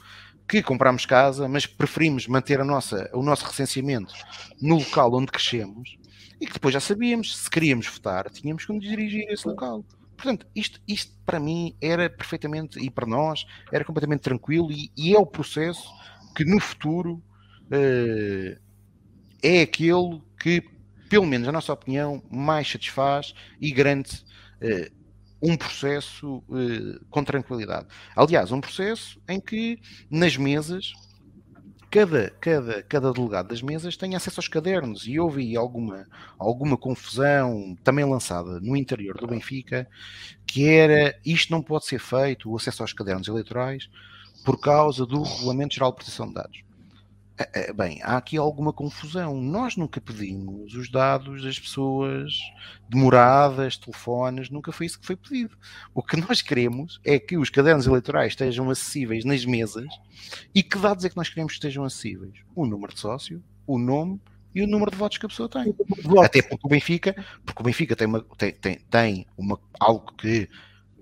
que compramos casa, mas preferimos manter a nossa, o nosso recenseamento no local onde crescemos e que depois já sabíamos, se queríamos votar, tínhamos que nos dirigir a esse local. Portanto, isto, isto para mim era perfeitamente, e para nós, era completamente tranquilo e, e é o processo que no futuro uh, é aquele que, pelo menos na nossa opinião, mais satisfaz e garante uh, um processo uh, com tranquilidade. Aliás, um processo em que nas mesas cada, cada, cada delegado das mesas tem acesso aos cadernos e houve alguma, alguma confusão também lançada no interior do Benfica que era isto não pode ser feito, o acesso aos cadernos eleitorais, por causa do Regulamento Geral de Proteção de Dados. É, é, bem, há aqui alguma confusão. Nós nunca pedimos os dados das pessoas, de moradas, telefones, nunca foi isso que foi pedido. O que nós queremos é que os cadernos eleitorais estejam acessíveis nas mesas e que dados é que nós queremos que estejam acessíveis? O número de sócio, o nome e o número de votos que a pessoa tem. Até porque o Benfica, porque o Benfica tem, uma, tem, tem, tem uma, algo que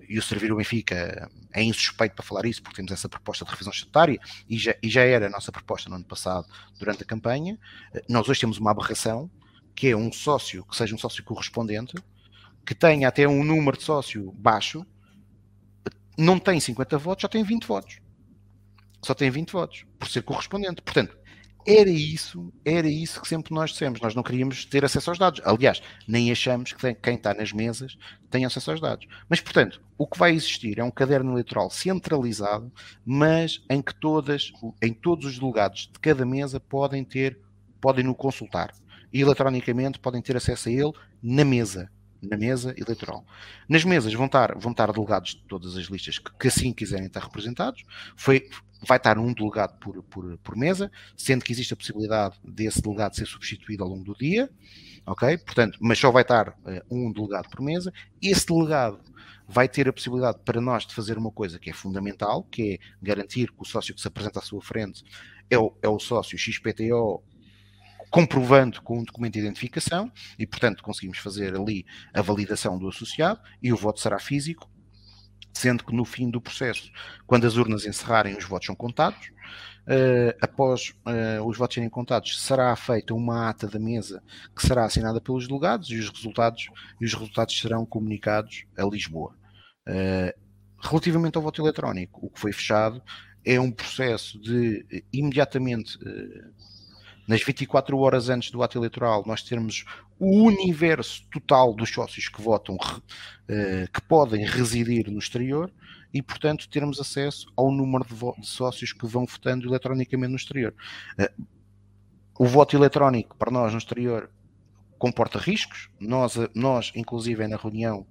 e o Servir o Benfica é insuspeito para falar isso, porque temos essa proposta de revisão estatutária e já, e já era a nossa proposta no ano passado, durante a campanha. Nós hoje temos uma aberração, que é um sócio que seja um sócio correspondente, que tenha até um número de sócio baixo, não tem 50 votos, já tem 20 votos. Só tem 20 votos, por ser correspondente. Portanto, era isso, era isso que sempre nós dissemos. Nós não queríamos ter acesso aos dados. Aliás, nem achamos que quem está nas mesas tenha acesso aos dados. Mas, portanto, o que vai existir é um caderno eleitoral centralizado, mas em que todas, em todos os delegados de cada mesa podem ter, podem no consultar. E eleitronicamente podem ter acesso a ele na mesa na mesa eleitoral. Nas mesas vão estar, vão estar delegados de todas as listas que, que assim quiserem estar representados. Foi, vai estar um delegado por, por, por mesa, sendo que existe a possibilidade desse delegado ser substituído ao longo do dia, ok? Portanto, mas só vai estar uh, um delegado por mesa. Esse delegado vai ter a possibilidade para nós de fazer uma coisa que é fundamental, que é garantir que o sócio que se apresenta à sua frente é o, é o sócio XPTO comprovando com um documento de identificação e, portanto, conseguimos fazer ali a validação do associado e o voto será físico sendo que no fim do processo, quando as urnas encerrarem, os votos são contados. Uh, após uh, os votos serem contados, será feita uma ata da mesa que será assinada pelos delegados e os resultados, e os resultados serão comunicados a Lisboa. Uh, relativamente ao voto eletrónico, o que foi fechado é um processo de imediatamente nas 24 horas antes do ato eleitoral, nós termos o universo total dos sócios que votam, uh, que podem residir no exterior, e, portanto, termos acesso ao número de, sócios que vão votando eletronicamente no exterior. Uh, o voto eletrónico para nós no exterior comporta riscos. Nós, nós inclusive, na reunião,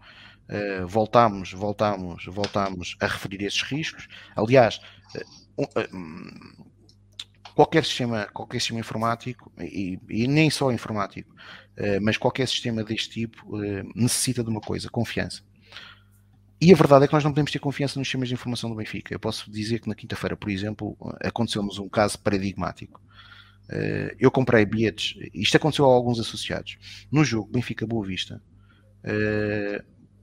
voltámos, voltámos, voltámos a referir esses riscos. Aliás, uh, qualquer sistema, qualquer sistema informático, e, e nem só informático, uh, mas qualquer sistema deste tipo uh, necessita de uma coisa, confiança. E a verdade é que nós não podemos ter confiança nos sistemas de informação do Benfica. Eu posso dizer que na quinta-feira, por exemplo, aconteceu-nos um caso paradigmático. Uh, eu comprei bilhetes, isto aconteceu a alguns associados, no jogo Benfica Boa Vista.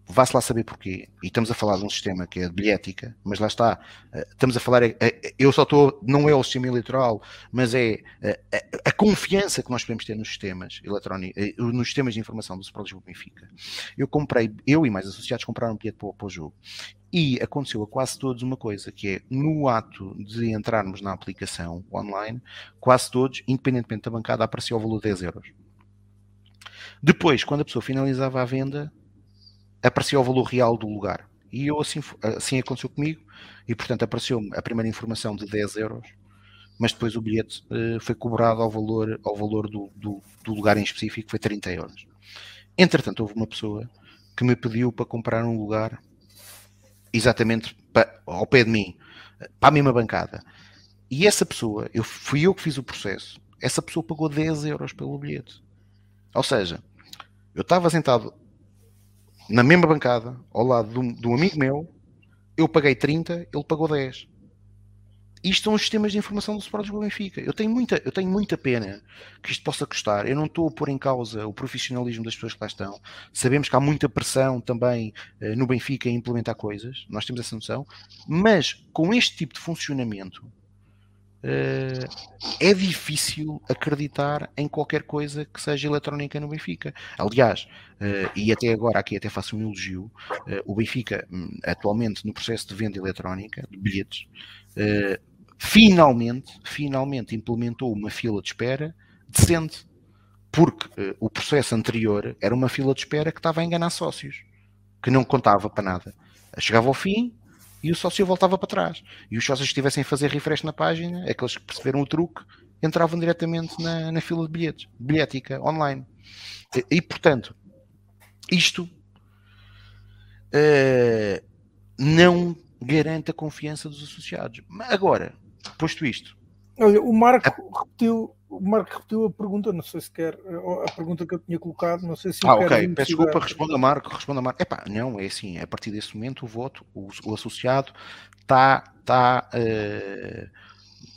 Vá-se lá saber porquê. E estamos a falar de um sistema que é de bilhética, mas lá está. Eh, estamos a falar. É, é, eu só estou. Não é o sistema eleitoral, mas é a, eh, a, confiança que nós podemos ter nos sistemas eletrónicos, eh, nos sistemas de informação do Super Lisboa Benfica. Eu comprei, eu e mais associados compraram um bilhete para, para o jogo. E aconteceu a quase todos uma coisa, que é no ato de entrarmos na aplicação online, quase todos, independentemente da bancada, aparecia o valor de 10 euros. Depois, quando a pessoa finalizava a venda, aparecia o valor real do lugar. E eu assim, assim aconteceu comigo, e portanto apareceu-me a primeira informação de 10 euros, mas depois o bilhete uh, foi cobrado ao valor, ao valor do, do, do lugar em específico, foi 30 euros. Entretanto, houve uma pessoa que me pediu para comprar um lugar exatamente para, ao pé de mim, para a mesma bancada. E essa pessoa, eu fui eu que fiz o processo, essa pessoa pagou 10 euros pelo bilhete. Ou seja, eu estava sentado na mesma bancada, ao lado de um, de um amigo meu, eu paguei 30, ele pagou 10 isto são os sistemas de informação do Sporting do Benfica. Eu tenho, muita, eu tenho muita pena que isto possa custar. Eu não estou a pôr em causa o profissionalismo das pessoas que lá estão. Sabemos que há muita pressão também uh, no Benfica em implementar coisas, nós temos essa noção, mas com este tipo de funcionamento é difícil acreditar em qualquer coisa que seja eletrónica no Benfica. Aliás, uh, e até agora aqui até faço um elogio, o Benfica hum, atualmente no processo de venda eletrónica de bilhetes finalmente, finalmente implementou uma fila de espera decente, porque o processo anterior era uma fila de espera que estava a enganar sócios, que não contava para nada. Chegava ao fim e o sócio voltava para trás. E os sócios que estivessem a fazer refresh na página, aqueles que perceberam o truque, entravam diretamente na, na fila de bilhetes, bilhética, online. E, e portanto, isto uh, não garante a confiança dos associados. Agora, Posto isto. Olha, o Marco a... repetiu, o Marco repetiu a pergunta, não sei se quer, a pergunta que eu tinha colocado, não sei se Ah, ok, peço desculpa, responda Marco, responda Marco. Epá, não, é assim, a partir desse momento o voto, o, o associado está, está uh,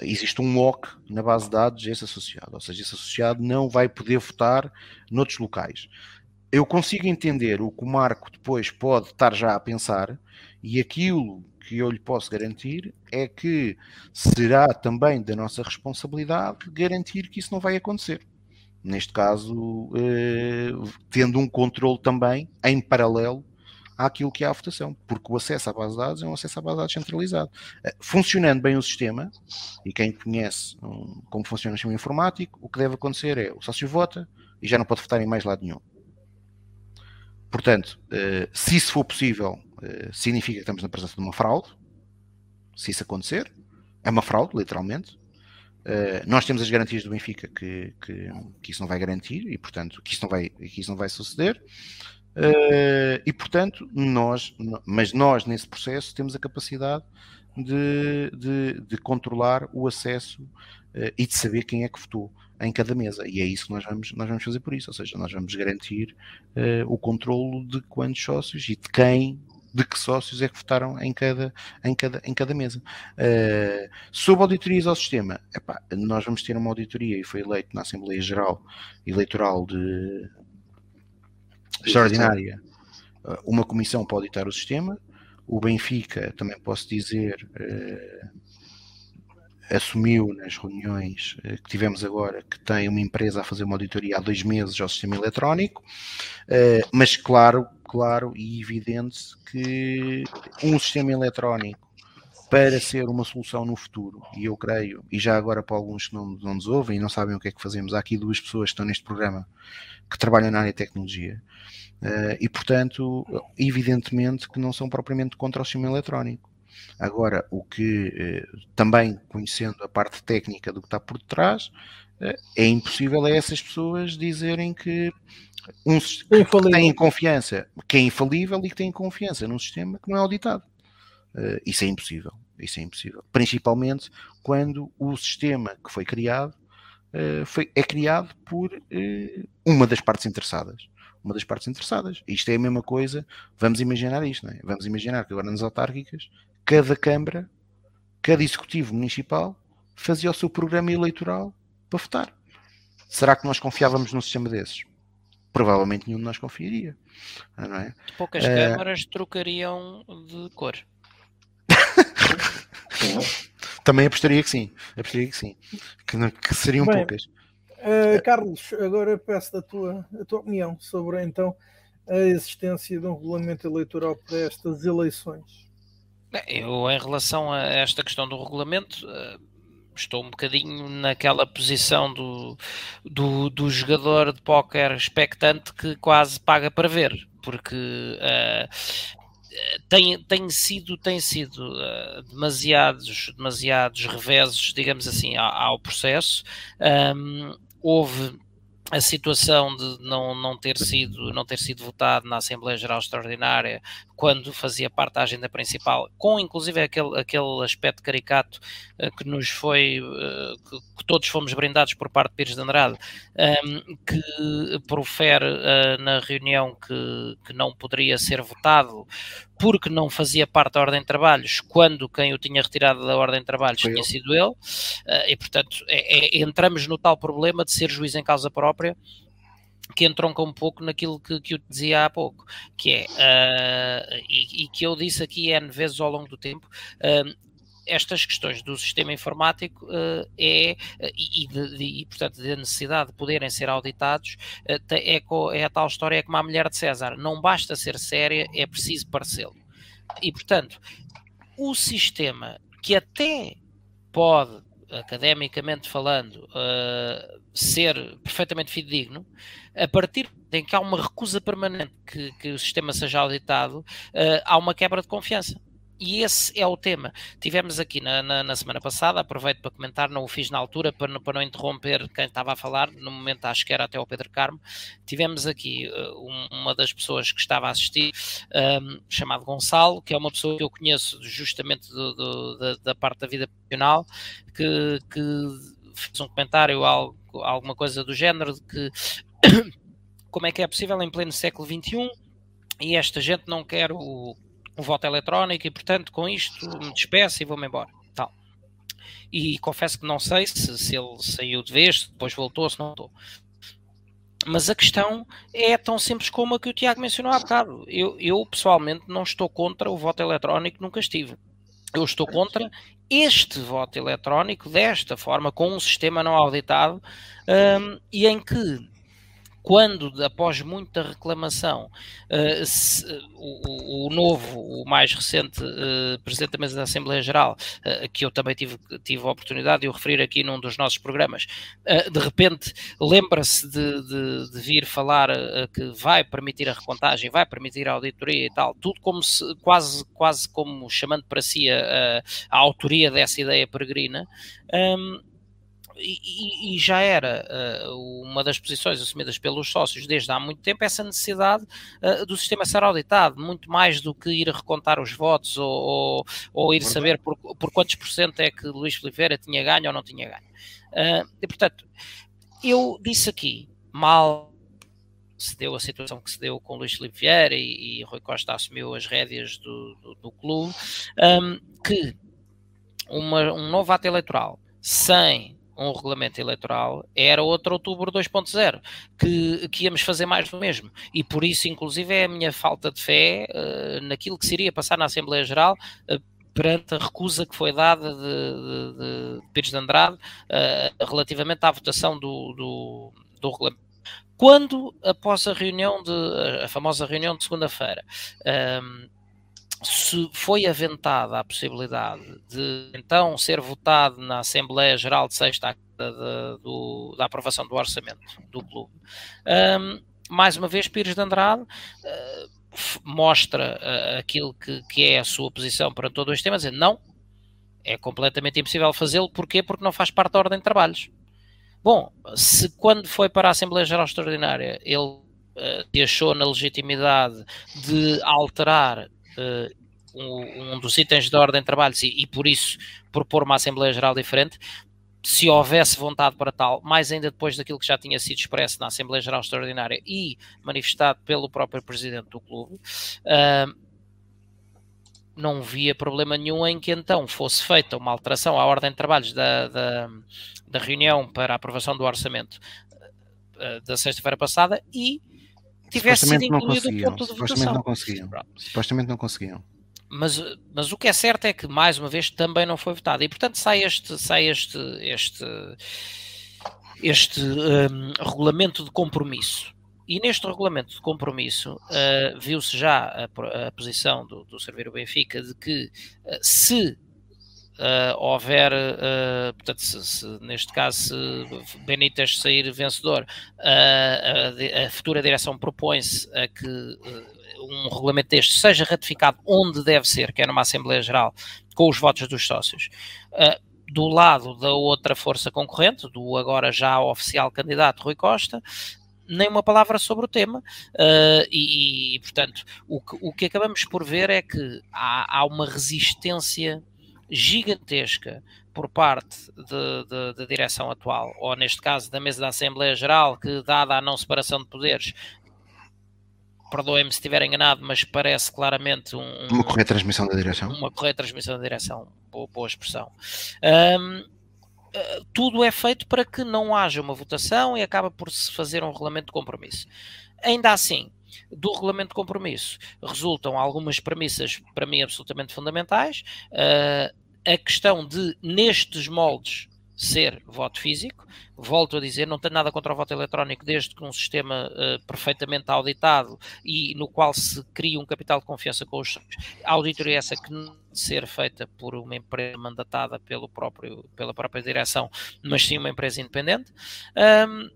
existe um lock na base de dados desse associado, ou seja, esse associado não vai poder votar noutros locais. Eu consigo entender o que o Marco depois pode estar já a pensar e aquilo que eu lhe posso garantir é que será também da nossa responsabilidade garantir que isso não vai acontecer. Neste caso, eh, tendo um controle também em paralelo àquilo que é a votação, porque o acesso à base de dados é um acesso à base de dados centralizado. Eh, funcionando bem o sistema, e quem conhece um, como funciona o sistema informático, o que deve acontecer é o sócio vota e já não pode votar em mais lado nenhum. Portanto, eh, se isso for possível, significa que estamos na presença de uma fraude. Se isso acontecer, é uma fraude, literalmente. Uh, nós temos as garantias do Benfica que, que, que, isso não vai garantir e, portanto, que isso não vai, que isso não vai suceder. Uh, e, portanto, nós, mas nós nesse processo temos a capacidade de, de, de controlar o acesso uh, e de saber quem é que votou em cada mesa. E é isso que nós vamos, nós vamos fazer por isso. Ou seja, nós vamos garantir o controlo de quantos sócios e de quem de que sócios é que votaram em cada, em cada, em cada mesa. Uh, sobre auditorias ao sistema, epá, nós vamos ter uma auditoria e foi eleito na Assembleia Geral Eleitoral de extraordinária uh, uma comissão para auditar o sistema. O Benfica, também posso dizer, uh, assumiu nas reuniões uh, que tivemos agora que tem uma empresa a fazer uma auditoria há dois meses ao sistema eletrónico, uh, mas claro claro e evidente que um sistema eletrónico para ser uma solução no futuro, e eu creio, e já agora para alguns que não, não nos ouvem e não sabem o que é que fazemos, há aqui duas pessoas que estão neste programa que trabalham na área de tecnologia, uh, e portanto, evidentemente que não são propriamente contra o sistema eletrónico. Agora, o que uh, também conhecendo a parte técnica do que está por detrás, uh, é impossível a essas pessoas dizerem que um, que têm confiança, que é infalível e que têm confiança num sistema que não é auditado. Uh, isso é impossível. Isso é impossível. Principalmente quando o sistema que foi criado foi, é criado por uma das partes interessadas. Uma das partes interessadas. Isto é a mesma coisa. Vamos imaginar isto, não é? Vamos imaginar que agora nas autárquicas, cada Câmara, cada Executivo Municipal fazia o seu programa eleitoral para votar. Será que nós confiávamos num sistema desses? provavelmente nenhum de nós confiaria. Não é? Poucas uh... câmaras trocariam de cor. Também apostaria que sim. Apostaria que sim. Que, que seriam Bem, poucas. Uh, Carlos, agora peço a tua, a tua opinião sobre então a existência de um regulamento eleitoral para estas eleições. Eu, em relação a esta questão do regulamento, eh, estou um bocadinho naquela posição do, do, do jogador de póquer expectante que quase paga para ver, porque uh, tem, tem sido, tem sido uh, demasiados, demasiados reveses, digamos assim, ao, ao processo. Um, houve a situação de não, não, ter sido, não ter sido votado na Assembleia Geral Extraordinária quando fazia parte da agenda principal, com inclusive aquele, aquele aspecto caricato uh, que nos foi, uh, que, que, todos fomos brindados por parte de Pires de Andrade, um, ehm, que profere uh, na reunião que, que não poderia ser votado porque não fazia parte da Ordem de Trabalhos, quando quem o tinha retirado da Ordem de Trabalhos Foi tinha sido ele, e portanto é, é, entramos no tal problema de ser juiz em causa própria que entronca um pouco naquilo que, que eu dizia há pouco, que é, uh, e, e, que eu disse aqui N vezes ao longo do tempo, uh, estas questões do sistema informático uh, é, e, de, de, e, portanto, da necessidade de poderem ser auditados, é, é, a tal história como a mulher de César, não basta ser séria, é preciso parecê-lo. E, portanto, o sistema que até pode academicamente falando, uh, ser perfeitamente fidedigno, a partir de que há uma recusa permanente que, que o sistema seja auditado, uh, há uma quebra de confiança. E esse é o tema. Tivemos aqui na, na, na, semana passada, aproveito para comentar, não o fiz na altura para, para não interromper quem estava a falar, no momento acho que era até o Pedro Carmo. Tivemos aqui uh, um, uma das pessoas que estava a assistir, um, chamado Gonçalo, que é uma pessoa que eu conheço justamente do, do, da, da, parte da vida profissional, que, que fez um comentário, algo, alguma coisa do género, de que como é que é possível em pleno século XXI e esta gente não quer o um voto eletrónico e, portanto, com isto me despeço e vou-me embora. Tal. E confesso que não sei se, se ele saiu de vez, se depois voltou, se não voltou. Mas a questão é tão simples como a que o Tiago mencionou há bocado. Eu, eu pessoalmente não estou contra o voto eletrónico, nunca estive. Eu estou contra este voto eletrónico desta forma, com um sistema não auditado um, e em que quando, após muita reclamação, uh, se, o, o, novo, o mais recente uh, Presidente da Mesa da Assembleia Geral, uh, que eu também tive, tive a oportunidade de o referir aqui num dos nossos programas, de repente lembra-se de, de, de, vir falar que vai permitir a recontagem, vai permitir a auditoria e tal, tudo como se, quase, quase como chamando para si a, a autoria dessa ideia peregrina. Um, e, e, já era uh, uma das posições assumidas pelos sócios desde há muito tempo essa necessidade uh, do sistema ser auditado, muito mais do que ir recontar os votos ou, ou, ou ir saber por, por, quantos por cento é que Luís Oliveira tinha ganho ou não tinha ganho. Uh, e portanto, eu disse aqui, mal se deu a situação que se deu com Luís Filipe Vieira e, e Rui Costa assumiu as rédeas do, do, do clube, um, que uma, um novo ato eleitoral sem um regulamento eleitoral, era outro outubro 2.0, que, que íamos fazer mais do mesmo. E por isso, inclusive, é a minha falta de fé uh, naquilo que se iria passar na Assembleia Geral. Uh, perante a recusa que foi dada de, de, de Pires de Andrade uh, relativamente à votação do, do, do regulamento quando, após a reunião de a famosa reunião de segunda-feira, um, se foi aventada a possibilidade de então ser votado na Assembleia Geral de Sexta da, da, do, da aprovação do orçamento do clube, um, mais uma vez Pires de Andrade uh, mostra uh, aquilo que, que é a sua posição para todo este tema, dizendo não, é completamente impossível fazê-lo, porquê? Porque não faz parte da ordem de trabalhos. Bom, se quando foi para a Assembleia Geral Extraordinária ele uh, achou na legitimidade de alterar um, um, dos itens da ordem de trabalhos e, e, por isso propor uma Assembleia Geral diferente, se houvesse vontade para tal, mais ainda depois daquilo que já tinha sido expresso na Assembleia Geral Extraordinária e manifestado pelo próprio Presidente do clube, uh, não via problema nenhum em que então fosse feita uma alteração à ordem de trabalhos da, da, da reunião para a aprovação do orçamento uh, da sexta-feira passada e tivesse sido incluído o ponto de votação. Não conseguiam. Supostamente não conseguiam. Mas, mas o que é certo é que, mais uma vez, também não foi votado. E, portanto, sai este, sai este, este, este um, regulamento de compromisso. e neste regulamento de compromisso uh, viu-se já a, a posição do, do Servir o Benfica de que uh, se uh, houver, portanto, se, se, neste caso, se Benítez sair vencedor, a, a, futura direção propõe-se a que um regulamento deste seja ratificado onde deve ser, que é numa Assembleia Geral, com os votos dos sócios. Do lado da outra força concorrente, do agora já oficial candidato Rui Costa, nem uma palavra sobre o tema, uh, e, e, portanto, o que, o que acabamos por ver é que há, há uma resistência gigantesca por parte da direção atual, ou neste caso da mesa da Assembleia Geral, que, dada a não separação de poderes, perdoem-me se estiver enganado, mas parece claramente um, uma correta transmissão da direção. Uma correta transmissão da direção, boa, boa expressão. Um, eh, tudo é feito para que não haja uma votação e acaba por se fazer um regulamento de compromisso. Ainda assim, do regulamento de compromisso resultam algumas premissas, para mim, absolutamente fundamentais. Uh, a questão de, nestes moldes, ser voto físico. Volto a dizer, não tenho nada contra o voto eletrónico, desde que um sistema uh, perfeitamente auditado e no qual se cria um capital de confiança com os a auditoria essa que não ser feita por uma empresa mandatada pelo próprio, pela própria direção, mas sim uma empresa independente. Um,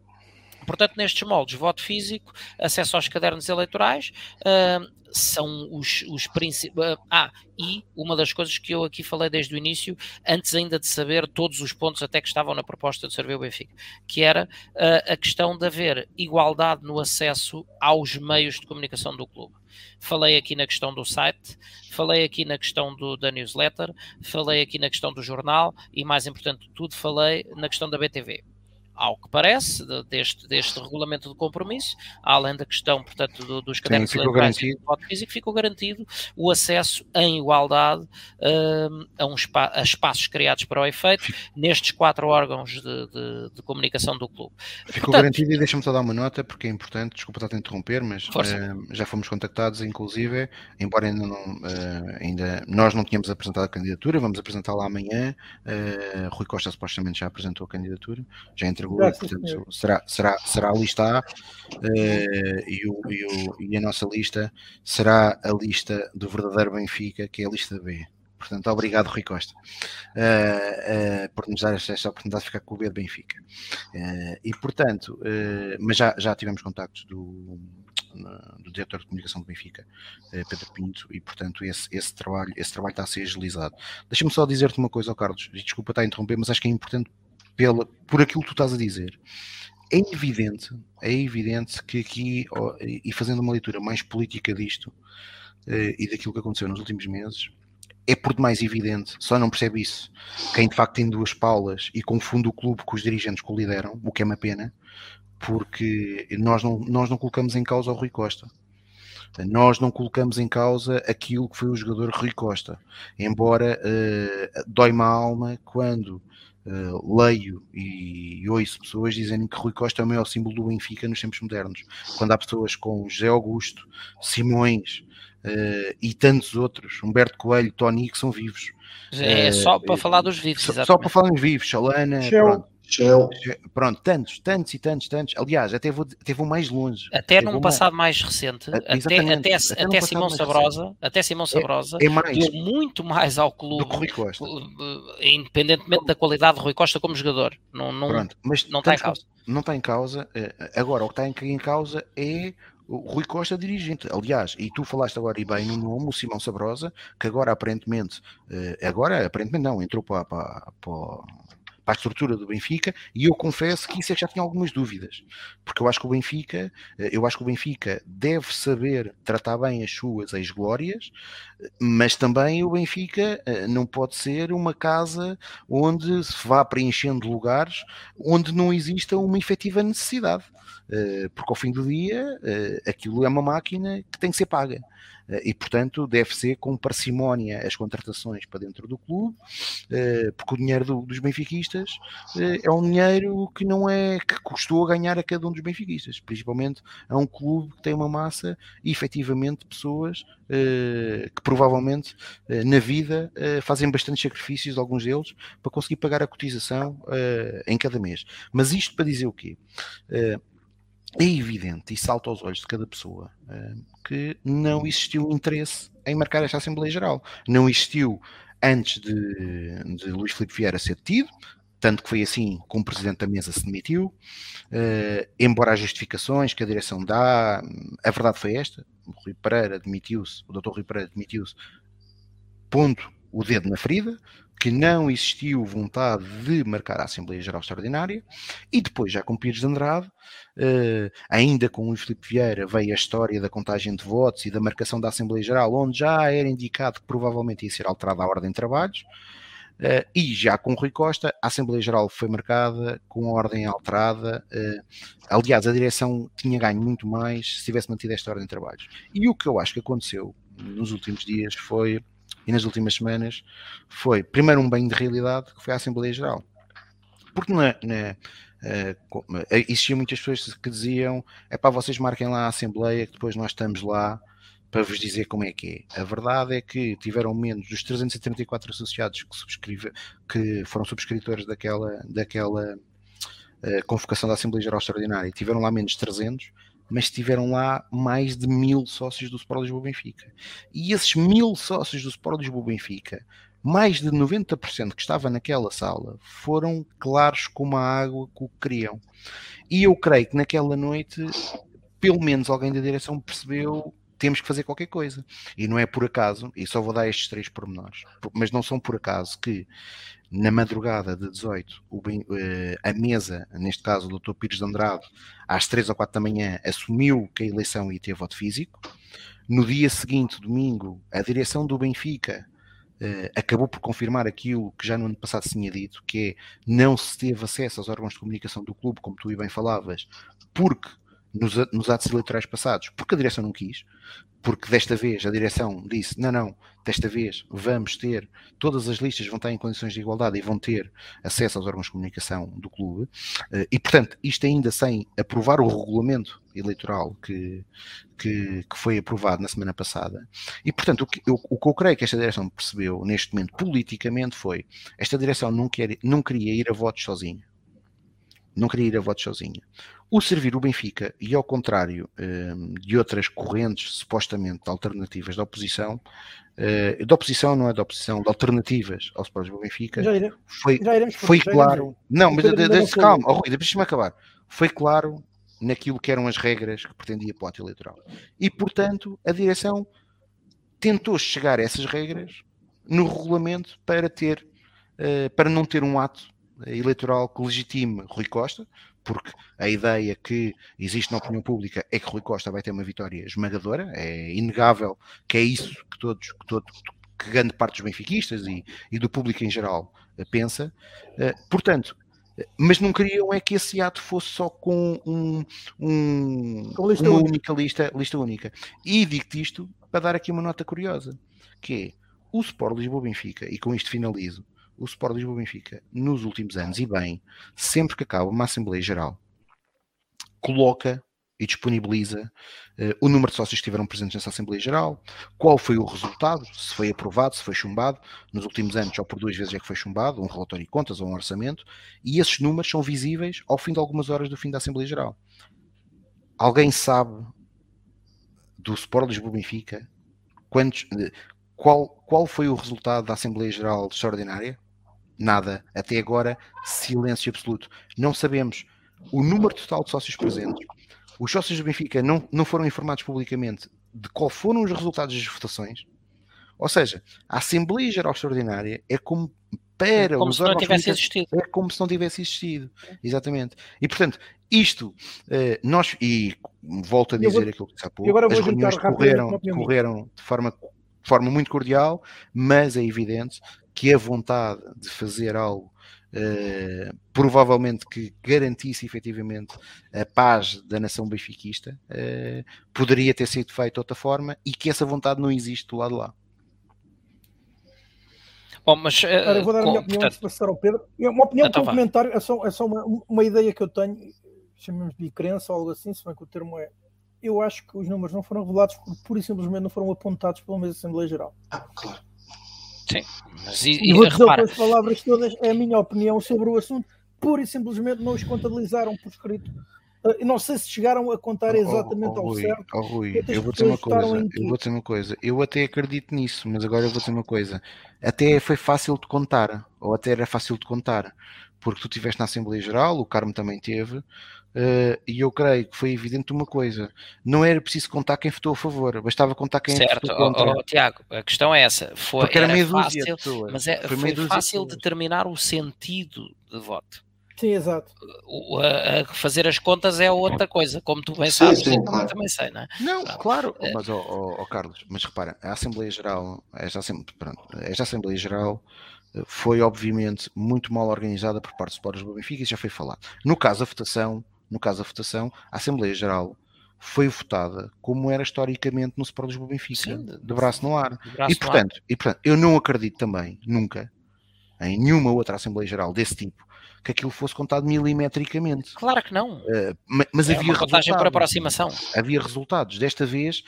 portanto, nestes moldes, voto físico, acesso aos cadernos eleitorais, uh, são os, os principais. Ah, e uma das coisas que eu aqui falei desde o início, antes ainda de saber todos os pontos até que estavam na proposta de servir o Benfica, que era uh, a questão de haver igualdade no acesso aos meios de comunicação do clube. Falei aqui na questão do site, falei aqui na questão do, da newsletter, falei aqui na questão do jornal e, mais importante de tudo, falei na questão da BTV ao que parece, deste, deste regulamento de compromisso, além da questão, portanto, do, dos cadernos eleitorais e do voto físico, ficou garantido o acesso em igualdade uh, a, um spa, a espaços criados para o efeito nestes quatro órgãos de, de, de comunicação do clube. Ficou portanto, garantido e deixa-me só dar uma nota, porque é importante, desculpa estar a interromper, mas uh, já fomos contactados, inclusive, embora ainda não, uh, ainda nós não tínhamos apresentado a candidatura, vamos apresentá-la amanhã, Rui Costa supostamente já apresentou a candidatura, já entregou portanto, será, será, será a lista A uh, e, o, e, o, e a nossa lista será a lista do verdadeiro Benfica, que é a lista B. Portanto, obrigado, Rui Costa, uh, uh, por nos dar esta, esta, oportunidade de ficar com o B de Benfica. Uh, e, portanto, mas já, já tivemos contactos do, do diretor de comunicação do Benfica, Pedro Pinto, e, portanto, esse, esse, trabalho, esse trabalho está a ser agilizado. Deixa-me só dizer-te uma coisa, oh Carlos, desculpa estar a interromper, mas acho que é importante pela, por aquilo que tu estás a dizer. É evidente, é evidente que aqui, e fazendo uma leitura mais política disto eh, e daquilo que aconteceu nos últimos meses, é por demais evidente, só não percebe isso, quem de facto tem duas paulas e confunde o clube com os dirigentes que o lideram, o que é uma pena, porque nós não, nós não colocamos em causa o Rui Costa. Nós não colocamos em causa aquilo que foi o jogador Rui Costa, embora uh, dói-me a alma quando Uh, leio e, e ouço pessoas dizendo que Rui Costa é o maior símbolo do Benfica nos tempos modernos. Quando há pessoas com José Augusto, Simões uh, e tantos outros, Humberto Coelho, Tony, que são vivos. É, uh, só para falar dos vivos, só, só, para falar dos vivos, Chalana, Shell. Pronto, tantos, tantos e tantos, tantos. Aliás, até vou, até vou mais longe. Até num passado mais, mais recente, até, até, até, até Simão Sabrosa, até Simão Sabrosa, é, é mais, deu muito mais ao clube, do que Rui Costa. independentemente da qualidade de Rui Costa como jogador. Não, não, Pronto, mas não está em causa. Não está em causa. Eh, agora, o que está em causa é o Rui Costa dirigente. Aliás, e tu falaste agora e bem no nome, o Simão Sabrosa, que agora aparentemente, eh, agora aparentemente não, entrou para, para, para, para a estrutura do Benfica, e eu confesso que isso é que já tinha algumas dúvidas, porque eu acho que o Benfica, eh, eu acho que o Benfica deve saber tratar bem as suas ex-glórias, mas também o Benfica eh, não pode ser uma casa onde se vá preenchendo lugares onde não exista uma efetiva necessidade, eh, porque ao fim do dia aquilo é uma máquina que tem que ser paga. Eh, e, portanto, deve ser com parcimónia as contratações para dentro do clube, eh, porque o dinheiro do, dos benfiquistas eh, é um dinheiro que não é que custou a ganhar a cada um dos benfiquistas, principalmente a um clube que tem uma massa e efetivamente pessoas que provavelmente na vida fazem bastantes sacrifícios, alguns deles, para conseguir pagar a cotização em cada mês. Mas isto para dizer o quê? É evidente e salta aos olhos de cada pessoa que não existiu interesse em marcar esta Assembleia Geral. Não existiu antes de, de Luís Filipe Vieira ser detido, tanto que foi assim como o Presidente da Mesa se demitiu, uh, embora as justificações que a direção dá, a verdade foi esta, o Rui Pereira demitiu-se, o Dr. Rui Pereira demitiu-se, ponto o dedo na ferida, que não existiu vontade de marcar a Assembleia Geral Extraordinária, e depois, já com Pires de Andrade, uh, ainda com o Filipe Vieira, veio a história da contagem de votos e da marcação da Assembleia Geral, onde já era indicado que provavelmente ia ser alterada a ordem de trabalhos, uh, e já com Rui Costa, a Assembleia Geral foi marcada com a ordem alterada. Uh, aliás, a direção tinha ganho muito mais se tivesse mantido esta ordem de trabalhos. E o que eu acho que aconteceu nos últimos dias foi e nas últimas semanas foi, primeiro, um banho de realidade, que foi a Assembleia Geral. Porque na, na, uh, existiam muitas pessoas que diziam: é para vocês marquem lá a Assembleia, que depois nós estamos lá para vos dizer como é que é. A verdade é que tiveram menos dos 334 associados que, subscreve, que foram subscritores daquela, daquela uh, convocação da Assembleia Geral Extraordinária, tiveram lá menos de 300 mas tiveram lá mais de mil sócios do Sport Lisboa Benfica. E esses mil sócios do Sport Lisboa Benfica, mais de 90% que estava naquela sala, foram claros como a água que o queriam. E eu creio que naquela noite, pelo menos alguém da direção percebeu temos que fazer qualquer coisa. E não é por acaso, e só vou dar estes três pormenores, mas não são por acaso que na madrugada de 18, o, eh, a mesa, neste caso o Dr. Pires de Andrade, às 3 ou 4 da manhã, assumiu que a eleição ia ter voto físico. No dia seguinte, domingo, a direção do Benfica uh, acabou por confirmar aquilo que já no ano passado se tinha dito, que é não se teve acesso aos órgãos de comunicação do clube, como tu bem falavas, porque nos, nos atos eleitorais passados, porque a direção não quis, porque desta vez a direção disse: não, não, desta vez vamos ter, todas as listas vão estar em condições de igualdade e vão ter acesso aos órgãos de comunicação do clube, eh, e portanto, isto ainda sem aprovar o regulamento eleitoral que, que, que foi aprovado na semana passada. E portanto, o que, eu, o que eu creio que esta direção percebeu neste momento politicamente foi: esta direção não, quer, não queria ir a votos sozinha. Não queria ir a votos sozinha o servir o Benfica, e ao contrário uh, de outras correntes supostamente alternativas da oposição, uh, da oposição não é da oposição, de alternativas ao do Benfica, já iremos, foi, já iremos, foi claro. Não, mas de, de, de, calma, oh, Rui, deixa-me acabar. Foi claro naquilo que eram as regras que pretendia para o ato eleitoral. E, portanto, a direção tentou chegar a essas regras no regulamento para ter, uh, para não ter um ato eleitoral que legitime Rui Costa, porque a ideia que existe na opinião pública é que Rui Costa vai ter uma vitória esmagadora, é inegável que é isso que todos, que, todo, que grande parte dos benfiquistas e, e do público em geral eh, pensa. Eh, portanto, mas não queriam é que esse ato fosse só com um, um uma única lista, lista única. E digo-te isto para dar aqui uma nota curiosa, que é o Sport Lisboa Benfica, e com isto finalizo, o Sport Lisboa Benfica, nos últimos anos, e bem, sempre que acaba uma Assembleia Geral, coloca e disponibiliza uh, o número de sócios que estiveram presentes nessa Assembleia Geral, qual foi o resultado, se foi aprovado, se foi chumbado. Nos últimos anos, só por duas vezes é que foi chumbado, um relatório de contas ou um orçamento, e esses números são visíveis ao fim de algumas horas do fim da Assembleia Geral. Alguém sabe do Sport Lisboa Benfica quantos, eh, qual, qual foi o resultado da Assembleia Geral extraordinária? Nada. Até agora, silêncio absoluto. Não sabemos o número total de sócios presentes. Os sócios do Benfica não, não foram informados publicamente de qual foram os resultados das votações. Ou seja, a Assembleia Geral Extraordinária é como para como se não tivesse existido. É como se não tivesse existido. Exatamente. E portanto, isto, eh, nós, e volto a dizer vou, aquilo que disse há pouco, as reuniões correram, correram de forma, de forma muito cordial, mas é evidente que a vontade de fazer algo uh, provavelmente que garantisse efetivamente a paz da nação benfiquista uh, poderia ter sido feito de outra forma e que essa vontade não existe do lado lá. Bom, mas, uh, eu vou dar a minha opinião antes de passar ao Pedro. Uma opinião então, um comentário, é só, é só uma, uma ideia que eu tenho, chamamos de crença ou algo assim, se bem que o termo é. Eu acho que os números não foram revelados porque pura e simplesmente não foram apontados pela mesa de Assembleia Geral. Ah, claro. Sim, mas e, e, vou dizer repara... as palavras todas, é a minha opinião sobre o assunto, pura e simplesmente não os contabilizaram por escrito Uh, não sei se chegaram a contar exatamente oh, oh, ao Rui, certo. Oh, Rui, eu vou dizer uma coisa, eu vou dizer uma coisa. Eu até acredito nisso, mas agora eu vou dizer uma coisa. Até foi fácil de contar, ou até era fácil de contar, porque tu estiveste na Assembleia Geral, o Carmo também teve, Uh, e eu creio que foi evidente uma coisa: não era preciso contar quem votou a favor, bastava contar quem certo, votou contra. Certo, oh, Tiago, a questão é essa. Foi, Porque era, era meio fácil, pessoas. mas é, foi, foi fácil de determinar o sentido de voto. Sim, exato. O, a, a fazer as contas é outra coisa, como tu bem sabes, sim, eu claro. também sei, não é? Não, Pronto. claro, É. mas, ó, ó, Carlos, mas repara, a Assembleia Geral, esta, Assem- pronto, esta Assembleia Geral eh, foi obviamente muito mal organizada por parte dos supporters do Benfica, isso já foi falado. No caso da votação, no caso da votação, a Assembleia Geral foi votada como era historicamente no Sport Lisboa Benfica, Sim, de, braço no ar. Braço E no ar. portanto, e portanto, eu não acredito também, nunca, em nenhuma outra Assembleia Geral desse tipo, que aquilo fosse contado milimetricamente. Claro que não. Ma- mas É havia uma contagem por resultados aproximação. havia resultados. Desta vez,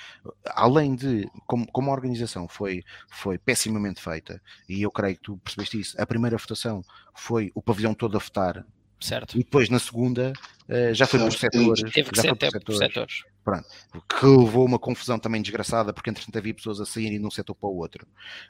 além de, como, como a organização foi, foi pessimamente feita, e eu creio que tu percebeste isso, a primeira votação foi o pavilhão todo a votar, Certo. e depois na segunda eh, já foi por setores, Teve que já ser foi tempo por setores. que levou uma confusão também desgraçada, porque entretanto havia pessoas a saírem de um setor para o outro.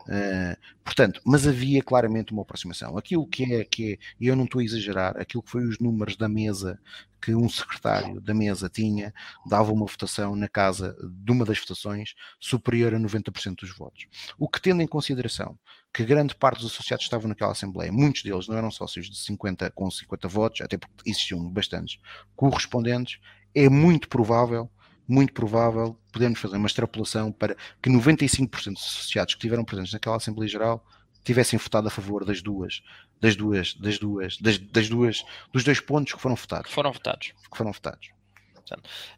Eh, portanto, mas havia claramente uma aproximação. Aquilo que é, que é, e eu não estou a exagerar, aquilo que foi os números da mesa que um secretário da mesa tinha, dava uma votação na casa de uma das votações superior a 90% dos votos. O que tendo em consideração que grande parte dos associados estavam naquela Assembleia, muitos deles não eram sócios de 50 com 50 votos, até porque existiam bastantes correspondentes, é muito provável, muito provável, podemos fazer uma extrapolação para que 95% dos associados que estiveram presentes naquela Assembleia Geral tivessem votado a favor das duas, das duas, das duas, das, das duas, dos dois pontos que foram Que votados, foram votados. que foram votados.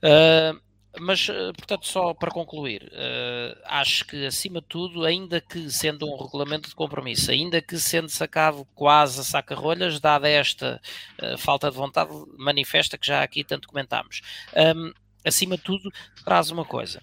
Uh, mas, uh, portanto, só para concluir, uh, acho que, acima de tudo, ainda que sendo um regulamento de compromisso, ainda que sendo sacado quase a saca-rolhas, dada esta uh, falta de vontade manifesta que já aqui tanto comentámos, um, acima de tudo, traz uma coisa.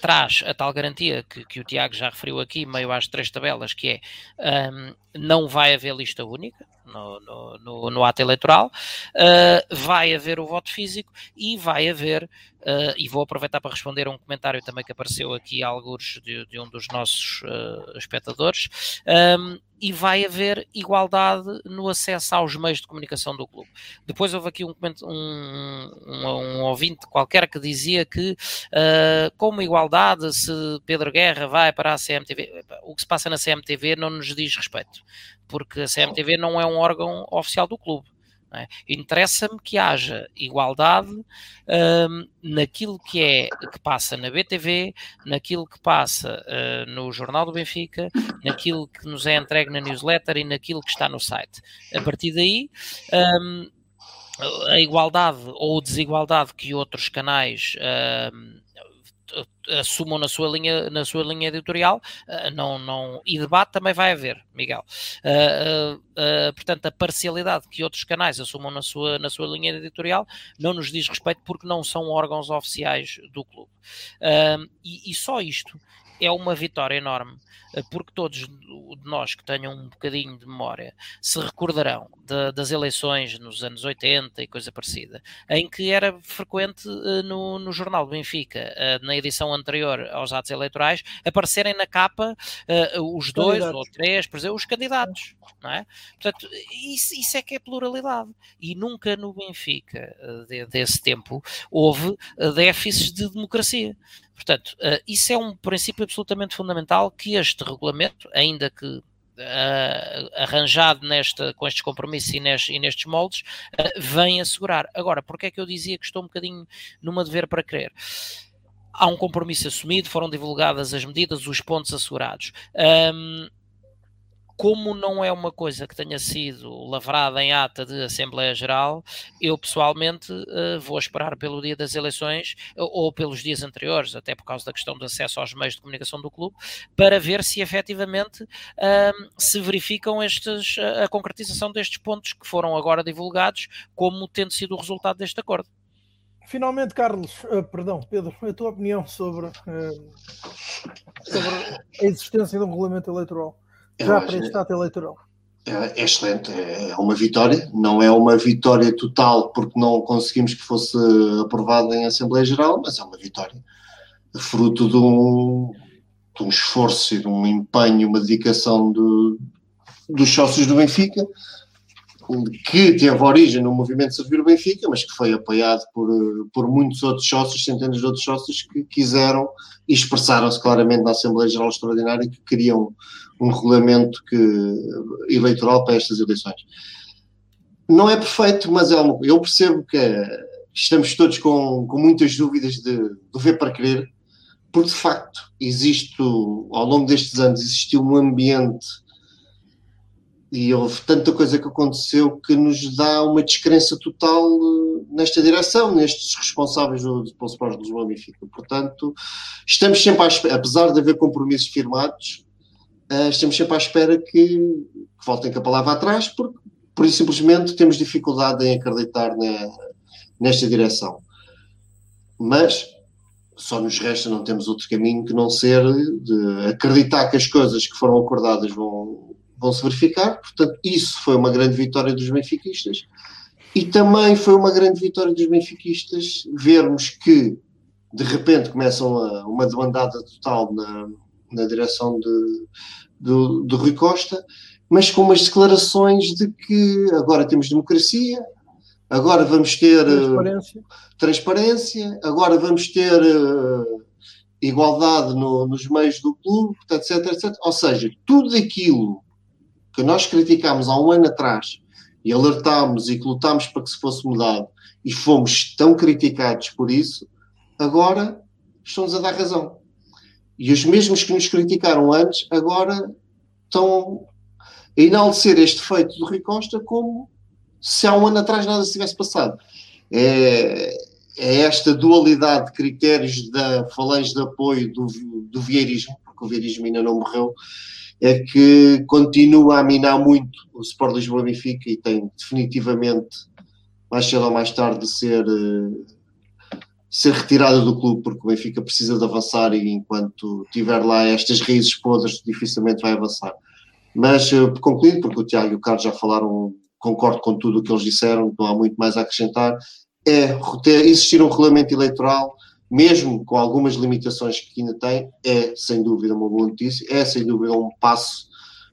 Traz a tal garantia que, que o Tiago já referiu aqui, meio às três tabelas, que é um, não vai haver lista única no, no, no, no ato eleitoral, uh, vai haver o voto físico e vai haver, uh, e vou aproveitar para responder a um comentário também que apareceu aqui, alguns de, de um dos nossos uh, espectadores, um, e vai haver igualdade no acesso aos meios de comunicação do clube. Depois houve aqui um, um, um, um ouvinte qualquer que dizia que, uh, como igualdade, se Pedro Guerra vai para a CMTV, o que se passa na CMTV não nos diz respeito, porque a CMTV não é um órgão oficial do clube. É? Interessa-me que haja igualdade um, naquilo que é que passa na BTV, naquilo que passa uh, no Jornal do Benfica, naquilo que nos é entregue na newsletter e naquilo que está no site. A partir daí, um, a igualdade ou desigualdade que outros canais um, assumam na sua linha, na sua linha editorial, uh, não, não, e debate também vai haver, Miguel. Uh, uh, portanto, a parcialidade que outros canais assumam na sua, na sua linha editorial não nos diz respeito porque não são órgãos oficiais do clube. E, e, só isto é uma vitória enorme, porque todos de nós que tenham um bocadinho de memória se recordarão de, das eleições nos anos 80 e coisa parecida, em que era frequente no, no jornal do Benfica, na edição anterior aos atos eleitorais, aparecerem na capa os dois candidatos. ou três, por exemplo, os candidatos, não é? Portanto, isso, isso, é que é pluralidade. E nunca no Benfica, uh, de, desse tempo, houve uh, déficits de democracia. Portanto, isso é um princípio absolutamente fundamental que este regulamento, ainda que Uh, arranjado nesta, com estes compromissos e, nestes, e nestes moldes, uh, vem assegurar. Agora, porque é que eu dizia que estou um bocadinho numa dever para crer? Há um compromisso assumido, foram divulgadas as medidas, os pontos assegurados. Um, como não é uma coisa que tenha sido lavrada em ata de Assembleia Geral, eu pessoalmente uh, vou esperar pelo dia das eleições ou pelos dias anteriores, até por causa da questão do acesso aos meios de comunicação do clube, para ver se efetivamente uh, se verificam estes, a concretização destes pontos que foram agora divulgados como tendo sido o resultado deste acordo. Finalmente, Carlos, uh, perdão, Pedro, a tua opinião sobre, sobre a existência de um regulamento eleitoral? Já para este ato eleitoral. é, é excelente, é, é uma vitória, não é uma vitória total porque não conseguimos que fosse aprovada em Assembleia Geral, mas é uma vitória fruto de um, de um esforço e de um empenho, uma dedicação de, dos sócios do Benfica, que teve origem no movimento Servir o Benfica, mas que foi apoiado por, por muitos outros sócios, centenas de outros sócios que quiseram e expressaram-se claramente na Assembleia Geral Extraordinária que queriam um regulamento que, eleitoral para estas eleições. Não é perfeito, mas é eu percebo que estamos todos com, com muitas dúvidas de, de ver para querer, porque de facto existe, ao longo destes anos, existiu um ambiente e houve tanta coisa que aconteceu que nos dá uma descrença total eh, nesta direção, nestes responsáveis do, do de Lisboa Benfica. Portanto, estamos sempre à espera, apesar de haver compromissos firmados, uh, estamos sempre à espera que, que, voltem com a palavra atrás, porque por isso simplesmente temos dificuldade em acreditar na, nesta direção. Mas só nos resta, não temos outro caminho que não ser de acreditar que as coisas que foram acordadas vão, vão se verificar. Portanto, isso foi uma grande vitória dos benfiquistas. E também foi uma grande vitória dos benfiquistas vermos que de repente começam a, uma demandada total na, na direção de, do, do Rui Costa, mas com umas declarações de que agora temos democracia, agora vamos ter eh, transparência, uh, transparência agora vamos ter uh, igualdade no, nos meios do clube, etc, etc. Ou seja, tudo aquilo que nós criticámos há um ano atrás e alertámos e que lutámos para que se fosse mudado e fomos tão criticados por isso, agora estão-nos a dar razão. E os mesmos que nos criticaram antes, agora estão a enaltecer este feito do Rui Costa como se há um ano atrás nada se tivesse passado. É, é esta dualidade de critérios da falange de apoio do, do vieirismo, porque o vieirismo ainda não morreu, é que continua a minar muito o Sport Lisboa Benfica e tem definitivamente, mais cedo ou mais tarde, de ser, eh, ser retirada do clube, porque o Benfica precisa de avançar e enquanto tiver lá estas raízes podres, dificilmente vai avançar. Mas, uh, concluindo, porque o Tiago e o Carlos já falaram, concordo com tudo o que eles disseram, não há muito mais a acrescentar, é existir um regulamento eleitoral mesmo com algumas limitações que ainda tem, é sem dúvida uma boa notícia, é sem dúvida um passo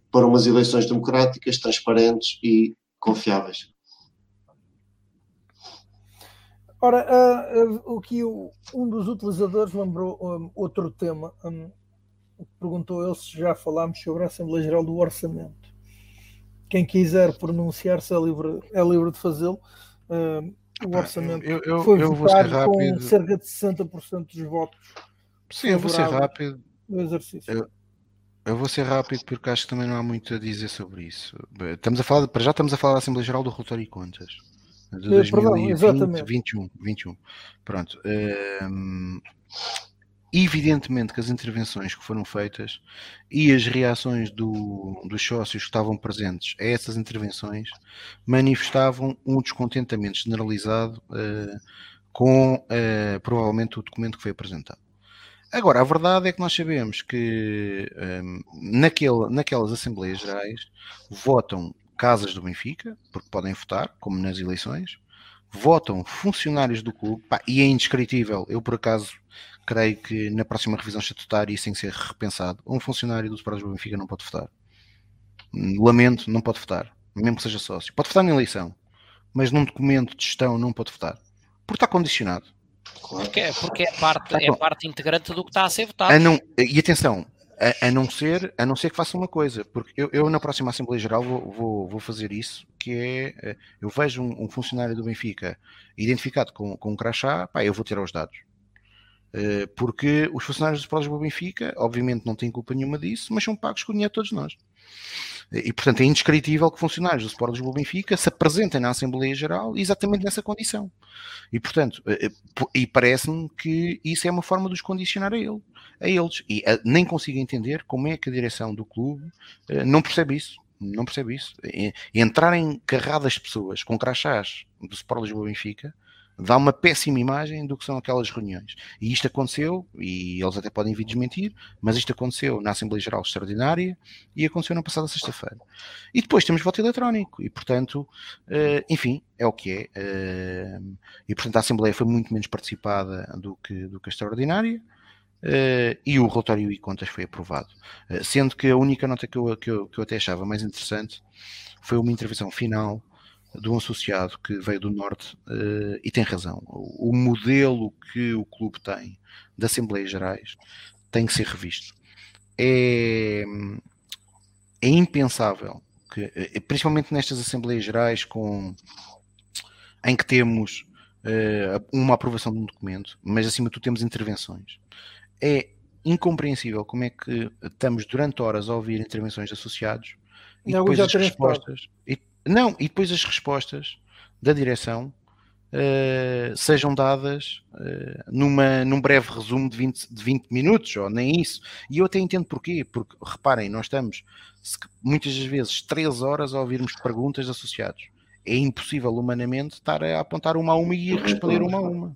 para umas eleições democráticas, transparentes e confiáveis. Ora, uh, uh, que um dos utilizadores lembrou um, outro tema. Um, perguntou ele se já falámos sobre a Assembleia Geral do Orçamento. Quem quiser pronunciar-se é livre, é livre de fazê-lo. Uh, o orçamento eu, eu, foi eu votado com cerca de 60% dos votos. Sim, eu vou ser rápido. No exercício. Eu, eu, vou ser rápido porque acho que também não há muito a dizer sobre isso. Estamos a falar, para já estamos a falar da Assembleia Geral do Relatório e Contas. De 2020, 21, 21. Pronto. Um, evidentemente que as intervenções que foram feitas e as reações do, dos sócios que estavam presentes a essas intervenções manifestavam um descontentamento generalizado uh, com uh, provavelmente o documento que foi apresentado. Agora, a verdade é que nós sabemos que um, ehm, naquele, naquelas Assembleias Gerais votam casas do Benfica, porque podem votar, como nas eleições, votam funcionários do clube, pá, e é indescritível. Eu, por acaso, creio que na próxima revisão estatutária isso tem que ser repensado. Um funcionário do Sporting do Benfica não pode votar. Lamento, não pode votar, mesmo que seja sócio. Pode votar na eleição, mas num documento de gestão não pode votar, porque está condicionado. Porque, é, porque é, parte, é parte integrante do que está a ser votado. A não, e atenção, a, a, não ser, a não ser que faça uma coisa, porque eu, eu na próxima Assembleia Geral vou, vou, vou, fazer isso, que é, eh, eu vejo um, um funcionário do Benfica identificado com, com um crachá, pá, eu vou tirar os dados. Eh, porque os funcionários do Sporting Benfica, obviamente, não têm culpa nenhuma disso, mas são pagos com dinheiro de todos nós. E, portanto, é indescritível que funcionários do Sport Lisboa Benfica se apresentem na Assembleia Geral exatamente nessa condição. E, portanto, eh, eh, e parece-me que isso é uma forma de os condicionar a, ele, a eles. E nem consigo entender como é que a direção do clube não percebe isso. Não percebe isso. Entrarem carradas pessoas com crachás do Sport Lisboa Benfica dá uma péssima imagem do que são aquelas reuniões. E isto aconteceu, e eles até podem vir desmentir, mas isto aconteceu na Assembleia Geral Extraordinária e aconteceu na passada sexta-feira. E depois temos voto eletrónico, e portanto, uh, enfim, é o que é. E portanto a Assembleia foi muito menos participada do que, do que a Extraordinária. Uh, e o relatório e contas foi aprovado. Uh, sendo que a única nota que eu, que, eu, que eu até achava mais interessante foi uma intervenção final de um associado que veio do Norte uh, e tem razão. O, o, modelo que o clube tem de Assembleias Gerais tem que ser revisto. É, é impensável que, principalmente nestas Assembleias Gerais com, em que temos uma aprovação de um documento, mas acima de tudo temos intervenções é incompreensível como é que estamos durante horas a ouvir intervenções de associados e não, depois as respostas e, não, e depois as respostas da direção uh, sejam dadas uh, numa, num breve resumo de 20, de 20 minutos, ou nem isso. E eu até entendo porquê, porque reparem, nós estamos muitas das vezes 3 horas a ouvirmos perguntas de associados. É impossível humanamente estar a apontar uma a uma e a responder uma a uma.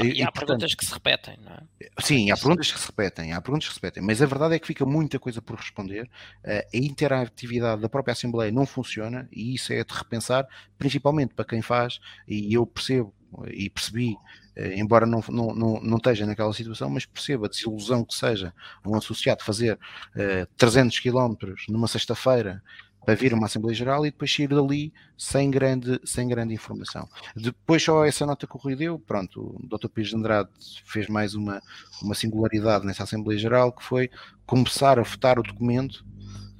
E, e há e, perguntas que se repetem, não é? Sim, há perguntas que se repetem, há perguntas que se repetem, mas a verdade é que fica muita coisa por responder. A interatividade da própria Assembleia não funciona e isso é de repensar, principalmente para quem faz, e eu percebo e percebi, eh, embora não, não, não, não esteja naquela situação, mas percebo a desilusão que seja um associado fazer uh, 300 km numa sexta-feira para vir uma Assembleia Geral e depois sair dali sem grande, sem grande informação. Depois só essa nota que o Rui deu, pronto, o Dr. Pires de Andrade fez mais uma, uma singularidade nessa Assembleia Geral que foi começar a votar o documento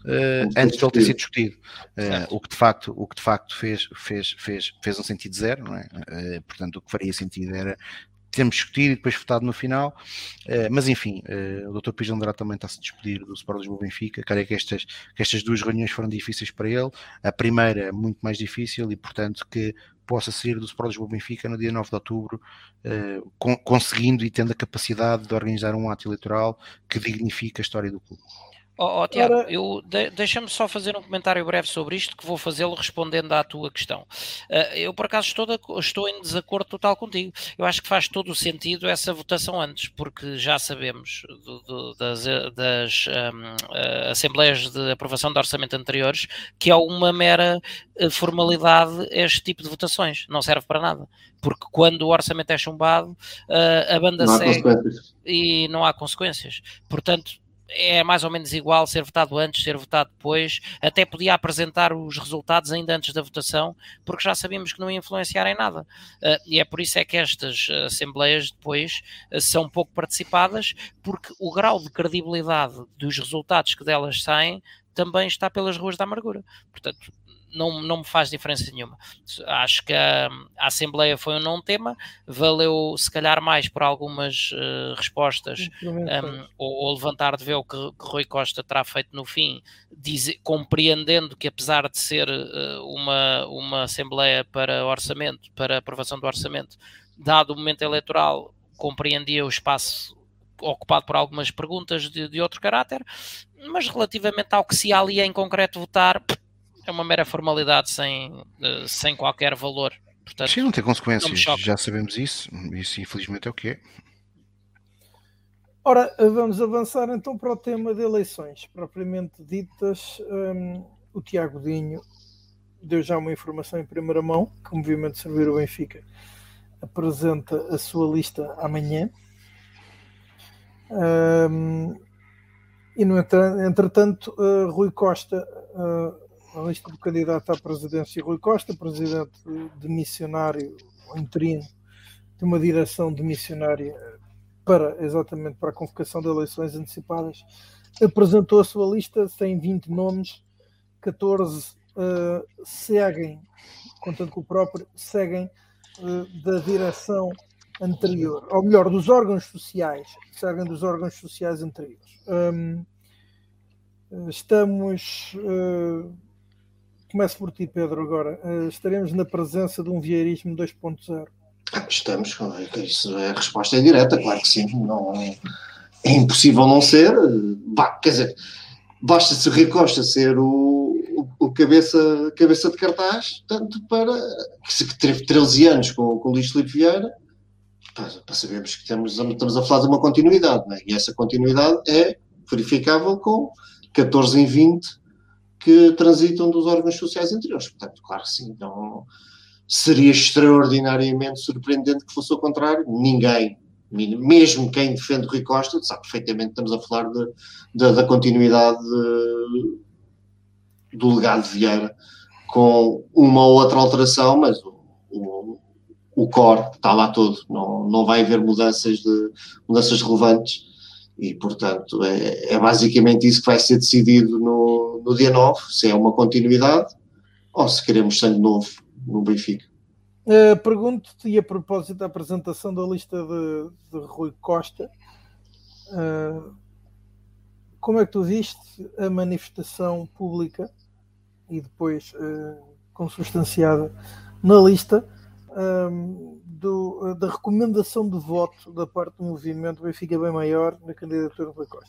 Uh, antes de ele ter sido discutido, uh, o que de facto, o que de facto fez, fez, fez, fez um sentido zero, não é? Uh, portanto, o que faria sentido era termos discutido e depois votado no final. Uh, mas enfim, uh, o Dr. Pires Andrade também está-se a despedir do Sport Lisboa Benfica. Creio que estas, que estas duas reuniões foram difíceis para ele. A primeira muito mais difícil e, portanto, que possa sair do Sport Lisboa Benfica no dia 9 de outubro, con conseguindo e tendo a capacidade de organizar um ato eleitoral que dignifique a história do clube. Oh, oh, Tiago, Ora... eu de, deixa-me só fazer um comentário breve sobre isto que vou fazê-lo respondendo à tua questão. Uh, eu por acaso estou, de, estou em desacordo total contigo. Eu acho que faz todo o sentido essa votação antes, porque já sabemos do, do, das, das um, uh, ah, assembleias de aprovação de orçamento anteriores que é uma mera ah, formalidade este tipo de votações, não serve para nada porque quando o orçamento é chumbado, uh, a banda segue e não há consequências. Portanto, é mais ou menos igual ser votado antes, ser votado depois, até podia apresentar os resultados ainda antes da votação, porque já sabíamos que não ia influenciar em nada. Uh, e é por isso é que estas assembleias depois uh, são pouco participadas, porque o grau de credibilidade dos resultados que delas saem também está pelas ruas da amargura. Portanto, não, não me faz diferença nenhuma. Acho que a, a Assembleia foi um não tema, valeu se calhar mais por algumas uh, respostas um, ou, ou, levantar de ver o que, que Rui Costa terá feito no fim, diz, compreendendo que apesar de ser uh, uma, uma Assembleia para orçamento, para aprovação do orçamento, dado o momento eleitoral, compreendia o espaço ocupado por algumas perguntas de, de outro caráter, mas relativamente ao que se ali em concreto votar, é uma mera formalidade sem, eh, sem qualquer valor. Portanto, Sim, não tem consequências, não já sabemos isso, isso infelizmente é o que é. Ora, vamos avançar então para o tema de eleições, propriamente ditas. Um, o Tiago Dinho deu já uma informação em primeira mão que o Movimento Servir o Benfica apresenta a sua lista amanhã. Um, e no entretanto, uh, Rui Costa uh, a lista do candidato à presidência Rui Costa, presidente de missionário, interino de uma direção de missionária para exatamente para a convocação de eleições antecipadas, apresentou a sua lista, tem 20 nomes, 14 uh, seguem, contando com o próprio, seguem uh, da direção anterior, ou melhor, dos órgãos sociais, seguem dos órgãos sociais anteriores. Um, estamos uh, Começo por ti, Pedro, agora. Uh, estaremos na presença de um vieirismo 2.0? Estamos, isso, a resposta é direta, claro que sim. Não, é impossível não ser. Bah, quer dizer, basta se Rui Costa ser o, o cabeça, cabeça de cartaz, tanto para que teve 13 anos com, com o Luís Filipe Vieira, para, para sabermos que temos, estamos a falar de uma continuidade, é? e essa continuidade é verificável com 14 em 20 que transitam dos órgãos sociais anteriores. Portanto, claro que sim, não seria extraordinariamente surpreendente que fosse o contrário. Ninguém, mesmo quem defende Rui Costa, sabe perfeitamente que estamos a falar de, de, da continuidade de, do legado de Vieira, com uma ou outra alteração, mas o, o, o core está lá todo, não, não vai haver mudanças, de, mudanças relevantes e, portanto, é, é, basicamente isso que vai ser decidido no, no dia 9, se é uma continuidade ou se queremos sangue novo no Benfica. Uh, Pergunto-te, e a propósito da apresentação da lista de, de Rui Costa, uh, como é que tu viste a manifestação pública e depois uh, consubstanciada na lista do, da recomendação de voto da parte do movimento Benfica bem maior na candidatura do Costa?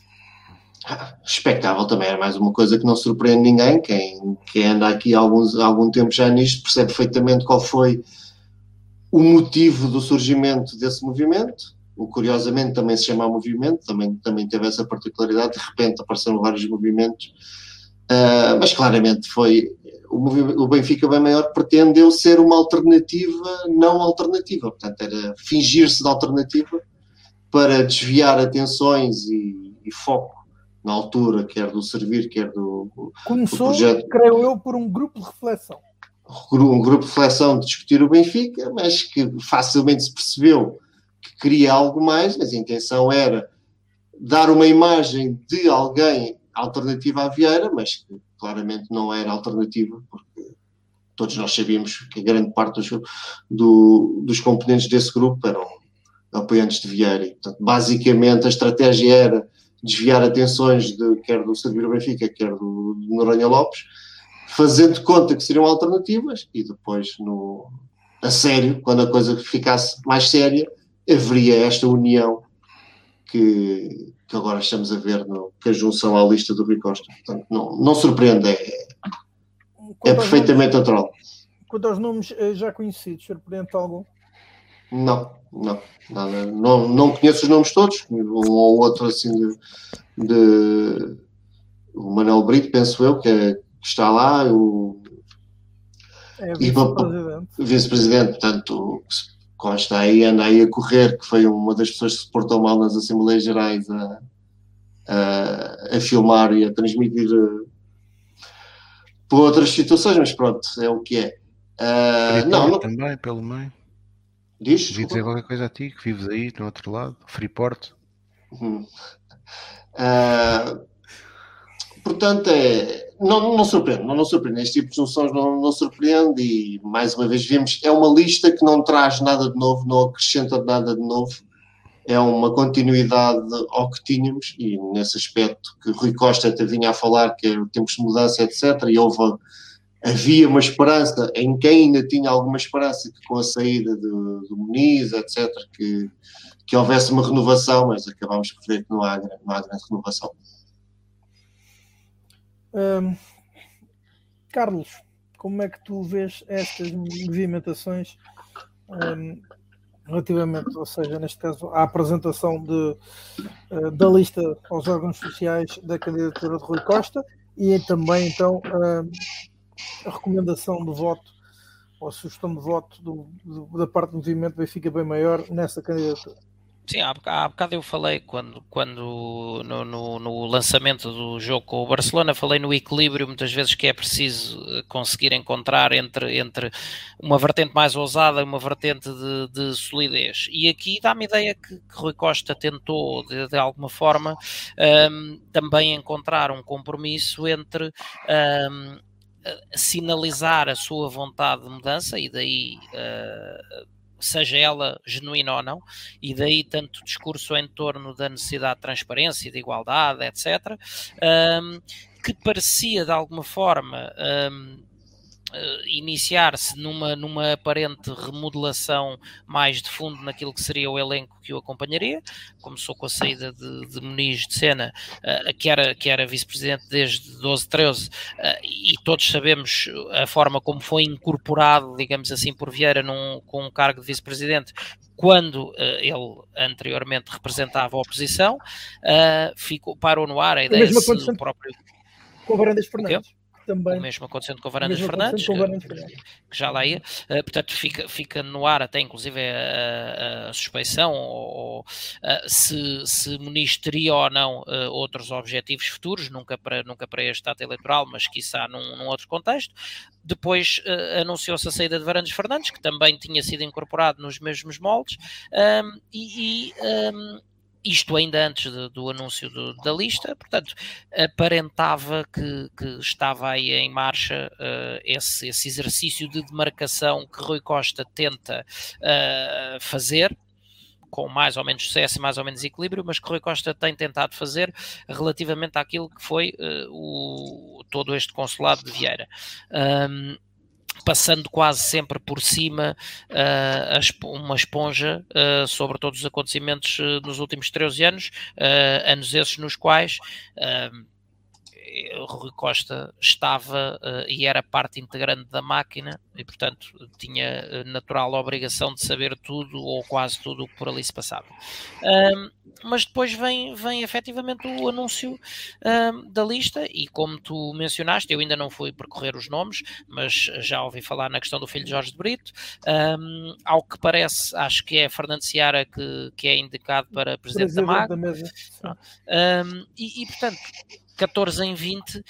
Expectável também, era mais uma coisa que não surpreende ninguém. Quem, quem anda aqui há alguns, algum tempo já nisto percebe perfeitamente qual foi o motivo do surgimento desse movimento. O curiosamente também se chama movimento, também, também teve essa particularidade. De repente apareceram vários movimentos, uh, mas claramente foi o, o Benfica bem maior pretendeu ser uma alternativa não alternativa, portanto era fingir-se de alternativa para desviar atenções e, e, foco na altura, quer do servir, quer do, Começou, do projeto. creio eu, por um grupo de reflexão. Um grupo de reflexão de discutir o Benfica, mas que facilmente se percebeu que queria algo mais, mas a intenção era dar uma imagem de alguém alternativa à Vieira, mas que claramente não era alternativa, porque todos nós sabíamos que grande parte dos, do, dos componentes desse grupo eram apoiantes de Vieira. Portanto, basicamente, a estratégia era desviar atenções de, quer do Servir Benfica, quer do, do Noronha Lopes, fazendo conta que seriam alternativas e depois, no, a sério, quando a coisa ficasse mais séria, haveria esta união que, que agora estamos a ver no, que a junção à lista do Rui Costa. Portanto, não, não surpreende, é, é perfeitamente nomes, natural. Quanto aos nomes já conhecidos, surpreende algum? Não, não, nada, não, não conheço os nomes todos, um ou outro assim de, de o Manuel Brito, penso eu, que, é, que está lá, o é, vice-presidente. Vice-presidente, portanto, consta aí, anda aí a correr, que foi uma das pessoas que se portou mal nas Assembleias Gerais a, a, a filmar e a transmitir uh, por outras situações, mas pronto, é o que é. Uh, não, não, também, pelo meio. Diz? Devia dizer qualquer coisa a ti, que vives aí, no outro lado, Freeport. Uhum. Uh, portanto, é, não, não surpreende, não, não surpreende. Este tipo de junções não, não surpreende e, mais uma vez, vemos é uma lista que não traz nada de novo, não acrescenta nada de novo. É uma continuidade ao que tínhamos e, nesse aspecto, que Rui Costa até vinha a falar que tempos de mudança, etc. E houve, havia uma esperança em quem ainda tinha alguma esperança que com a saída do, do Muniz, etc., que, que houvesse uma renovação, mas acabamos por ver que não há, não há grande renovação. Um, Carlos, como é que tu vês estas movimentações um, relativamente, ou seja, neste caso, à apresentação de, uh, da lista aos órgãos sociais da candidatura de Rui Costa e também, então, uh, a recomendação de voto ou a sugestão de voto do, do, da parte do movimento Benfica bem maior nessa candidatura? Sim, há, há bocado eu falei quando, quando no, no, no, lançamento do jogo com o Barcelona, falei no equilíbrio muitas vezes que é preciso eh, conseguir encontrar entre, entre uma vertente mais ousada e uma vertente de, de solidez. E aqui dá-me ideia que, que, Rui Costa tentou, de, de alguma forma, um, também encontrar um compromisso entre. Um, sinalizar a sua vontade de mudança e daí uh, seja ela genuína ou não, e daí tanto discurso em torno da necessidade de transparência, de igualdade, etc., um, que parecia de alguma forma um, uh, iniciar-se numa, numa aparente remodelação mais de fundo naquilo que seria o elenco que o acompanharia. Começou com a saída de, de Muniz de Sena, uh, que era, que era vice-presidente desde 12, 13, uh, e todos sabemos a forma como foi incorporado, digamos assim, por Vieira num, com um cargo de vice-presidente, quando uh, ele anteriormente representava a oposição, uh, ficou, parou no ar a ideia do próprio. Com Varandas Fernandes também. O mesmo acontecendo com Varandas Fernandes, com Varandas Fernandes, que já lá ia. Uh, portanto, fica, fica no ar até inclusive a, a suspeição ou, uh, se, se Muniz teria ou não uh, outros objetivos futuros, nunca para, nunca para este ato eleitoral, mas quiçá num, num outro contexto. Depois anunciou-se a saída de Varandas Fernandes, que também tinha sido incorporado nos mesmos moldes, um, e, e um, isto ainda antes de, do anúncio do, da lista, portanto, aparentava que, que estava aí em marcha uh, esse, esse, exercício de demarcação que Rui Costa tenta uh, fazer, com mais ou menos sucesso e mais ou menos equilíbrio, mas que Rui Costa tem tentado fazer relativamente àquilo que foi uh, o, todo este consulado de Vieira. Um, passando quase sempre por cima uh, uma esponja uh, sobre todos os acontecimentos uh, nos últimos 13 anos, anos esses nos quais Rui Costa estava uh, e era parte integrante da máquina e, portanto, tinha uh, natural obrigação de saber tudo ou quase tudo o que por ali se passava. Um, mas depois vem, vem efetivamente o anúncio um, da lista e, como tu mencionaste, eu ainda não fui percorrer os nomes, mas já ouvi falar na questão do filho de Jorge de Brito. Um, ao que parece, acho que é Fernando Seara que, que é indicado para presidente, presidente da. Da e, e, portanto, 14 em 20 uh,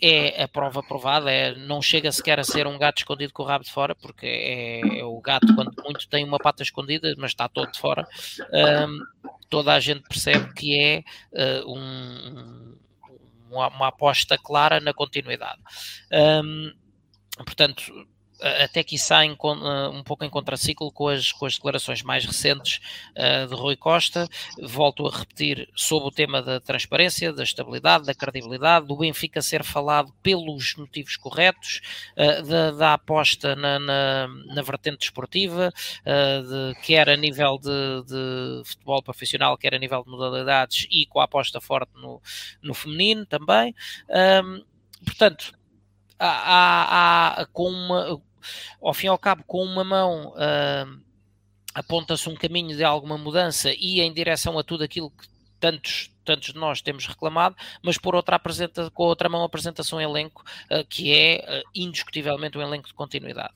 é a prova provada, é, não chega sequer a ser um gato escondido com o rabo de fora, porque é, é o gato quando muito tem uma pata escondida, mas está todo de fora. Um, toda a gente percebe que é uh, um, uma, uma, aposta clara na continuidade. Um, portanto, até que em, um pouco em contraciclo com as, com as declarações mais recentes uh, de Rui Costa. Volto a repetir sobre o tema da transparência, da estabilidade, da credibilidade, do Benfica ser falado pelos motivos corretos, uh, da, da, aposta na, na, na vertente desportiva, uh, de, quer a nível de, de, futebol profissional, quer a nível de modalidades e com a aposta forte no, no feminino também. Um, portanto, há, há, com uma, ao fim e ao cabo, com uma mão uh, aponta-se um caminho de alguma mudança e em direção a tudo aquilo que tantos tantos de nós temos reclamado, mas por outra apresenta, com outra mão apresenta-se um elenco uh, que é uh, indiscutivelmente um elenco de continuidade.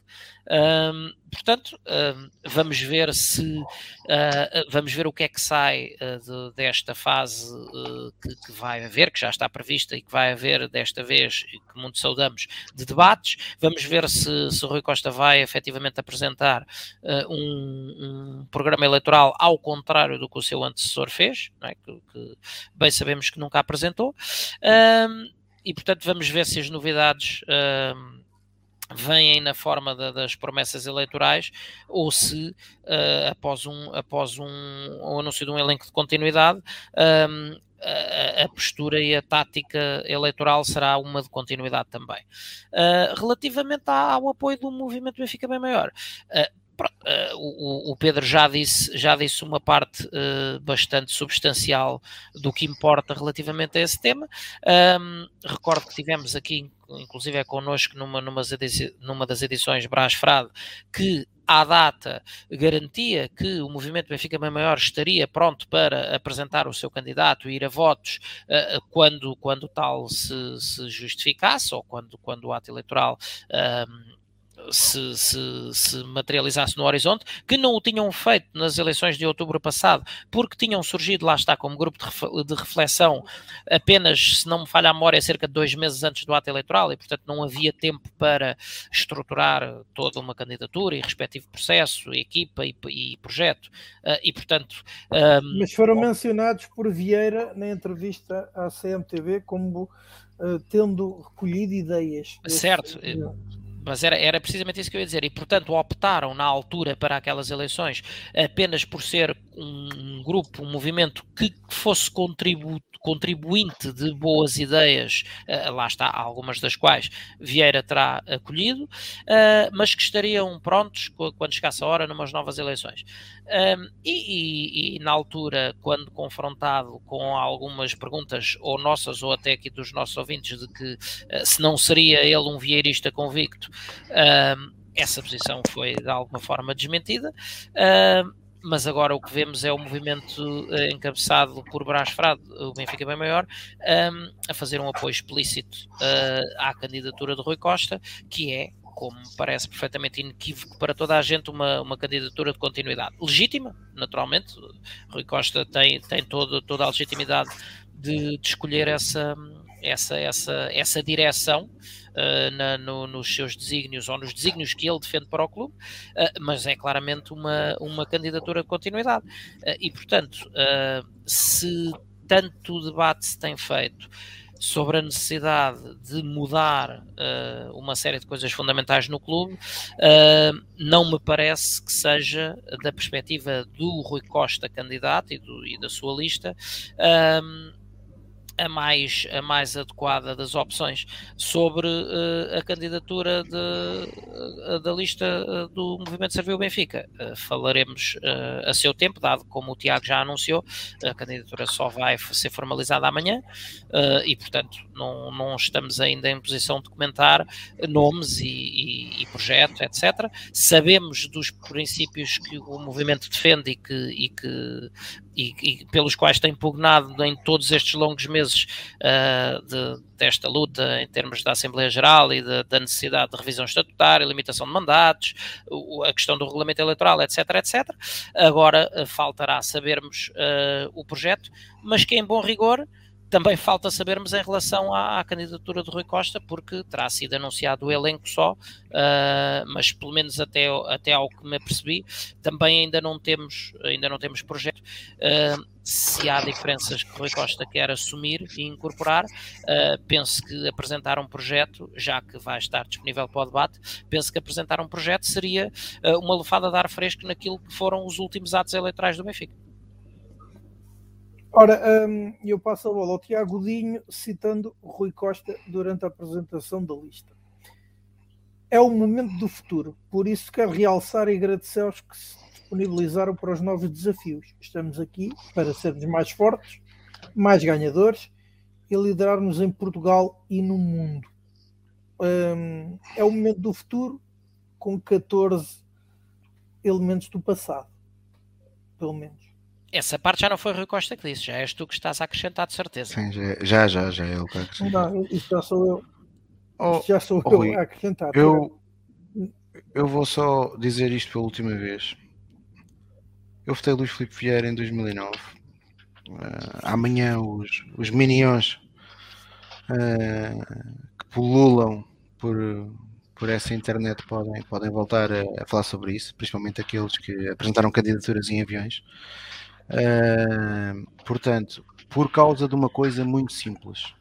Um, portanto, um, vamos ver se uh, vamos ver o que é que sai de, desta fase que, que, vai haver, que já está prevista e que vai haver desta vez, que muito saudamos, de debates. Vamos ver se, se Rui Costa vai efetivamente apresentar um, um, programa eleitoral ao contrário do que o seu antecessor fez, é? que, que bem sabemos que nunca apresentou. E portanto vamos ver se as novidades vêm na forma da, das promessas eleitorais ou se uh, após, um, após um, um, anúncio de um elenco de continuidade um, a, a, postura e a tática eleitoral será uma de continuidade também. Uh, relativamente ao apoio do movimento Benfica Bem Maior, Uh, o, o, Pedro já disse, já disse uma parte uh, bastante substancial do que importa relativamente a esse tema. Um, recordo que tivemos aqui, inclusive é connosco numa, numa, numa das edições Brás Frade, que à data garantia que o movimento Benfica Bem Maior estaria pronto para apresentar o seu candidato e ir a votos uh, quando, quando tal se, se, justificasse ou quando, quando o ato eleitoral se, se, se, materializasse no horizonte, que não o tinham feito nas eleições de outubro passado, porque tinham surgido, lá está, como grupo de reflexão, apenas, se não me falha a memória, cerca de dois meses antes do ato eleitoral, e portanto não havia tempo para estruturar toda uma candidatura e respectivo processo, equipa e, e projeto, uh, e portanto... Um, Mas foram mencionados por Vieira na entrevista à CMTV como uh, tendo recolhido ideias. Certo. Desse, mas era, era precisamente isso que eu ia dizer. E, portanto, optaram na altura para aquelas eleições apenas por ser um grupo, um movimento que fosse contribu contribuinte de boas ideias, uh, lá está, algumas das quais Vieira terá acolhido, uh, mas que estariam prontos quando chegasse a hora numas novas eleições. E, e, e, na altura, quando confrontado com algumas perguntas, ou nossas, ou até aqui dos nossos ouvintes, de que uh, se não seria ele um vieirista convicto, essa posição foi de alguma forma desmentida. Uh, mas agora o que vemos é o movimento uh, encabeçado por Brás Frade, o Benfica bem maior, um, a fazer um apoio explícito uh, à candidatura de Rui Costa, que é, como parece perfeitamente inequívoco para toda a gente, uma, uma candidatura de continuidade. Legítima, naturalmente, Rui Costa tem, tem todo, toda a legitimidade de, de escolher essa, essa, essa, essa direção uh, na, no, nos seus desígnios ou nos desígnios que ele defende para o clube, uh, mas é claramente uma, uma candidatura de continuidade. Uh, e, portanto, se tanto debate se tem feito sobre a necessidade de mudar uh, uma série de coisas fundamentais no clube, uh, não me parece que seja da perspectiva do Rui Costa candidato e, do, e da sua lista. Uh, a mais, a mais adequada das opções sobre uh, a candidatura de, uh, da lista uh, do Movimento Serviu Benfica. falaremos a seu tempo, dado como o Tiago já anunciou, a candidatura só vai ser formalizada amanhã e, portanto, não, não estamos ainda em posição de comentar nomes e, e, e projeto, etc. Sabemos dos princípios que o movimento defende e que, e que e, e, pelos quais tem pugnado em todos estes longos meses uh, de, desta luta em termos da Assembleia Geral e de, da necessidade de revisão estatutária, limitação de mandatos, o, a questão do regulamento eleitoral, etc, etc. Agora uh, faltará sabermos uh, o projeto, mas que em bom rigor também falta sabermos em relação à, à, candidatura de Rui Costa, porque terá sido anunciado o elenco só, uh, mas pelo menos até, até ao que me apercebi, também ainda não temos, ainda não temos projeto. Uh, se há diferenças que Rui Costa quer assumir e incorporar, uh, penso que apresentar um projeto, já que vai estar disponível para o debate, penso que apresentar um projeto seria uma lufada de ar fresco naquilo que foram os últimos atos eleitorais do Benfica. Ora, um, eu passo a bola ao Tiago Dinho, citando Rui Costa durante a apresentação da lista. É o momento do futuro, por isso quero realçar e agradecer aos que se disponibilizaram para os novos desafios. Estamos aqui para sermos mais fortes, mais ganhadores e liderarmos em Portugal e no mundo. Um, é o momento do futuro com 14 elementos do passado, pelo menos. Essa parte já não foi Rui Costa que disse, já és tu que estás a acrescentar de certeza. Sim, já, já, já, é ele que acrescenta. Não, isso já sou eu. Oh, já sou oh, eu Rui, a acrescentar. Eu, eu vou só dizer isto pela última vez. Eu votei Luís Filipe Vieira em 2009. Uh, amanhã os, os minions uh, que pululam por, por essa internet podem, podem voltar a, a, falar sobre isso, principalmente aqueles que apresentaram candidaturas em aviões. Uh, portanto, por causa de uma coisa muito simples.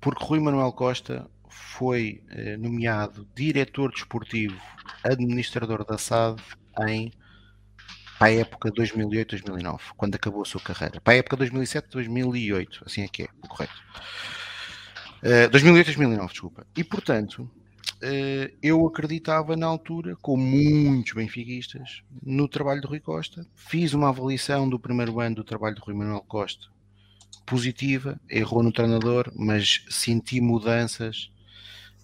Porque Rui Manuel Costa foi uh, nomeado diretor desportivo administrador da SAD em para a época 2008-2009, quando acabou a sua carreira. Para a época 2007-2008, assim é que é, correto. Uh, 2008-2009, desculpa. E portanto, eh, eu acreditava na altura, com muitos benfiquistas, no trabalho de Rui Costa. Fiz uma avaliação do primeiro ano do trabalho de Rui Manuel Costa positiva, errou no treinador, mas senti mudanças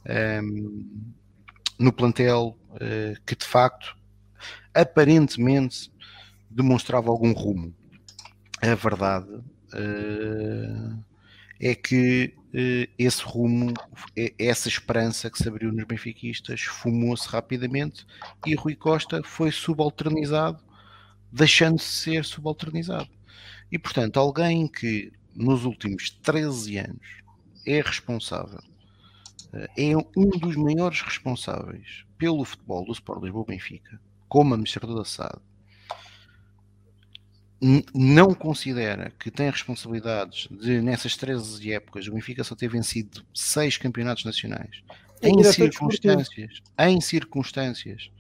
um, ehm, no plantel uh, que de facto aparentemente demonstrava algum rumo. A verdade uh, é que eh, esse rumo, essa esperança que se abriu nos benfiquistas, fumou-se rapidamente e Rui Costa foi subalternizado, deixando-se ser subalternizado. E portanto, alguém que nos últimos 13 anos é responsável, eh, é um dos maiores responsáveis pelo futebol do Sport Lisboa Benfica, como administrador da SAD, não considera que tem responsabilidades de, nessas 13 épocas, o Benfica só ter vencido seis campeonatos nacionais? Em circunstâncias, em circunstâncias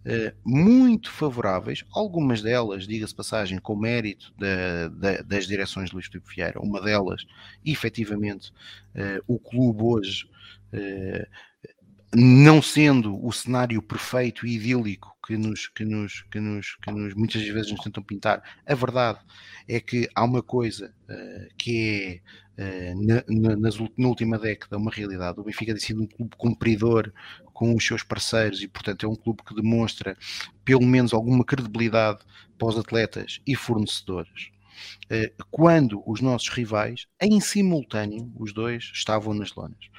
Uh, muito favoráveis, algumas delas, diga-se passagem, com mérito da, da, das direções de Luís Filipe Vieira, uma delas, efetivamente, uh, o clube hoje, uh, não sendo o cenário perfeito e idílico que nos, que nos, que nos, que nos muitas vezes nos tentam pintar, a verdade é que há uma coisa que é na, na, na, última década uma realidade. O Benfica tem sido um clube cumpridor com os seus parceiros e, portanto, é um clube que demonstra pelo menos alguma credibilidade para os atletas e fornecedores. Eh, quando os nossos rivais, em simultâneo, os dois estavam nas lonas.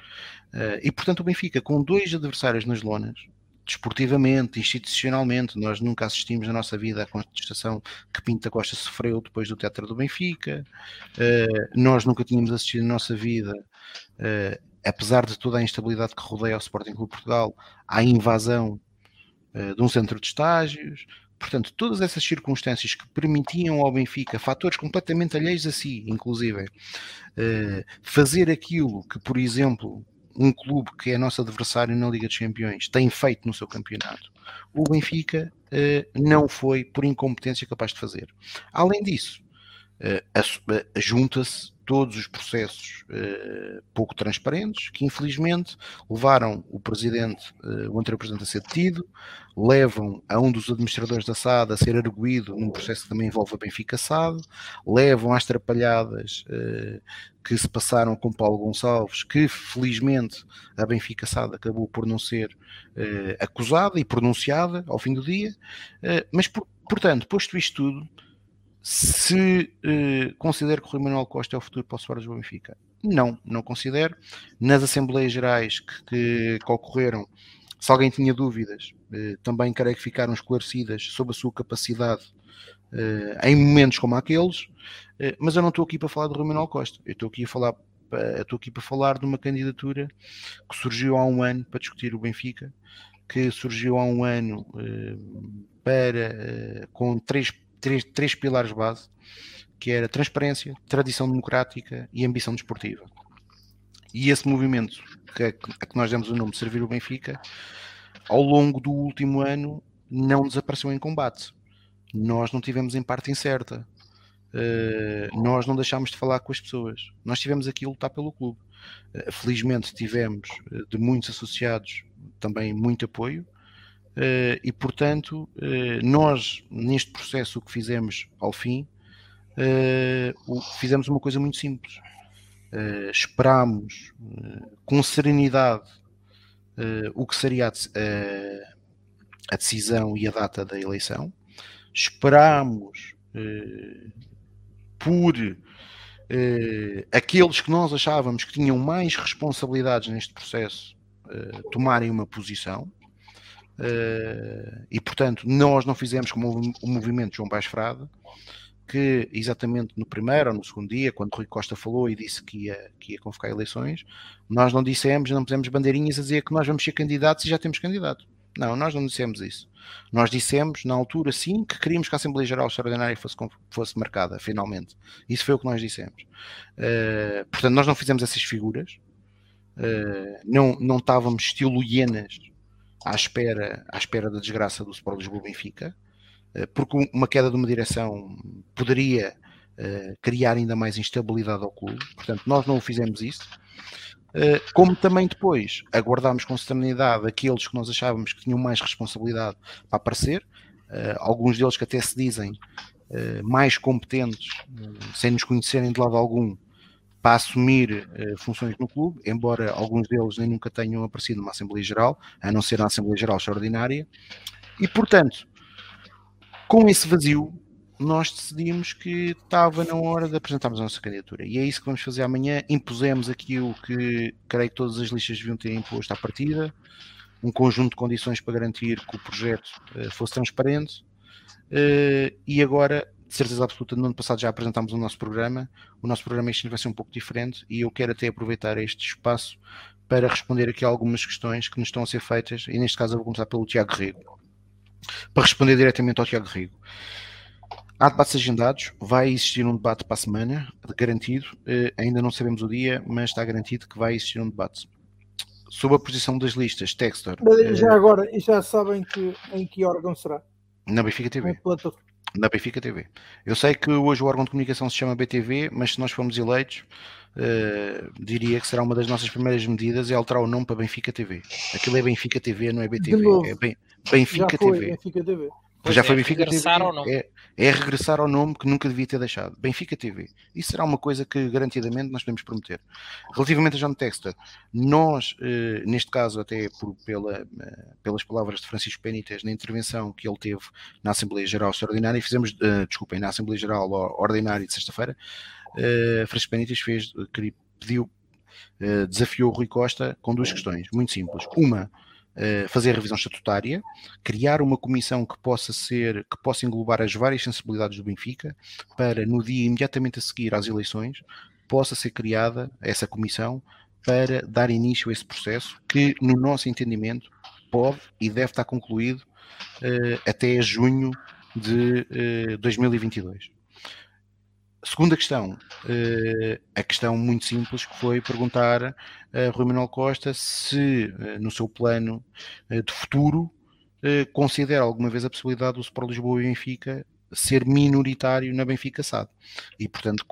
Eh, e, portanto, o Benfica, com dois adversários nas lonas, desportivamente, institucionalmente, nós nunca assistimos na nossa vida à contestação que Pinta Costa sofreu depois do teatro do Benfica, uh, nós nunca tínhamos assistido na nossa vida uh, apesar de toda a instabilidade que rodeia o Sporting Clube Portugal, à invasão uh, de um centro de estágios. Portanto, todas essas circunstâncias que permitiam ao Benfica, fatores completamente alheios a si, inclusive, uh, fazer aquilo que, por exemplo, um clube que é nosso adversário na Liga dos Campeões tem feito no seu campeonato, o Benfica uh, não foi, por incompetência, capaz de fazer. Além disso, junta-se todos os processos uh, pouco transparentes, que infelizmente levaram o presidente, o anterior presidente a ser detido, levam a um dos administradores da SAD a ser arguído num processo que também envolve a Benfica SAD, levam às trapalhadas que se passaram com Paulo Gonçalves, que felizmente a Benfica SAD acabou por não ser acusada e pronunciada ao fim do dia, mas por, portanto, posto isto tudo, se uh, considero que o Rui Manuel Costa é o futuro para o Soares do Benfica. Não, não considero. Nas Assembleias Gerais que, que, que ocorreram, se alguém tinha dúvidas, uh, também creio que ficaram esclarecidas sobre a sua capacidade uh, em momentos como aqueles, mas eu não estou aqui para falar de Rui Manuel Costa, eu estou aqui a falar estou aqui para falar de uma candidatura que surgiu há um ano para discutir o Benfica, que surgiu há um ano para com três três, três pilares base, que era transparência, tradição democrática e ambição desportiva. E esse movimento que, a que nós demos o nome de Servir o Benfica, ao longo do último ano, não desapareceu em combate. Nós não tivemos em parte incerta. Uh, nós não deixámos de falar com as pessoas. Nós tivemos aqui a lutar pelo clube. Uh, felizmente tivemos uh, de muitos associados também muito apoio e portanto, uh, nós neste processo que fizemos ao fim, o, fizemos uma coisa muito simples. Esperámos com serenidade o que seria a, a, decisão e a data da eleição, esperámos por aqueles que nós achávamos que tinham mais responsabilidades neste processo tomarem uma posição Uh, e portanto, nós não fizemos como o movimento João Baix Frade, que exatamente no primeiro ou no segundo dia, quando Rui Costa falou e disse que ia, que ia convocar eleições, nós não dissemos, não pusemos bandeirinhas a dizer que nós vamos ser candidatos e já temos candidato. Não, nós não dissemos isso. Nós dissemos, na altura, sim, que queríamos que a Assembleia Geral Extraordinária fosse, fosse marcada, finalmente. Isso foi o que nós dissemos. Uh, portanto, nós não fizemos essas figuras, uh, não, não estávamos estilo hienas à espera, à espera da desgraça do Sport Lisboa Benfica, eh, porque uma queda de uma direção poderia uh, criar ainda mais instabilidade ao clube, portanto nós não fizemos isso. Uh, como também depois aguardámos com serenidade aqueles que nós achávamos que tinham mais responsabilidade para aparecer, alguns deles que até se dizem mais competentes, sem nos conhecerem de lado algum, para assumir uh, funções no clube, embora alguns deles nem nunca tenham aparecido numa Assembleia Geral, a não ser na Assembleia Geral Extraordinária, e portanto, com esse vazio, nós decidimos que estava na hora de apresentarmos a nossa candidatura. E é isso que vamos fazer amanhã. Impusemos aquilo que creio que todas as listas deviam ter imposto à partida, um conjunto de condições para garantir que o projeto uh, fosse transparente. Uh, e agora de certeza absoluta, no ano passado já apresentámos o nosso programa. O nosso programa este vai ser um pouco diferente e eu quero até aproveitar este espaço para responder aqui algumas questões que nos estão a ser feitas, e neste caso eu vou começar pelo Tiago Rego. Para responder diretamente ao Tiago Rego. Há debates agendados, vai existir um debate para a semana, garantido. Uh, ainda não sabemos o dia, mas está garantido que vai existir um debate. sobre a posição das listas, Textor. Já uh, agora, já sabem que, em que órgão será? Na Benfica TV. Na Benfica TV. Eu sei que hoje o órgão de comunicação se chama BTV, mas se nós formos eleitos, uh, diria que será uma das nossas primeiras medidas é alterar o nome para Benfica TV. Aquilo é Benfica TV, não é BTV. É Benfica TV. Benfica TV. Pois já é, foi Benfica TV. É, é, regressar ao nome que nunca devia ter deixado. Benfica TV. Isso será uma coisa que garantidamente nós podemos prometer. Relativamente a John Texter, nós, eh, neste caso, até por, pela, eh, pelas palavras de Francisco Penites na intervenção que ele teve na Assembleia Geral Extraordinária, e fizemos, uh, desculpem, na Assembleia Geral Ordinária de sexta-feira, uh, Francisco Penites fez, pediu, uh, desafiou o Rui Costa com duas questões muito simples. Uma, eh, fazer a revisão estatutária, criar uma comissão que possa ser, que possa englobar as várias sensibilidades do Benfica, para no dia imediatamente a seguir às eleições possa ser criada essa comissão para dar início a esse processo que, no nosso entendimento, pode e deve estar concluído uh, até junho de uh, 2022. Segunda questão, uh, a questão muito simples que foi perguntar a Rui Manuel Costa se uh, no seu plano uh, de futuro considera alguma vez a possibilidade do Sport Lisboa e Benfica ser minoritário na Benfica SAD. E, portanto,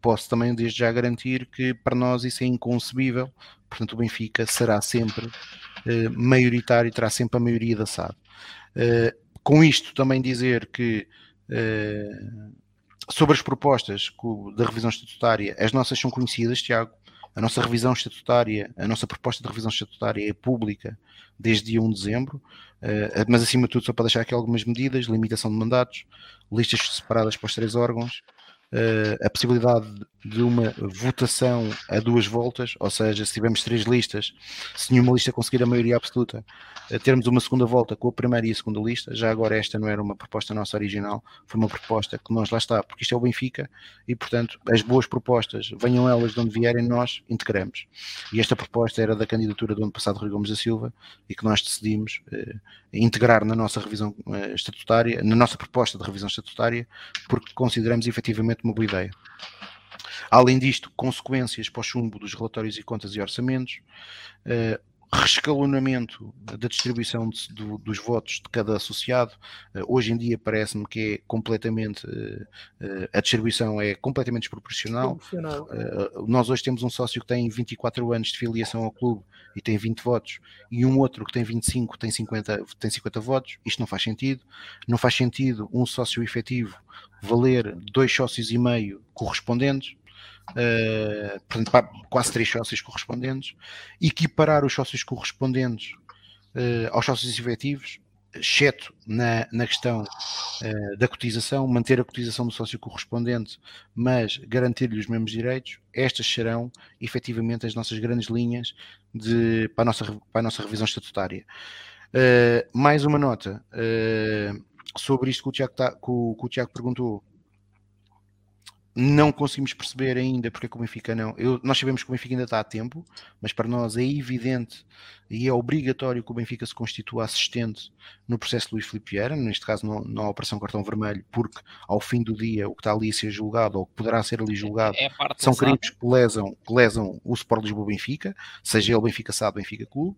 posso também desde já garantir que para nós isso é inconcebível. Portanto, o Benfica será sempre maioritário, terá sempre a maioria da SAD. com isto também dizer que sobre as propostas da revisão estatutária, as nossas são conhecidas, Tiago. A nossa revisão estatutária, a nossa proposta de revisão estatutária é pública desde dia 1 de dezembro, uh, mas acima de tudo, só para deixar aqui algumas medidas: limitação de mandatos, listas separadas para os três órgãos, uh, a possibilidade de uma votação a duas voltas, ou seja, se tivermos três listas, se nenhuma lista conseguir a maioria absoluta, uh, termos uma segunda volta com a primeira e a segunda lista. Já agora, esta não era uma proposta nossa original, foi uma proposta que nós lá está, porque isto é o Benfica e, portanto, as boas propostas, venham elas de onde vierem, nós integramos. E esta proposta era da candidatura do ano passado, Rui Gomes da Silva, e que nós decidimos uh, integrar na nossa revisão estatutária, na nossa proposta de revisão estatutária, porque consideramos efetivamente uma boa ideia. Além disto, consequências para o chumbo dos relatórios e contas e orçamentos, uh, rescalonamento da distribuição de, do, dos votos de cada associado. Uh, hoje em dia parece-me que é completamente uh, a distribuição é completamente desproporcional. nós hoje temos um sócio que tem 24 anos de filiação ao clube e tem 20 votos, e um outro que tem 25 tem 50, tem 50 votos. Isto não faz sentido. Não faz sentido um sócio efetivo valer dois sócios e meio correspondentes, uh, portanto, quase três sócios correspondentes, equiparar os sócios correspondentes uh, aos sócios efetivos, exceto na, na questão uh, da cotização, manter a cotização do sócio correspondente, mas garantir-lhe os mesmos direitos, estas serão efetivamente as nossas grandes linhas de, para, a nossa, para a nossa revisão estatutária. Uh, mais uma nota. Uh, sobre isto que o Tiago, tá, que o, que o Tiago perguntou, não conseguimos perceber ainda porque é que o Benfica não. Eu, nós sabemos que o Benfica ainda está a tempo, mas para nós é evidente e é obrigatório que o Benfica se constitua assistente no processo de Luís Filipe Vieira, neste caso na Operação Cartão Vermelho, porque ao fim do dia o que está ali a ser julgado ou que poderá ser ali julgado é são crimes que lesam, que lesam o Sport Lisboa-Benfica, seja ele Benfica SAD, Benfica Clube.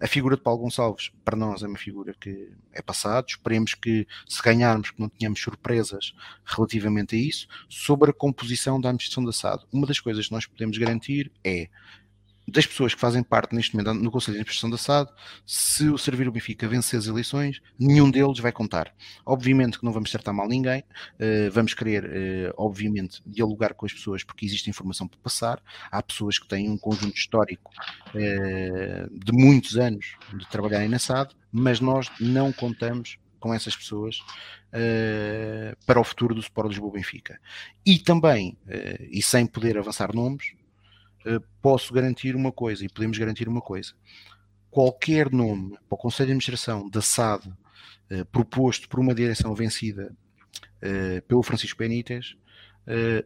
A figura de Paulo Gonçalves, para nós, é uma figura que é passado. Esperemos que, se ganharmos, que não tenhamos surpresas relativamente a isso. Sobre a composição da administração da SAD, uma das coisas que nós podemos garantir é das pessoas que fazem parte neste momento no Conselho de Administração da SAD, se o Servir o Benfica vencer as eleições, nenhum deles vai contar. Obviamente que não vamos tratar mal ninguém, uh, vamos querer, uh, obviamente, dialogar com as pessoas porque existe informação para passar. Há pessoas que têm um conjunto histórico uh, de muitos anos de trabalharem na SAD, mas nós não contamos com essas pessoas para o futuro do Sport Lisboa Benfica. E também, e sem poder avançar nomes, eh, posso garantir uma coisa e podemos garantir uma coisa. Qualquer nome para o Conselho de Administração da SAD uh, proposto por uma direção vencida uh, pelo Francisco Benítez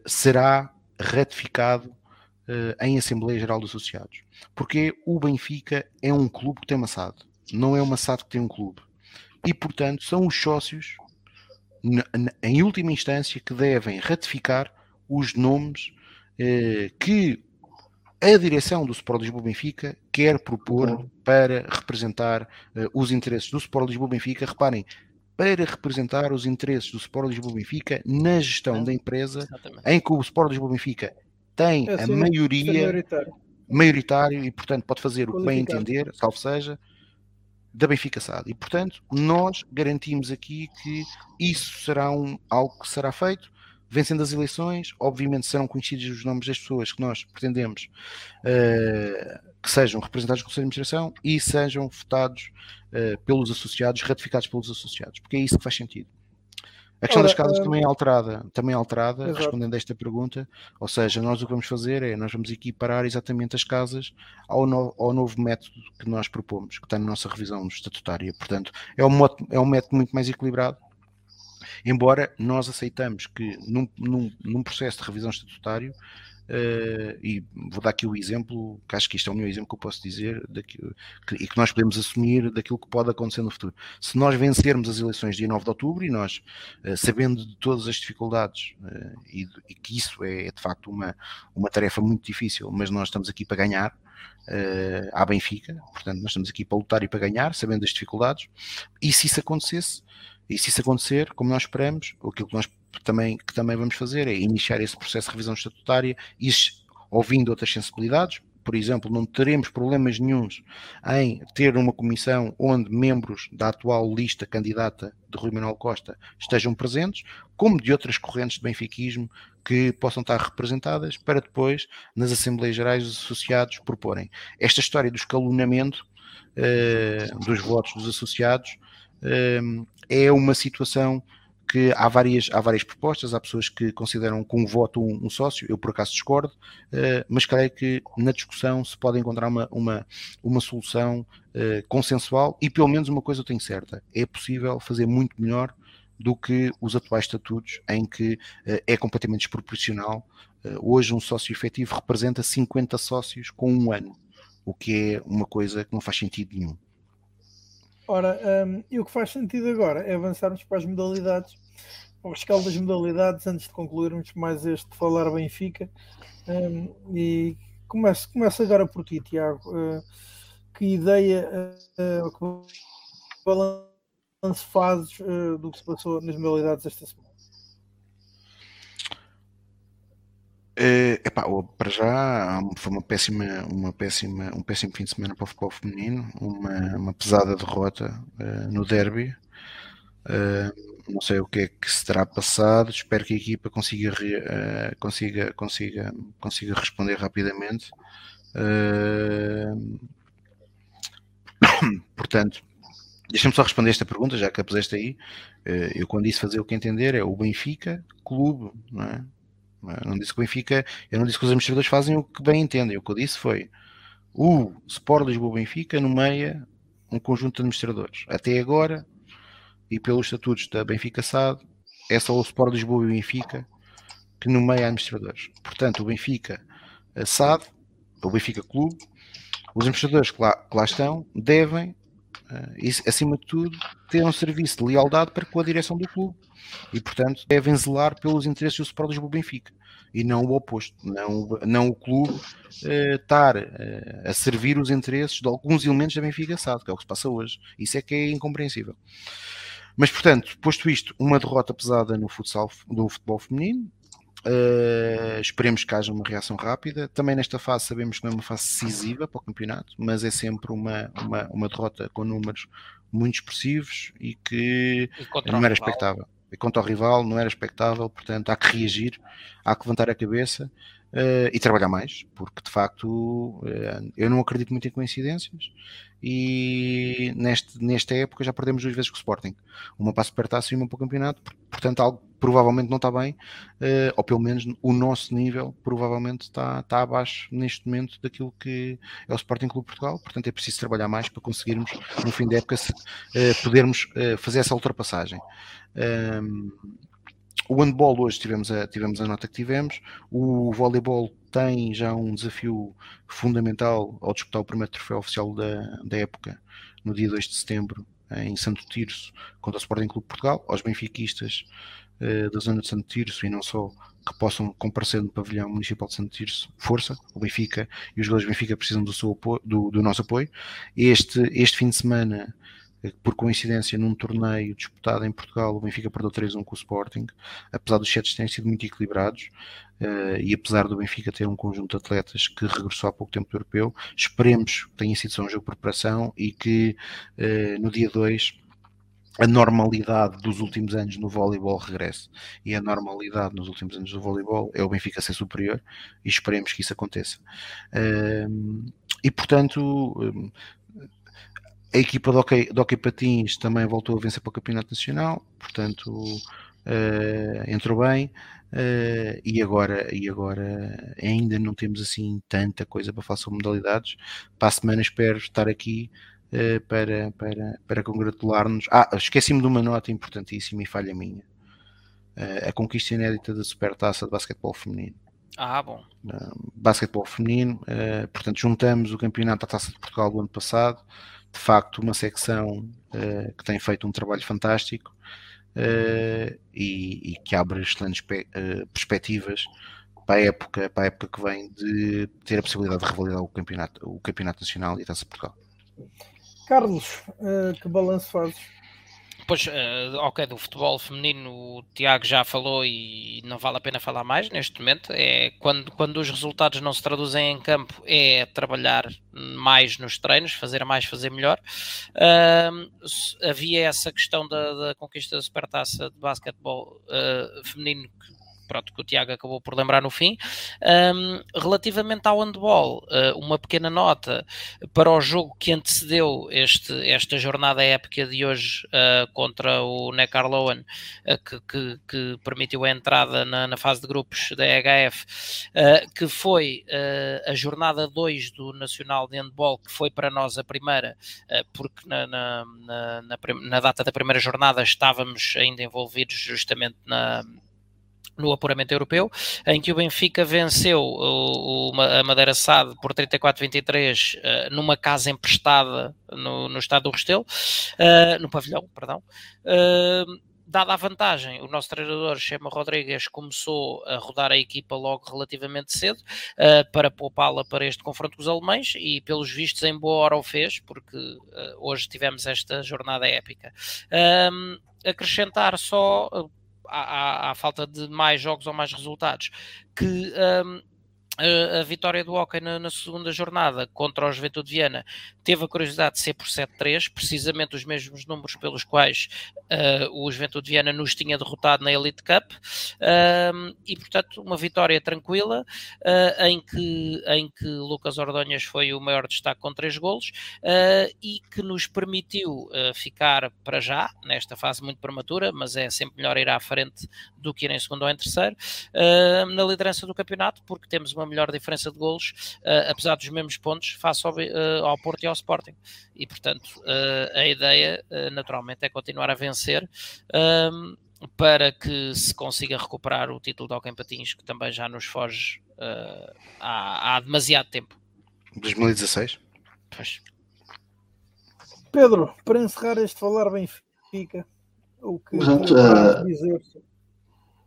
será ratificado em Assembleia Geral dos Associados. Porque o Benfica é um clube que tem uma SAD, não é uma SAD que tem um clube. E, portanto, são os sócios, em última instância, que devem ratificar os nomes que a direção do Sport Lisboa Benfica quer propor para representar uh, os interesses do Sport Lisboa Benfica. Reparem, para representar os interesses do Sport Lisboa Benfica na gestão é. da empresa, Exatamente. em que o Sport Lisboa Benfica tem é, a maioria maioritário. maioritário e, portanto, pode fazer o que bem entender, salvo seja, da Benfica SAD. E, portanto, nós garantimos aqui que isso será um, algo que será feito vencendo as eleições, obviamente serão conhecidos os nomes das pessoas que nós pretendemos uh, que sejam representados no Conselho de Administração e sejam votados uh, pelos associados, ratificados pelos associados, porque é isso que faz sentido. A questão Ora, das casas uh... também é alterada, também é alterada, Exato. respondendo a esta pergunta, ou seja, nós o que vamos fazer é, nós vamos equiparar exatamente as casas ao, no, ao novo método que nós propomos, que está na nossa revisão estatutária, portanto, é um, é um método muito mais equilibrado, Embora nós aceitamos que num, num, num processo de revisão estatutário, Uh, e vou dar aqui o exemplo, que acho que isto é o melhor exemplo que eu posso dizer daquilo, que, e que nós podemos assumir daquilo que pode acontecer no futuro. Se nós vencermos as eleições dia 9 de outubro e nós, uh, sabendo de todas as dificuldades, uh, e, e, que isso é, é, de facto uma, uma tarefa muito difícil, mas nós estamos aqui para ganhar. à Benfica, portanto, nós estamos aqui para lutar e para ganhar, sabendo das dificuldades, e se isso acontecesse, e se isso acontecer, como nós esperamos, aquilo que nós também, que também vamos fazer é iniciar esse processo de revisão estatutária e ouvindo outras sensibilidades. Por exemplo, não teremos problemas nenhums em ter uma comissão onde membros da atual lista candidata de Rui Manuel Costa estejam presentes, como de outras correntes de benfiquismo que possam estar representadas para depois, nas Assembleias Gerais, os associados proporem. Esta história do escalonamento uh, dos votos dos associados é uma situação que há várias, há várias propostas, há pessoas que consideram com um voto um, um sócio, eu por acaso discordo, uh, mas creio que na discussão se pode encontrar uma, uma, uma solução uh, consensual e pelo menos uma coisa eu tenho certa, é possível fazer muito melhor do que os atuais estatutos em que uh, é completamente desproporcional. hoje um sócio efetivo representa 50 sócios com um ano, o que é uma coisa que não faz sentido nenhum. Ora, um, e o que faz sentido agora é avançarmos para as modalidades, para o rescaldo das modalidades, antes de concluirmos mais este Falar Benfica. Um, e começo, começo agora por ti, Tiago. Uh, que ideia, uh, que balanço fazes uh, do que se passou nas modalidades esta semana? Uh, epá, para já foi uma péssima, uma péssima, um péssimo fim de semana para o futebol feminino, uma, uma pesada derrota uh, no derby. Uh, não sei o que é que se terá passado, espero que a equipa consiga, consiga, consiga, consiga responder rapidamente. portanto, deixa-me só responder esta pergunta, já que a puseste aí. eu quando disse fazer o que entender é o Benfica, clube, não é? Eu não disse que o Benfica, eu não disse que os administradores fazem o que bem entendem. O que eu disse foi o Sport Lisboa Benfica nomeia um conjunto de administradores. Até agora, e pelos estatutos da Benfica SAD, é só o Sport Lisboa e Benfica que nomeia administradores. Portanto, o Benfica SAD, o Benfica Clube, os administradores que lá, que lá estão devem, uh, acima de tudo, ter um serviço de lealdade para com a direção do clube e, portanto, devem zelar pelos interesses do Sport Lisboa Benfica e não o oposto, não, não o clube uh, estar uh, a servir os interesses de alguns elementos da Benfica SAD, que é o que se passa hoje. Isso é que é incompreensível. Mas, portanto, posto isto, uma derrota pesada no futsal, no futebol feminino, Uh, esperemos que haja uma reação rápida. Também nesta fase sabemos que não é uma fase decisiva para o campeonato, mas é sempre uma, uma, uma derrota com números muito expressivos e que e não era expectável. E contra o rival não era expectável, portanto há que reagir, há que levantar a cabeça uh, e trabalhar mais, porque de facto uh, eu não acredito muito em coincidências e neste, nesta época já perdemos duas vezes com o Sporting, uma para a Supertaça e uma para o campeonato, portanto algo provavelmente não está bem, uh, ou pelo menos o nosso nível provavelmente está, está abaixo neste momento daquilo que é o Sporting Clube Portugal, portanto é preciso trabalhar mais para conseguirmos no fim da época se, podermos fazer essa ultrapassagem. O handball hoje tivemos a, tivemos a nota que tivemos. O voleibol tem já um desafio fundamental ao disputar o primeiro troféu oficial da, da época, no dia 2 de setembro, em Santo Tirso, contra o Sporting Clube Portugal. Aos benfiquistas, uh, da zona de Santo Tirso e não só que possam comparecer no pavilhão municipal de Santo Tirso, força, o Benfica e os jogadores do Benfica precisam do, seu apoio, do, do nosso apoio. Este, este fim de semana por coincidência, num torneio disputado em Portugal, o Benfica perdeu 3-1 com o Sporting, apesar dos sets terem sido muito equilibrados, uh, e apesar do Benfica ter um conjunto de atletas que regressou há pouco tempo do europeu, esperemos que tenha sido só um jogo de preparação e que uh, no dia 2 a normalidade dos últimos anos no voleibol regresse. E a normalidade nos últimos anos do voleibol é o Benfica ser superior e esperemos que isso aconteça. Uh, e portanto, a equipa de hockey, de hockey Patins também voltou a vencer para o Campeonato Nacional, portanto uh, entrou bem. Uh, e, agora, e agora ainda não temos assim tanta coisa para falar sobre modalidades. Para a semana espero estar aqui uh, para, para, para congratular-nos. Ah, esqueci-me de uma nota importantíssima e falha minha. Uh, a conquista inédita da Supertaça de Basquetebol Feminino. Ah, bom. basquetebol Feminino, portanto juntamos o campeonato da Taça de Portugal do ano passado de facto uma secção uh, que tem feito um trabalho fantástico uh, e, e, que abre excelentes uh, perspectivas para a época para a época que vem de ter a possibilidade de revalidar o campeonato o campeonato nacional e a Taça Portugal. Carlos, que balanço fazes? Pois, uh, ok, do futebol feminino o Tiago já falou e não vale a pena falar mais neste momento. É quando, quando os resultados não se traduzem em campo, é trabalhar mais nos treinos, fazer mais, fazer melhor. Uh, havia essa questão da, da conquista da supertaça de basquetebol uh, feminino que pronto, que o Tiago acabou por lembrar no fim. Um, relativamente ao handball, uh, uma pequena nota para o jogo que antecedeu este, esta jornada épica de hoje uh, contra o Neckarlowen, uh, que, que, que, permitiu a entrada na, na, fase de grupos da EHF, que foi a jornada 2 do Nacional de Handball, que foi para nós a primeira, porque na, na, na data da primeira jornada estávamos ainda envolvidos justamente na no apuramento europeu, em que o Benfica venceu o, o a Madeira SAD por 34-23 uh, eh, numa casa emprestada no, no estado do Restelo, uh, no pavilhão, perdão. Uh, dada a vantagem, o nosso treinador, Chema Rodrigues, começou a rodar a equipa logo relativamente cedo uh, para poupá-la para este confronto com os alemães e, pelos vistos, em boa hora o fez, porque uh, hoje tivemos esta jornada épica. Uh, acrescentar só, à, à, falta de mais jogos ou mais resultados, que um, a, vitória do Hockey na, na, segunda jornada contra o Juventude de Viana teve a curiosidade de ser por 7-3, precisamente os mesmos números pelos quais uh, o Juventude de Viana nos tinha derrotado na Elite Cup, e portanto uma vitória tranquila, uh, em, que, em que Lucas Ordonhas foi o maior destaque com três golos, e que nos permitiu ficar para já, nesta fase muito prematura, mas é sempre melhor ir à frente do que ir em segundo ou em terceiro, na liderança do campeonato, porque temos uma melhor diferença de golos, uh, apesar dos mesmos pontos, face ao, uh, ao, Porto e ao Sporting. E, portanto, uh, a ideia, naturalmente, é continuar a vencer um, para que se consiga recuperar o título de Hockey Patins, que também já nos foge há, há demasiado tempo. 2016? Pois. Pedro, para encerrar este falar Benfica, o que Portanto, uh, dizer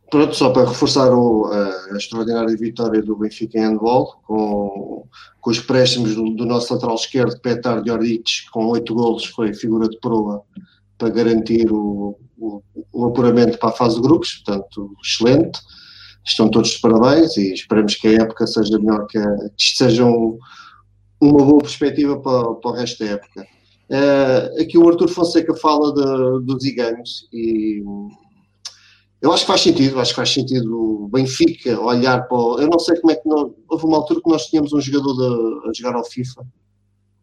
Pronto, só para reforçar o, a, extraordinária vitória do Benfica em handball, com, com os préstimos do, do nosso lateral esquerdo, Petar Dioric, com oito golos, foi figura de proa para garantir o, o, o, apuramento para a fase de grupos, portanto, excelente. Estão todos de parabéns e esperemos que a época seja melhor, que, a, que isto seja um, uma boa perspectiva para, para o resto da época. Uh, aqui o Arthur Fonseca fala de, dos Iganos e eu acho que faz sentido, acho que faz sentido o Benfica olhar para. O, eu não sei como é que. Não, houve uma altura que nós tínhamos um jogador de, a jogar ao FIFA,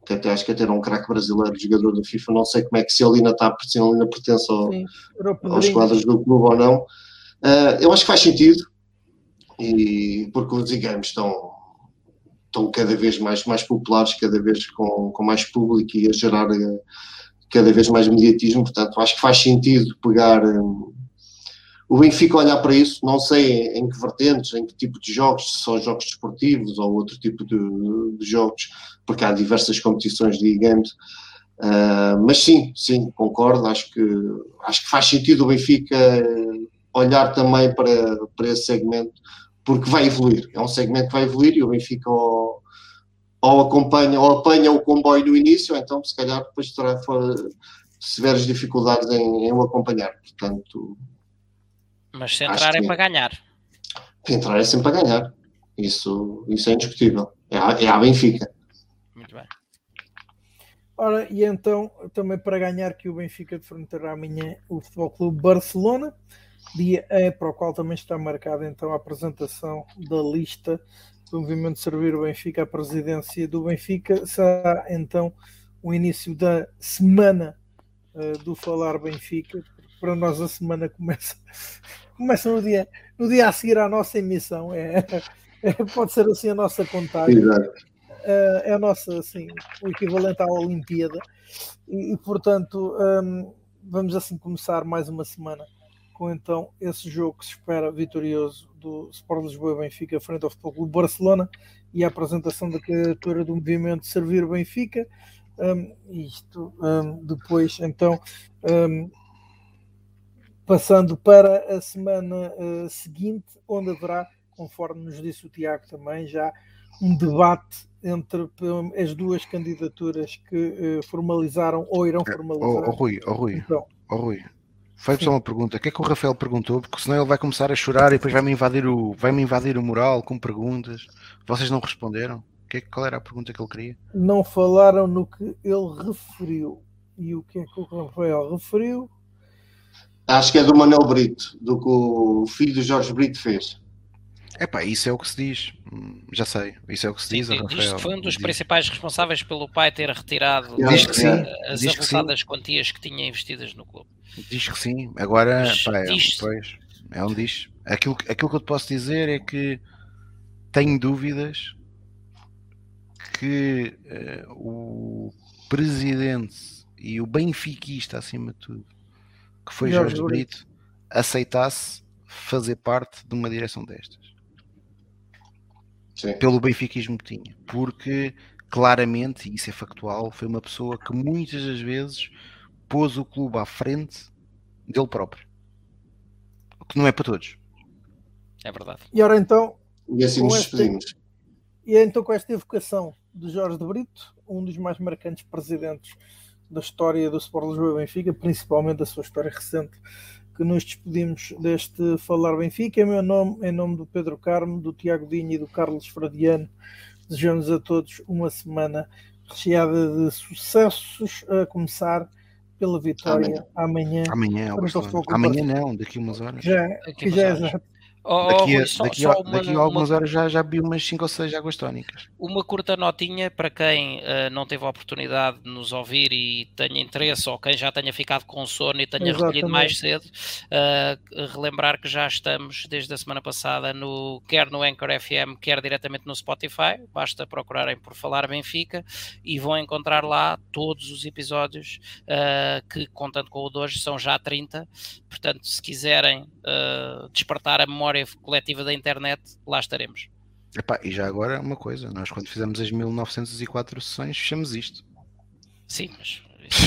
que até acho que até era um craque brasileiro, jogador do FIFA. Não sei como é que se ele ainda está, se ele ainda pertence ao, aos quadros do clube ou não. Uh, eu acho que faz sentido, e porque os games estão, estão cada vez mais, mais populares, cada vez com, com mais público e a gerar uh, cada vez mais mediatismo. Portanto, acho que faz sentido pegar. Um, o Benfica olhar para isso, não sei em que vertentes, em que tipo de jogos, se são jogos desportivos ou outro tipo de, de jogos, porque há diversas competições de e-games. Uh, mas sim, sim, concordo. Acho que, acho que faz sentido o Benfica olhar também para, para esse segmento, porque vai evoluir. É um segmento que vai evoluir e o Benfica ou, ou acompanha ou apanha o comboio no início, então se calhar depois terá severas dificuldades em, em o acompanhar. Portanto, mas se entrar é para ganhar. Entrar é sempre para ganhar. Isso, isso é indiscutível. É a, é a Benfica. Muito bem. Ora, e então, também para ganhar que o Benfica defrontará amanhã o Futebol Clube Barcelona, dia é para o qual também está marcada então a apresentação da lista do movimento Servir o Benfica à presidência do Benfica. Será então o início da semana uh, do Falar Benfica. Para nós a semana começa, começa no, dia, no dia a seguir à nossa emissão. É, é pode ser assim a nossa contagem. Exato uh, é a nossa, assim, o equivalente à Olimpíada. E, e portanto, um, vamos assim começar mais uma semana com então esse jogo que se espera vitorioso do Sport Lisboa Benfica frente ao Futebol Clube Barcelona e a apresentação da candidatura do movimento Servir Benfica. Um, isto um, depois, então, passando para a semana uh, seguinte, onde haverá, conforme nos disse o Tiago também, já um debate entre as duas candidaturas que uh, formalizaram ou irão é, formalizar. Oh, oh Rui, oh Rui, então, oh Rui. Faz só uma pergunta. O que é que o Rafael perguntou? Porque senão ele vai começar a chorar e depois vai-me invadir o, vai-me invadir o moral com perguntas. Vocês não responderam? Que é, qual era a pergunta que ele queria? Não falaram no que ele referiu. E o que é que o Rafael referiu? Acho que é do Manuel Brito, do que o filho do Jorge Brito fez. É pá, isso é o que se diz. Hum, já sei, isso é o que se diz. Sim, diz que foi um dos principais responsáveis pelo pai ter retirado diz que sim, as diz avultadas quantias que tinha investidas no clube. Diz que sim, agora pá, é, pois, é um diz. Aquilo, aquilo que eu te posso dizer é que tenho dúvidas que uh, o presidente e o benfiquista, acima de tudo, que foi Jorge Brito, aceitasse fazer parte de uma direção destas. Sim. pelo benfiquismo que tinha, porque claramente, e isso é factual, foi uma pessoa que muitas das vezes pôs o clube à frente dele próprio, o que não é para todos. É verdade. E ora então, e assim nos despedimos. E então com esta evocação de Jorge de Brito, um dos mais marcantes presidentes da história do Sport Lisboa e Benfica, principalmente da sua história recente, que nos despedimos deste Falar Benfica. Em meu nome, em nome do Pedro Carmo, do Tiago Dinho e do Carlos Fradiano, desejamos a todos uma semana recheada de sucessos, a começar pela vitória amanhã. Amanhã, amanhã, amanhã não, daqui a umas horas. Já, que já é exato. Oh, daqui, a, só, daqui, só uma, daqui a algumas uma, horas já, já vi umas 5 ou 6 águas tónicas. Uma curta notinha para quem uh, não teve a oportunidade de nos ouvir e tenha interesse, ou quem já tenha ficado com sono e tenha Exatamente. recolhido mais cedo, uh, relembrar que já estamos desde a semana passada no, quer no Anchor FM, quer diretamente no Spotify. Basta procurarem por Falar Benfica e vão encontrar lá todos os episódios uh, que, contando com o de hoje, são já 30. Portanto, se quiserem despertar a memória coletiva da internet, lá estaremos. Epá, e já agora uma coisa, nós quando fizemos as 1904 sessões fechamos isto. Sim, mas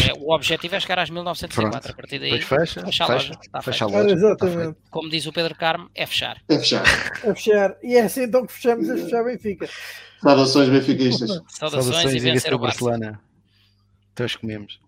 é, o objetivo é chegar às 1904. Pronto. A partir daí, Depois fecha, fecha, a loja. Está fecha a loja. exatamente. Como diz o Pedro Carmo, é fechar. É fechar. É fechar. E é assim então que fechamos a fechar Benfica. Saudações benfiquistas. Saudações, Saudações e vencer o Barcelona. Todos comemos.